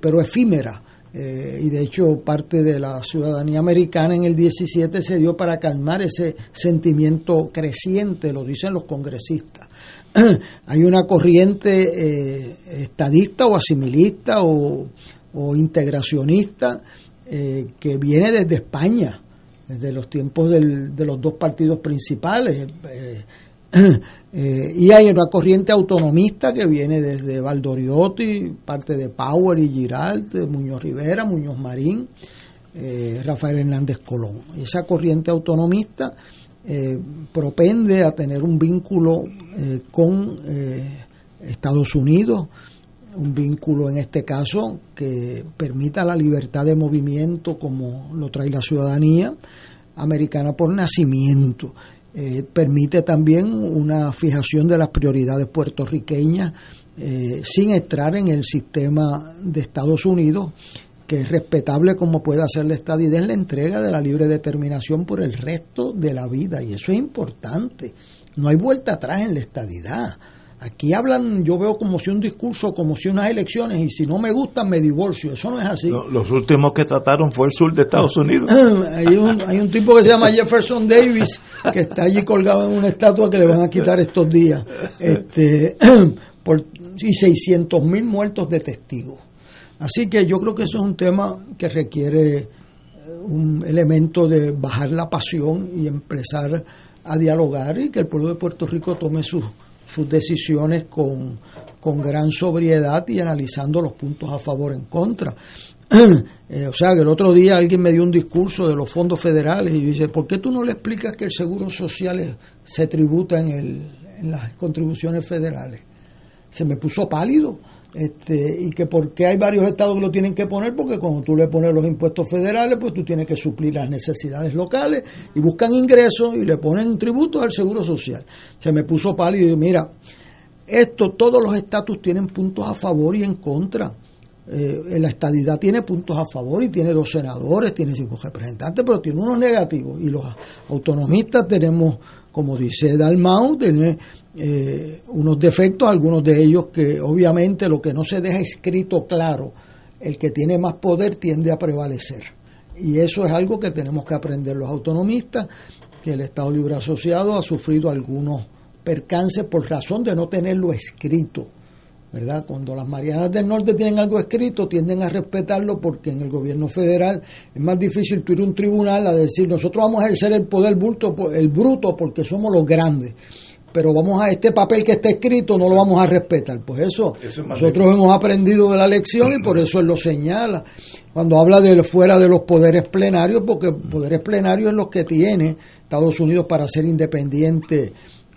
Speaker 7: pero efímera eh, y de hecho parte de la ciudadanía americana en el 17 se dio para calmar ese sentimiento creciente, lo dicen los congresistas. *clears throat* Hay una corriente eh, estadista o asimilista o, integracionista eh, que viene desde España, desde los tiempos de los dos partidos principales. Eh, y hay una corriente autonomista que viene desde Valdoriotti, parte de Power y Giralt, Muñoz Rivera, Muñoz Marín, eh, Rafael Hernández Colón. Esa corriente autonomista eh, propende a tener un vínculo con Estados Unidos, un vínculo en este caso que permita la libertad de movimiento como lo trae la ciudadanía americana por nacimiento eh, permite también una fijación de las prioridades puertorriqueñas eh, sin entrar en el sistema de Estados Unidos, que es respetable como puede hacer la estadidad en la entrega de la libre determinación por el resto de la vida. Y eso es importante. No hay vuelta atrás en la estadidad. Aquí hablan, yo veo como si un discurso, como si unas elecciones, y si no me gustan me divorcio. Eso no es así.
Speaker 5: los últimos que trataron fue el sur de Estados Unidos. *laughs*
Speaker 7: hay, un, hay un tipo que se llama Jefferson Davis, que está allí colgado en una estatua que le van a quitar estos días. Este, *clears throat* por, y 600 mil muertos de testigos. Así que yo creo que eso es un tema que requiere eh, un elemento de bajar la pasión y empezar a dialogar y que el pueblo de Puerto Rico tome sus sus decisiones con, con gran sobriedad y analizando los puntos a favor en contra. *clears throat* Eh, o sea, que el otro día alguien me dio un discurso de los fondos federales y dice, ¿por qué tú no le explicas que el seguro social se tributa en, el, en las contribuciones federales? Se me puso pálido este, y que porque hay varios estados que lo tienen que poner, porque cuando tú le pones los impuestos federales, pues tú tienes que suplir las necesidades locales y buscan ingresos y le ponen tributos al seguro social. Se me puso pálido y mira, esto, todos los estatus tienen puntos a favor y en contra. Eh, la estadidad tiene puntos a favor y tiene dos senadores, tiene cinco representantes, pero tiene unos negativos. Y los autonomistas tenemos como dice Dalmau, tiene eh, unos defectos, algunos de ellos que obviamente lo que no se deja escrito claro, el que tiene más poder tiende a prevalecer. Y eso es algo que tenemos que aprender los autonomistas, que el Estado Libre Asociado ha sufrido algunos percances por razón de no tenerlo escrito. ¿verdad? Cuando las Marianas del Norte tienen algo escrito, tienden a respetarlo porque en el gobierno federal es más difícil ir a un tribunal a decir, nosotros vamos a ejercer el poder bruto, el bruto porque somos los grandes, pero vamos a este papel que está escrito, no lo vamos a respetar. Pues eso, nosotros hemos aprendido de la lección y por eso él lo señala. Cuando habla de fuera de los poderes plenarios, porque poderes plenarios es los que tiene Estados Unidos para ser independiente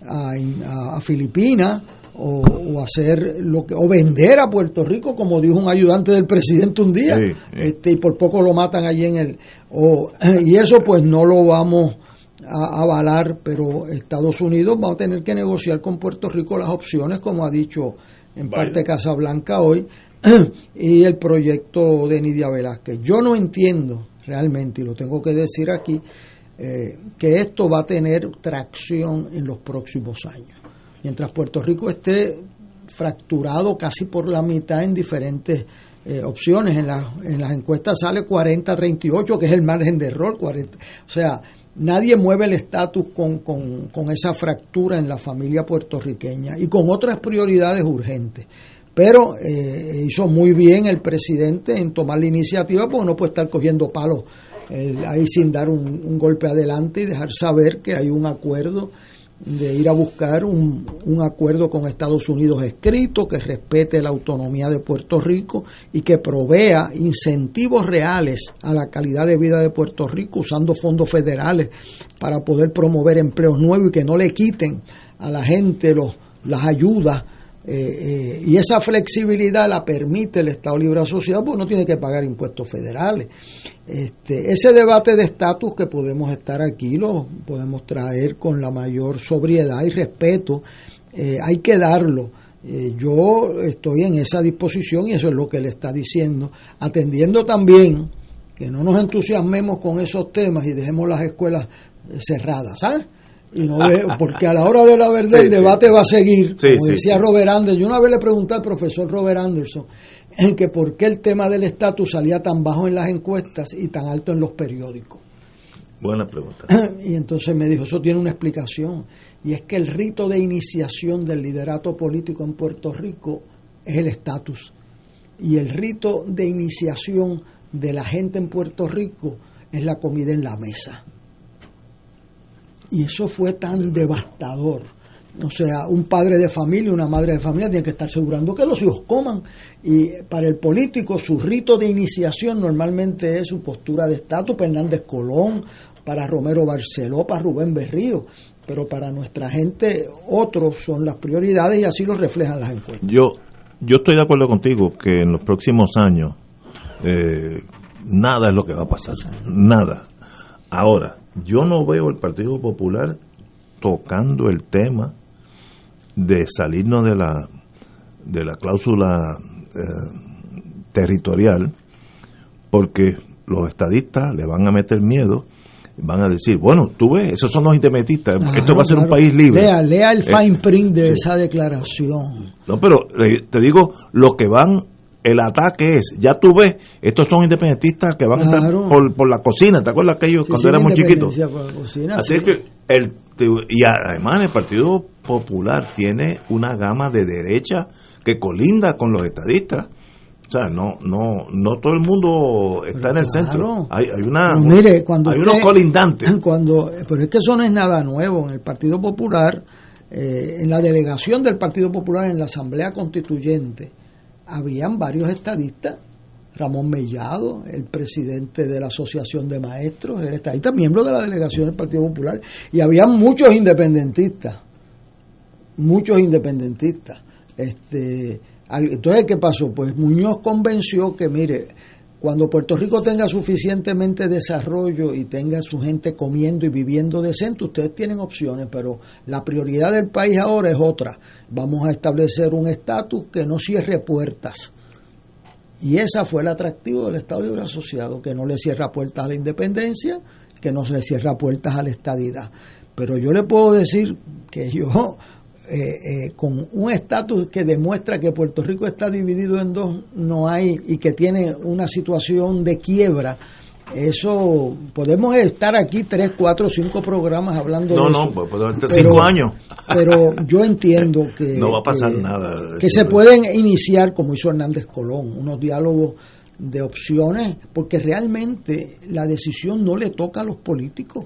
Speaker 7: a, a Filipinas, o, hacer lo que o vender a Puerto Rico como dijo un ayudante del presidente un día este y por poco lo matan allí en el o, *clears throat* y eso pues no lo vamos a avalar pero Estados Unidos va a tener que negociar con Puerto Rico las opciones como ha dicho en parte Casablanca hoy *clears throat* y el proyecto de Nidia Velázquez. Yo no entiendo realmente, y lo tengo que decir aquí, eh, que esto va a tener tracción en los próximos años. Mientras Puerto Rico esté fracturado casi por la mitad en diferentes eh, opciones, en, la- en las encuestas sale 40-38, que es el margen de error, 40, o sea, nadie mueve el estatus con, con, esa fractura en la familia puertorriqueña y con otras prioridades urgentes. Pero eh, hizo muy bien el presidente en tomar la iniciativa, porque no puede estar cogiendo palos eh, ahí sin dar un golpe adelante y dejar saber que hay un acuerdo de ir a buscar un, un acuerdo con Estados Unidos escrito que respete la autonomía de Puerto Rico y que provea incentivos reales a la calidad de vida de Puerto Rico usando fondos federales para poder promover empleos nuevos y que no le quiten a la gente los, las ayudas eh, eh, y esa flexibilidad la permite el Estado Libre Asociado porque no tiene que pagar impuestos federales. Este, ese debate de estatus que podemos estar aquí lo podemos traer con la mayor sobriedad y respeto. Eh, hay que darlo. Eh, yo estoy en esa disposición y eso es lo que le está diciendo, atendiendo también que no nos entusiasmemos con esos temas y dejemos las escuelas cerradas, ¿sabes? Y no ve- porque a la hora de la verdad
Speaker 5: Sí,
Speaker 7: el
Speaker 5: sí.
Speaker 7: debate va a seguir,
Speaker 5: Sí,
Speaker 7: como decía. Robert Anderson. Yo una vez le pregunté al profesor Robert Anderson en que por qué el tema del estatus salía tan bajo en las encuestas y tan alto en los periódicos.
Speaker 5: Buena pregunta. *clears throat*
Speaker 7: Y entonces me dijo, eso tiene una explicación. Y es que el rito de iniciación del liderato político en Puerto Rico es el estatus. Y el rito de iniciación de la gente en Puerto Rico es la comida en la mesa. Y eso fue tan devastador. O sea, un padre de familia, una madre de familia tiene que estar asegurando que los hijos coman. Y para el político, su rito de iniciación normalmente es su postura de estatus. para Hernández Colón, para Romero Barceló, para Rubén Berrío. Pero para nuestra gente, otros son las prioridades y así lo reflejan las encuestas.
Speaker 5: Yo, yo estoy de acuerdo contigo que en los próximos años eh, nada es lo que va a pasar. Nada. Ahora, yo no veo el Partido Popular tocando el tema de salirnos de la de la cláusula eh, territorial porque los estadistas le van a meter miedo van a decir bueno tú ves esos son los independentistas esto va a ser un país libre
Speaker 7: Lea, lea el
Speaker 5: Eh,
Speaker 7: fine print de esa declaración.
Speaker 5: no, pero eh, te digo, los que van, el ataque es, ya tú ves, estos son independentistas que van a estar por, por la cocina, ¿te acuerdas aquellos
Speaker 7: Sí,
Speaker 5: cuando
Speaker 7: sí,
Speaker 5: éramos chiquitos?
Speaker 7: cocina,
Speaker 5: Así
Speaker 7: sí.
Speaker 5: que el y además el Partido Popular tiene una gama de derecha que colinda con los estadistas. O sea, no no no todo el mundo está en el
Speaker 7: claro.
Speaker 5: centro. Hay, hay una
Speaker 7: Pero mire, cuando
Speaker 5: hay
Speaker 7: usted-
Speaker 5: unos colindantes. *laughs*
Speaker 7: Cuando, pero es que eso no es nada nuevo. En el Partido Popular, eh, en la delegación del Partido Popular en la Asamblea Constituyente, habían varios estadistas. Ramón Mellado, el presidente de la Asociación de Maestros, era estadista, miembro de la delegación del Partido Popular, y habían muchos independentistas, muchos independentistas. Este, entonces, ¿qué pasó? Pues Muñoz convenció que, mire, cuando Puerto Rico tenga suficientemente desarrollo y tenga su gente comiendo y viviendo decente, ustedes tienen opciones, pero la prioridad del país ahora es otra. Vamos a establecer un estatus que no cierre puertas. Y esa fue el atractivo del Estado Libre Asociado, que no le cierra puertas a la independencia, que no le cierra puertas a la estadidad. Pero yo le puedo decir que yo, eh, eh, con un estatus que demuestra que Puerto Rico está dividido en dos, no hay, y que tiene una situación de quiebra, eso, podemos estar aquí tres, cuatro, cinco programas hablando
Speaker 5: No,
Speaker 7: de
Speaker 5: no,
Speaker 7: eso.
Speaker 5: pues, pues,
Speaker 7: Pero-
Speaker 5: cinco años.
Speaker 7: Pero yo entiendo *laughs* que...
Speaker 5: No va a pasar
Speaker 7: que-
Speaker 5: nada.
Speaker 7: que se pueden iniciar, como hizo Hernández Colón, unos diálogos de opciones, porque realmente la decisión no le toca a los políticos.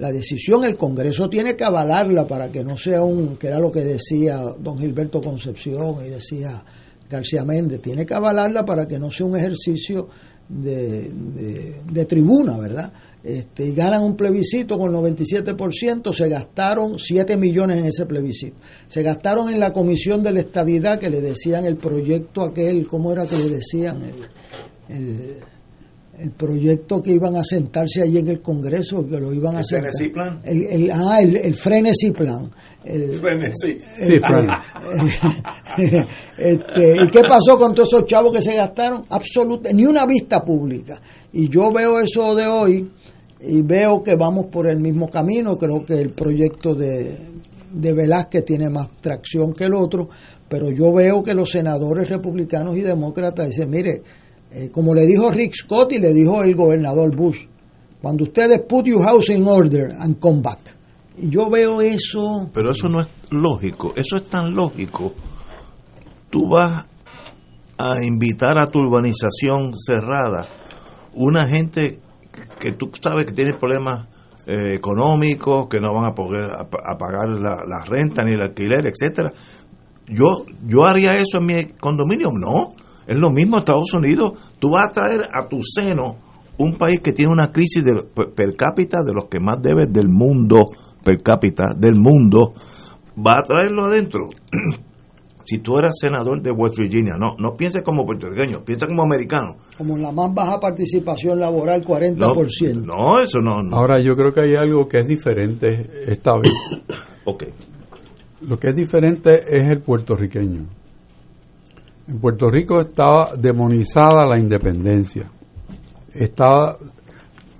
Speaker 7: La decisión el Congreso tiene que avalarla para que no sea un, que era lo que decía don Gilberto Concepción y decía García Méndez, tiene que avalarla para que no sea un ejercicio de, de- tribuna, ¿verdad? Este, y ganan un plebiscito con 97%, se gastaron 7 millones en ese plebiscito. Se gastaron en la comisión de la estadidad que le decían el proyecto aquel, ¿cómo era que le decían? El- el proyecto que iban a sentarse allí en el Congreso, que lo iban a
Speaker 5: ¿El
Speaker 7: sentar.
Speaker 5: Frenesí Plan?
Speaker 7: El, el- ah, el, el Frenesí Plan. El-
Speaker 5: Frenesí.
Speaker 7: el- *laughs* este, ¿Y qué pasó con todos esos chavos que se gastaron? Absolutamente, ni una vista pública. Y yo veo eso de hoy y veo que vamos por el mismo camino. Creo que el proyecto de, de Velázquez tiene más tracción que el otro, pero yo veo que los senadores republicanos y demócratas dicen, mire, eh, como le dijo Rick Scott y le dijo el gobernador Bush, cuando ustedes put your house in order and come back. Yo veo eso
Speaker 5: Pero eso no es lógico, eso es tan lógico. Tú vas a invitar a tu urbanización cerrada una gente que tú sabes que tiene problemas eh, económicos, que no van a poder pagar la, la renta ni el alquiler, etcétera. Yo yo haría eso en mi condominio, no. Es lo mismo Estados Unidos. Tú vas a traer a tu seno un país que tiene una crisis de, per, cápita de los que más debe del mundo, per cápita del mundo, va a traerlo adentro. *clears throat* si tú eras senador de West Virginia, no, no pienses como puertorriqueño, piensa como americano.
Speaker 7: como la más baja participación laboral, 40%.
Speaker 5: No, eso no. no.
Speaker 6: Ahora yo creo que hay algo que es diferente esta vez. *coughs*
Speaker 5: ok.
Speaker 6: Lo que es diferente es el puertorriqueño. En Puerto Rico estaba demonizada la independencia. Estaba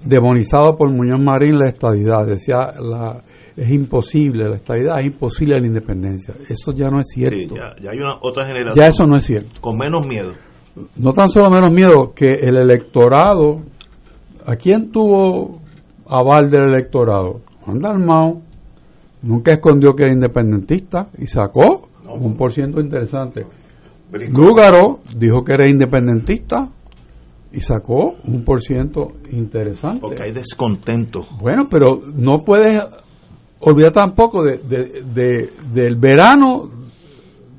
Speaker 6: demonizado por Muñoz Marín la estadidad. Decía, la, es imposible, la estadidad es imposible la independencia. Eso ya no es cierto.
Speaker 5: Sí, ya, ya hay una otra generación.
Speaker 6: Ya eso no es cierto.
Speaker 5: Con menos miedo.
Speaker 6: No tan solo menos miedo que el electorado. ¿A quién tuvo aval del electorado? Juan Dalmau nunca escondió que era independentista y sacó un por ciento interesante. Lúgaro dijo que era independentista y sacó un por ciento interesante.
Speaker 5: Porque hay descontento.
Speaker 6: Bueno, pero no puedes olvidar tampoco de, de- de- del verano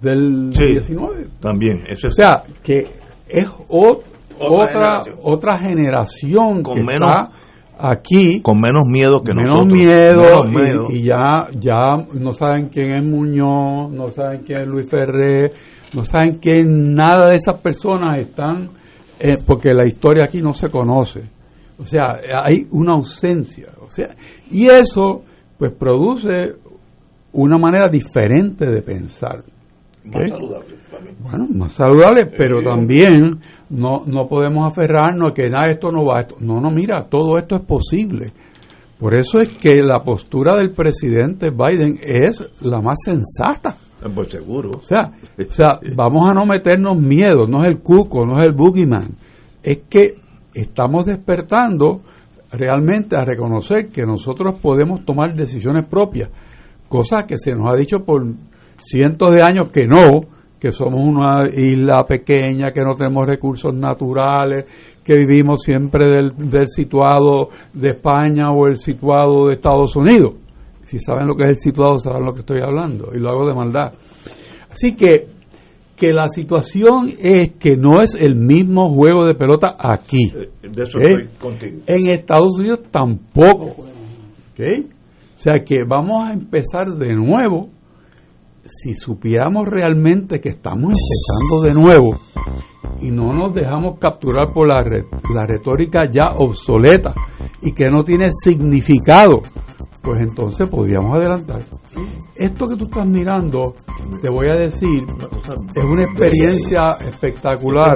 Speaker 6: del
Speaker 5: Sí,
Speaker 6: 19.
Speaker 5: También, eso
Speaker 6: O
Speaker 5: es.
Speaker 6: sea, que es o- otra,
Speaker 5: generación.
Speaker 6: otra generación
Speaker 5: Con
Speaker 6: que
Speaker 5: menos-
Speaker 6: está aquí
Speaker 5: con menos miedo que
Speaker 6: menos
Speaker 5: nosotros.
Speaker 6: miedo,
Speaker 5: Menos
Speaker 6: y-
Speaker 5: miedo.
Speaker 6: Y, ya ya no saben quién es Muñoz, no saben quién es Luis Ferré, no saben que nada de esas personas están eh, porque la historia aquí no se conoce. O sea, hay una ausencia, o sea, y eso pues produce una manera diferente de pensar.
Speaker 5: Más saludable también.
Speaker 6: Bueno, más saludable, pero también no, no podemos aferrarnos a que nada, esto no va. Esto. No, no, mira, todo esto es posible. Por eso es que la postura del presidente Biden es la más sensata.
Speaker 5: Pues seguro.
Speaker 6: O sea, o sea, *laughs* vamos a no meternos miedo, no es el cuco, no es el boogeyman. Es que estamos despertando realmente a reconocer que nosotros podemos tomar decisiones propias, cosa que se nos ha dicho por cientos de años que no, que somos una isla pequeña, que no tenemos recursos naturales, que vivimos siempre del, del situado de España o el situado de Estados Unidos. Si saben lo que es el situado, saben lo que estoy hablando, y lo hago de maldad. Así que, que la situación es que no es el mismo juego de pelota aquí.
Speaker 5: De eso estoy contigo.
Speaker 6: En Estados Unidos tampoco. ¿ok? O sea que vamos a empezar de nuevo. Si supiéramos realmente que estamos empezando de nuevo y no nos dejamos capturar por la, re- la retórica ya obsoleta y que no tiene significado, pues entonces podríamos adelantar. Esto que tú estás mirando, te voy a decir, es una experiencia espectacular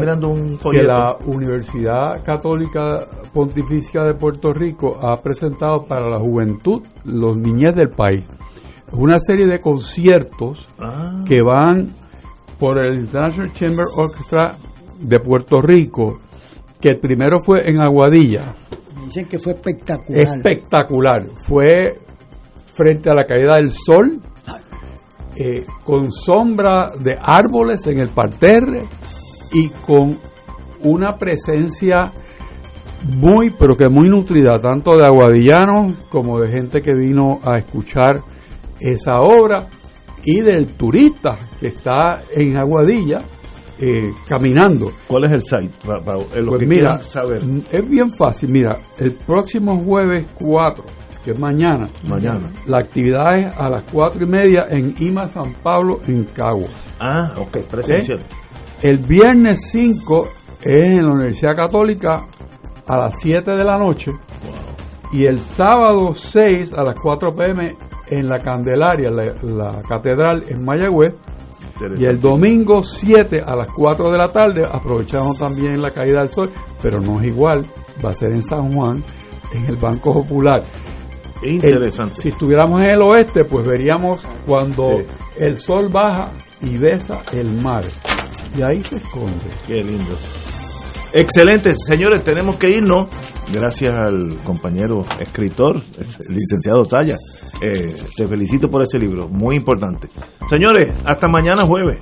Speaker 6: que la Universidad Católica Pontificia de Puerto Rico ha presentado para la juventud, los niñez del país. Una serie de conciertos
Speaker 5: Ah.
Speaker 6: que van por el International Chamber Orchestra de Puerto Rico, que el primero fue en Aguadilla,
Speaker 7: Dicen que fue espectacular.
Speaker 6: espectacular. Fue frente a la caída del sol, eh, con sombra de árboles en el parterre y con una presencia muy, pero que muy nutrida, tanto de aguadillanos como de gente que vino a escuchar esa obra y del turista que está en Aguadilla eh, caminando.
Speaker 5: ¿Cuál es el site? Eh,
Speaker 6: Pues
Speaker 5: que
Speaker 6: mira,
Speaker 5: saber.
Speaker 6: mm, es bien fácil. Mira, el próximo jueves 4, que es mañana,
Speaker 5: Mañana.
Speaker 6: la actividad es a las 4 y media en IMA San Pablo, en Caguas.
Speaker 5: Ah, ok, presencial.
Speaker 6: El viernes 5 es en la Universidad Católica a las 7 de la noche y el sábado 6 a las 4 pm en la Candelaria, la, la catedral en Mayagüez. Y el domingo 7 a las 4 de la tarde aprovechamos también la caída del sol, pero no es igual, va a ser en San Juan, en el Banco Popular.
Speaker 5: Interesante.
Speaker 6: El- si estuviéramos en el oeste, pues veríamos cuando el sol baja y besa el mar. Y ahí se esconde.
Speaker 5: Qué lindo. Excelente, señores, tenemos que irnos. Gracias al compañero escritor, licenciado Saya. Eh, te felicito por ese libro, muy importante. Señores, hasta mañana jueves.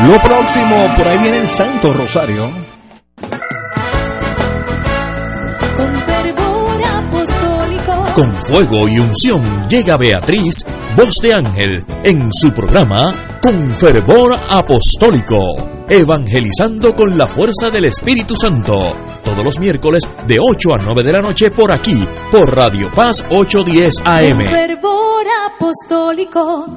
Speaker 3: Lo próximo, por ahí viene el Santo Rosario.
Speaker 16: Con fervor apostólico.
Speaker 10: Con fuego y unción llega Beatriz, voz de ángel, en su programa Con fervor apostólico, evangelizando con la fuerza del Espíritu Santo, todos los miércoles de 8 a 9 de la noche por aquí, por Radio Paz 810
Speaker 16: Con
Speaker 10: AM.
Speaker 16: fervor apostólico.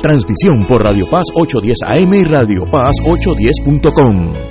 Speaker 10: Transmisión por Radio Paz 810 AM y Radio Paz 810.com.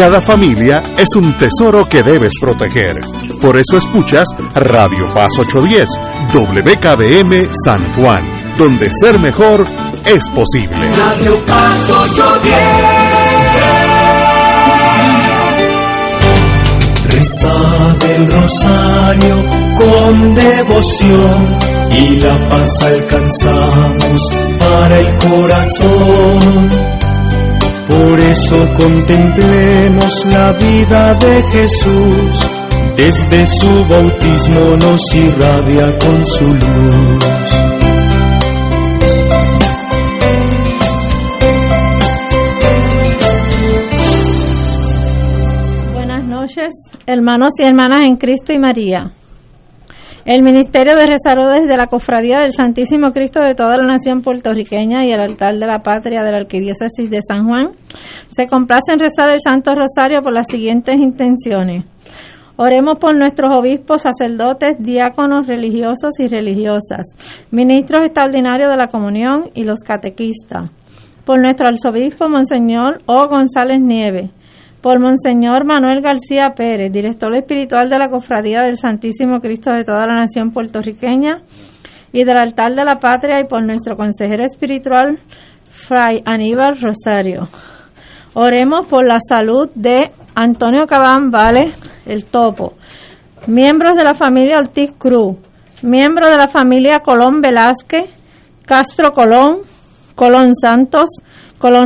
Speaker 9: Cada familia es un tesoro que debes proteger. Por eso escuchas Radio Paz 810, WKBM San Juan, donde ser mejor es posible.
Speaker 2: Radio Paz 810.
Speaker 17: Reza del rosario con devoción
Speaker 18: y la paz alcanzamos para el corazón. Por eso contemplemos la vida de Jesús, desde su bautismo nos irradia con su luz.
Speaker 19: Buenas noches, hermanos y hermanas en Cristo y María. El Ministerio de Rezaró desde la Cofradía del Santísimo Cristo de toda la nación puertorriqueña y el altar de la patria de la Arquidiócesis de San Juan se complace en rezar el Santo Rosario por las siguientes intenciones. Oremos por nuestros obispos, sacerdotes, diáconos, religiosos y religiosas, ministros extraordinarios de la comunión y los catequistas. Por nuestro arzobispo, Monseñor O. González Nieves por Monseñor Manuel García Pérez, director espiritual de la Cofradía del Santísimo Cristo de toda la nación puertorriqueña y del altar de la patria y por nuestro consejero espiritual, Fray Aníbal Rosario. Oremos por la salud de Antonio Cabán Vale, el topo, miembros de la familia Ortiz Cruz, miembros de la familia Colón Velázquez, Castro Colón, Colón Santos, Colón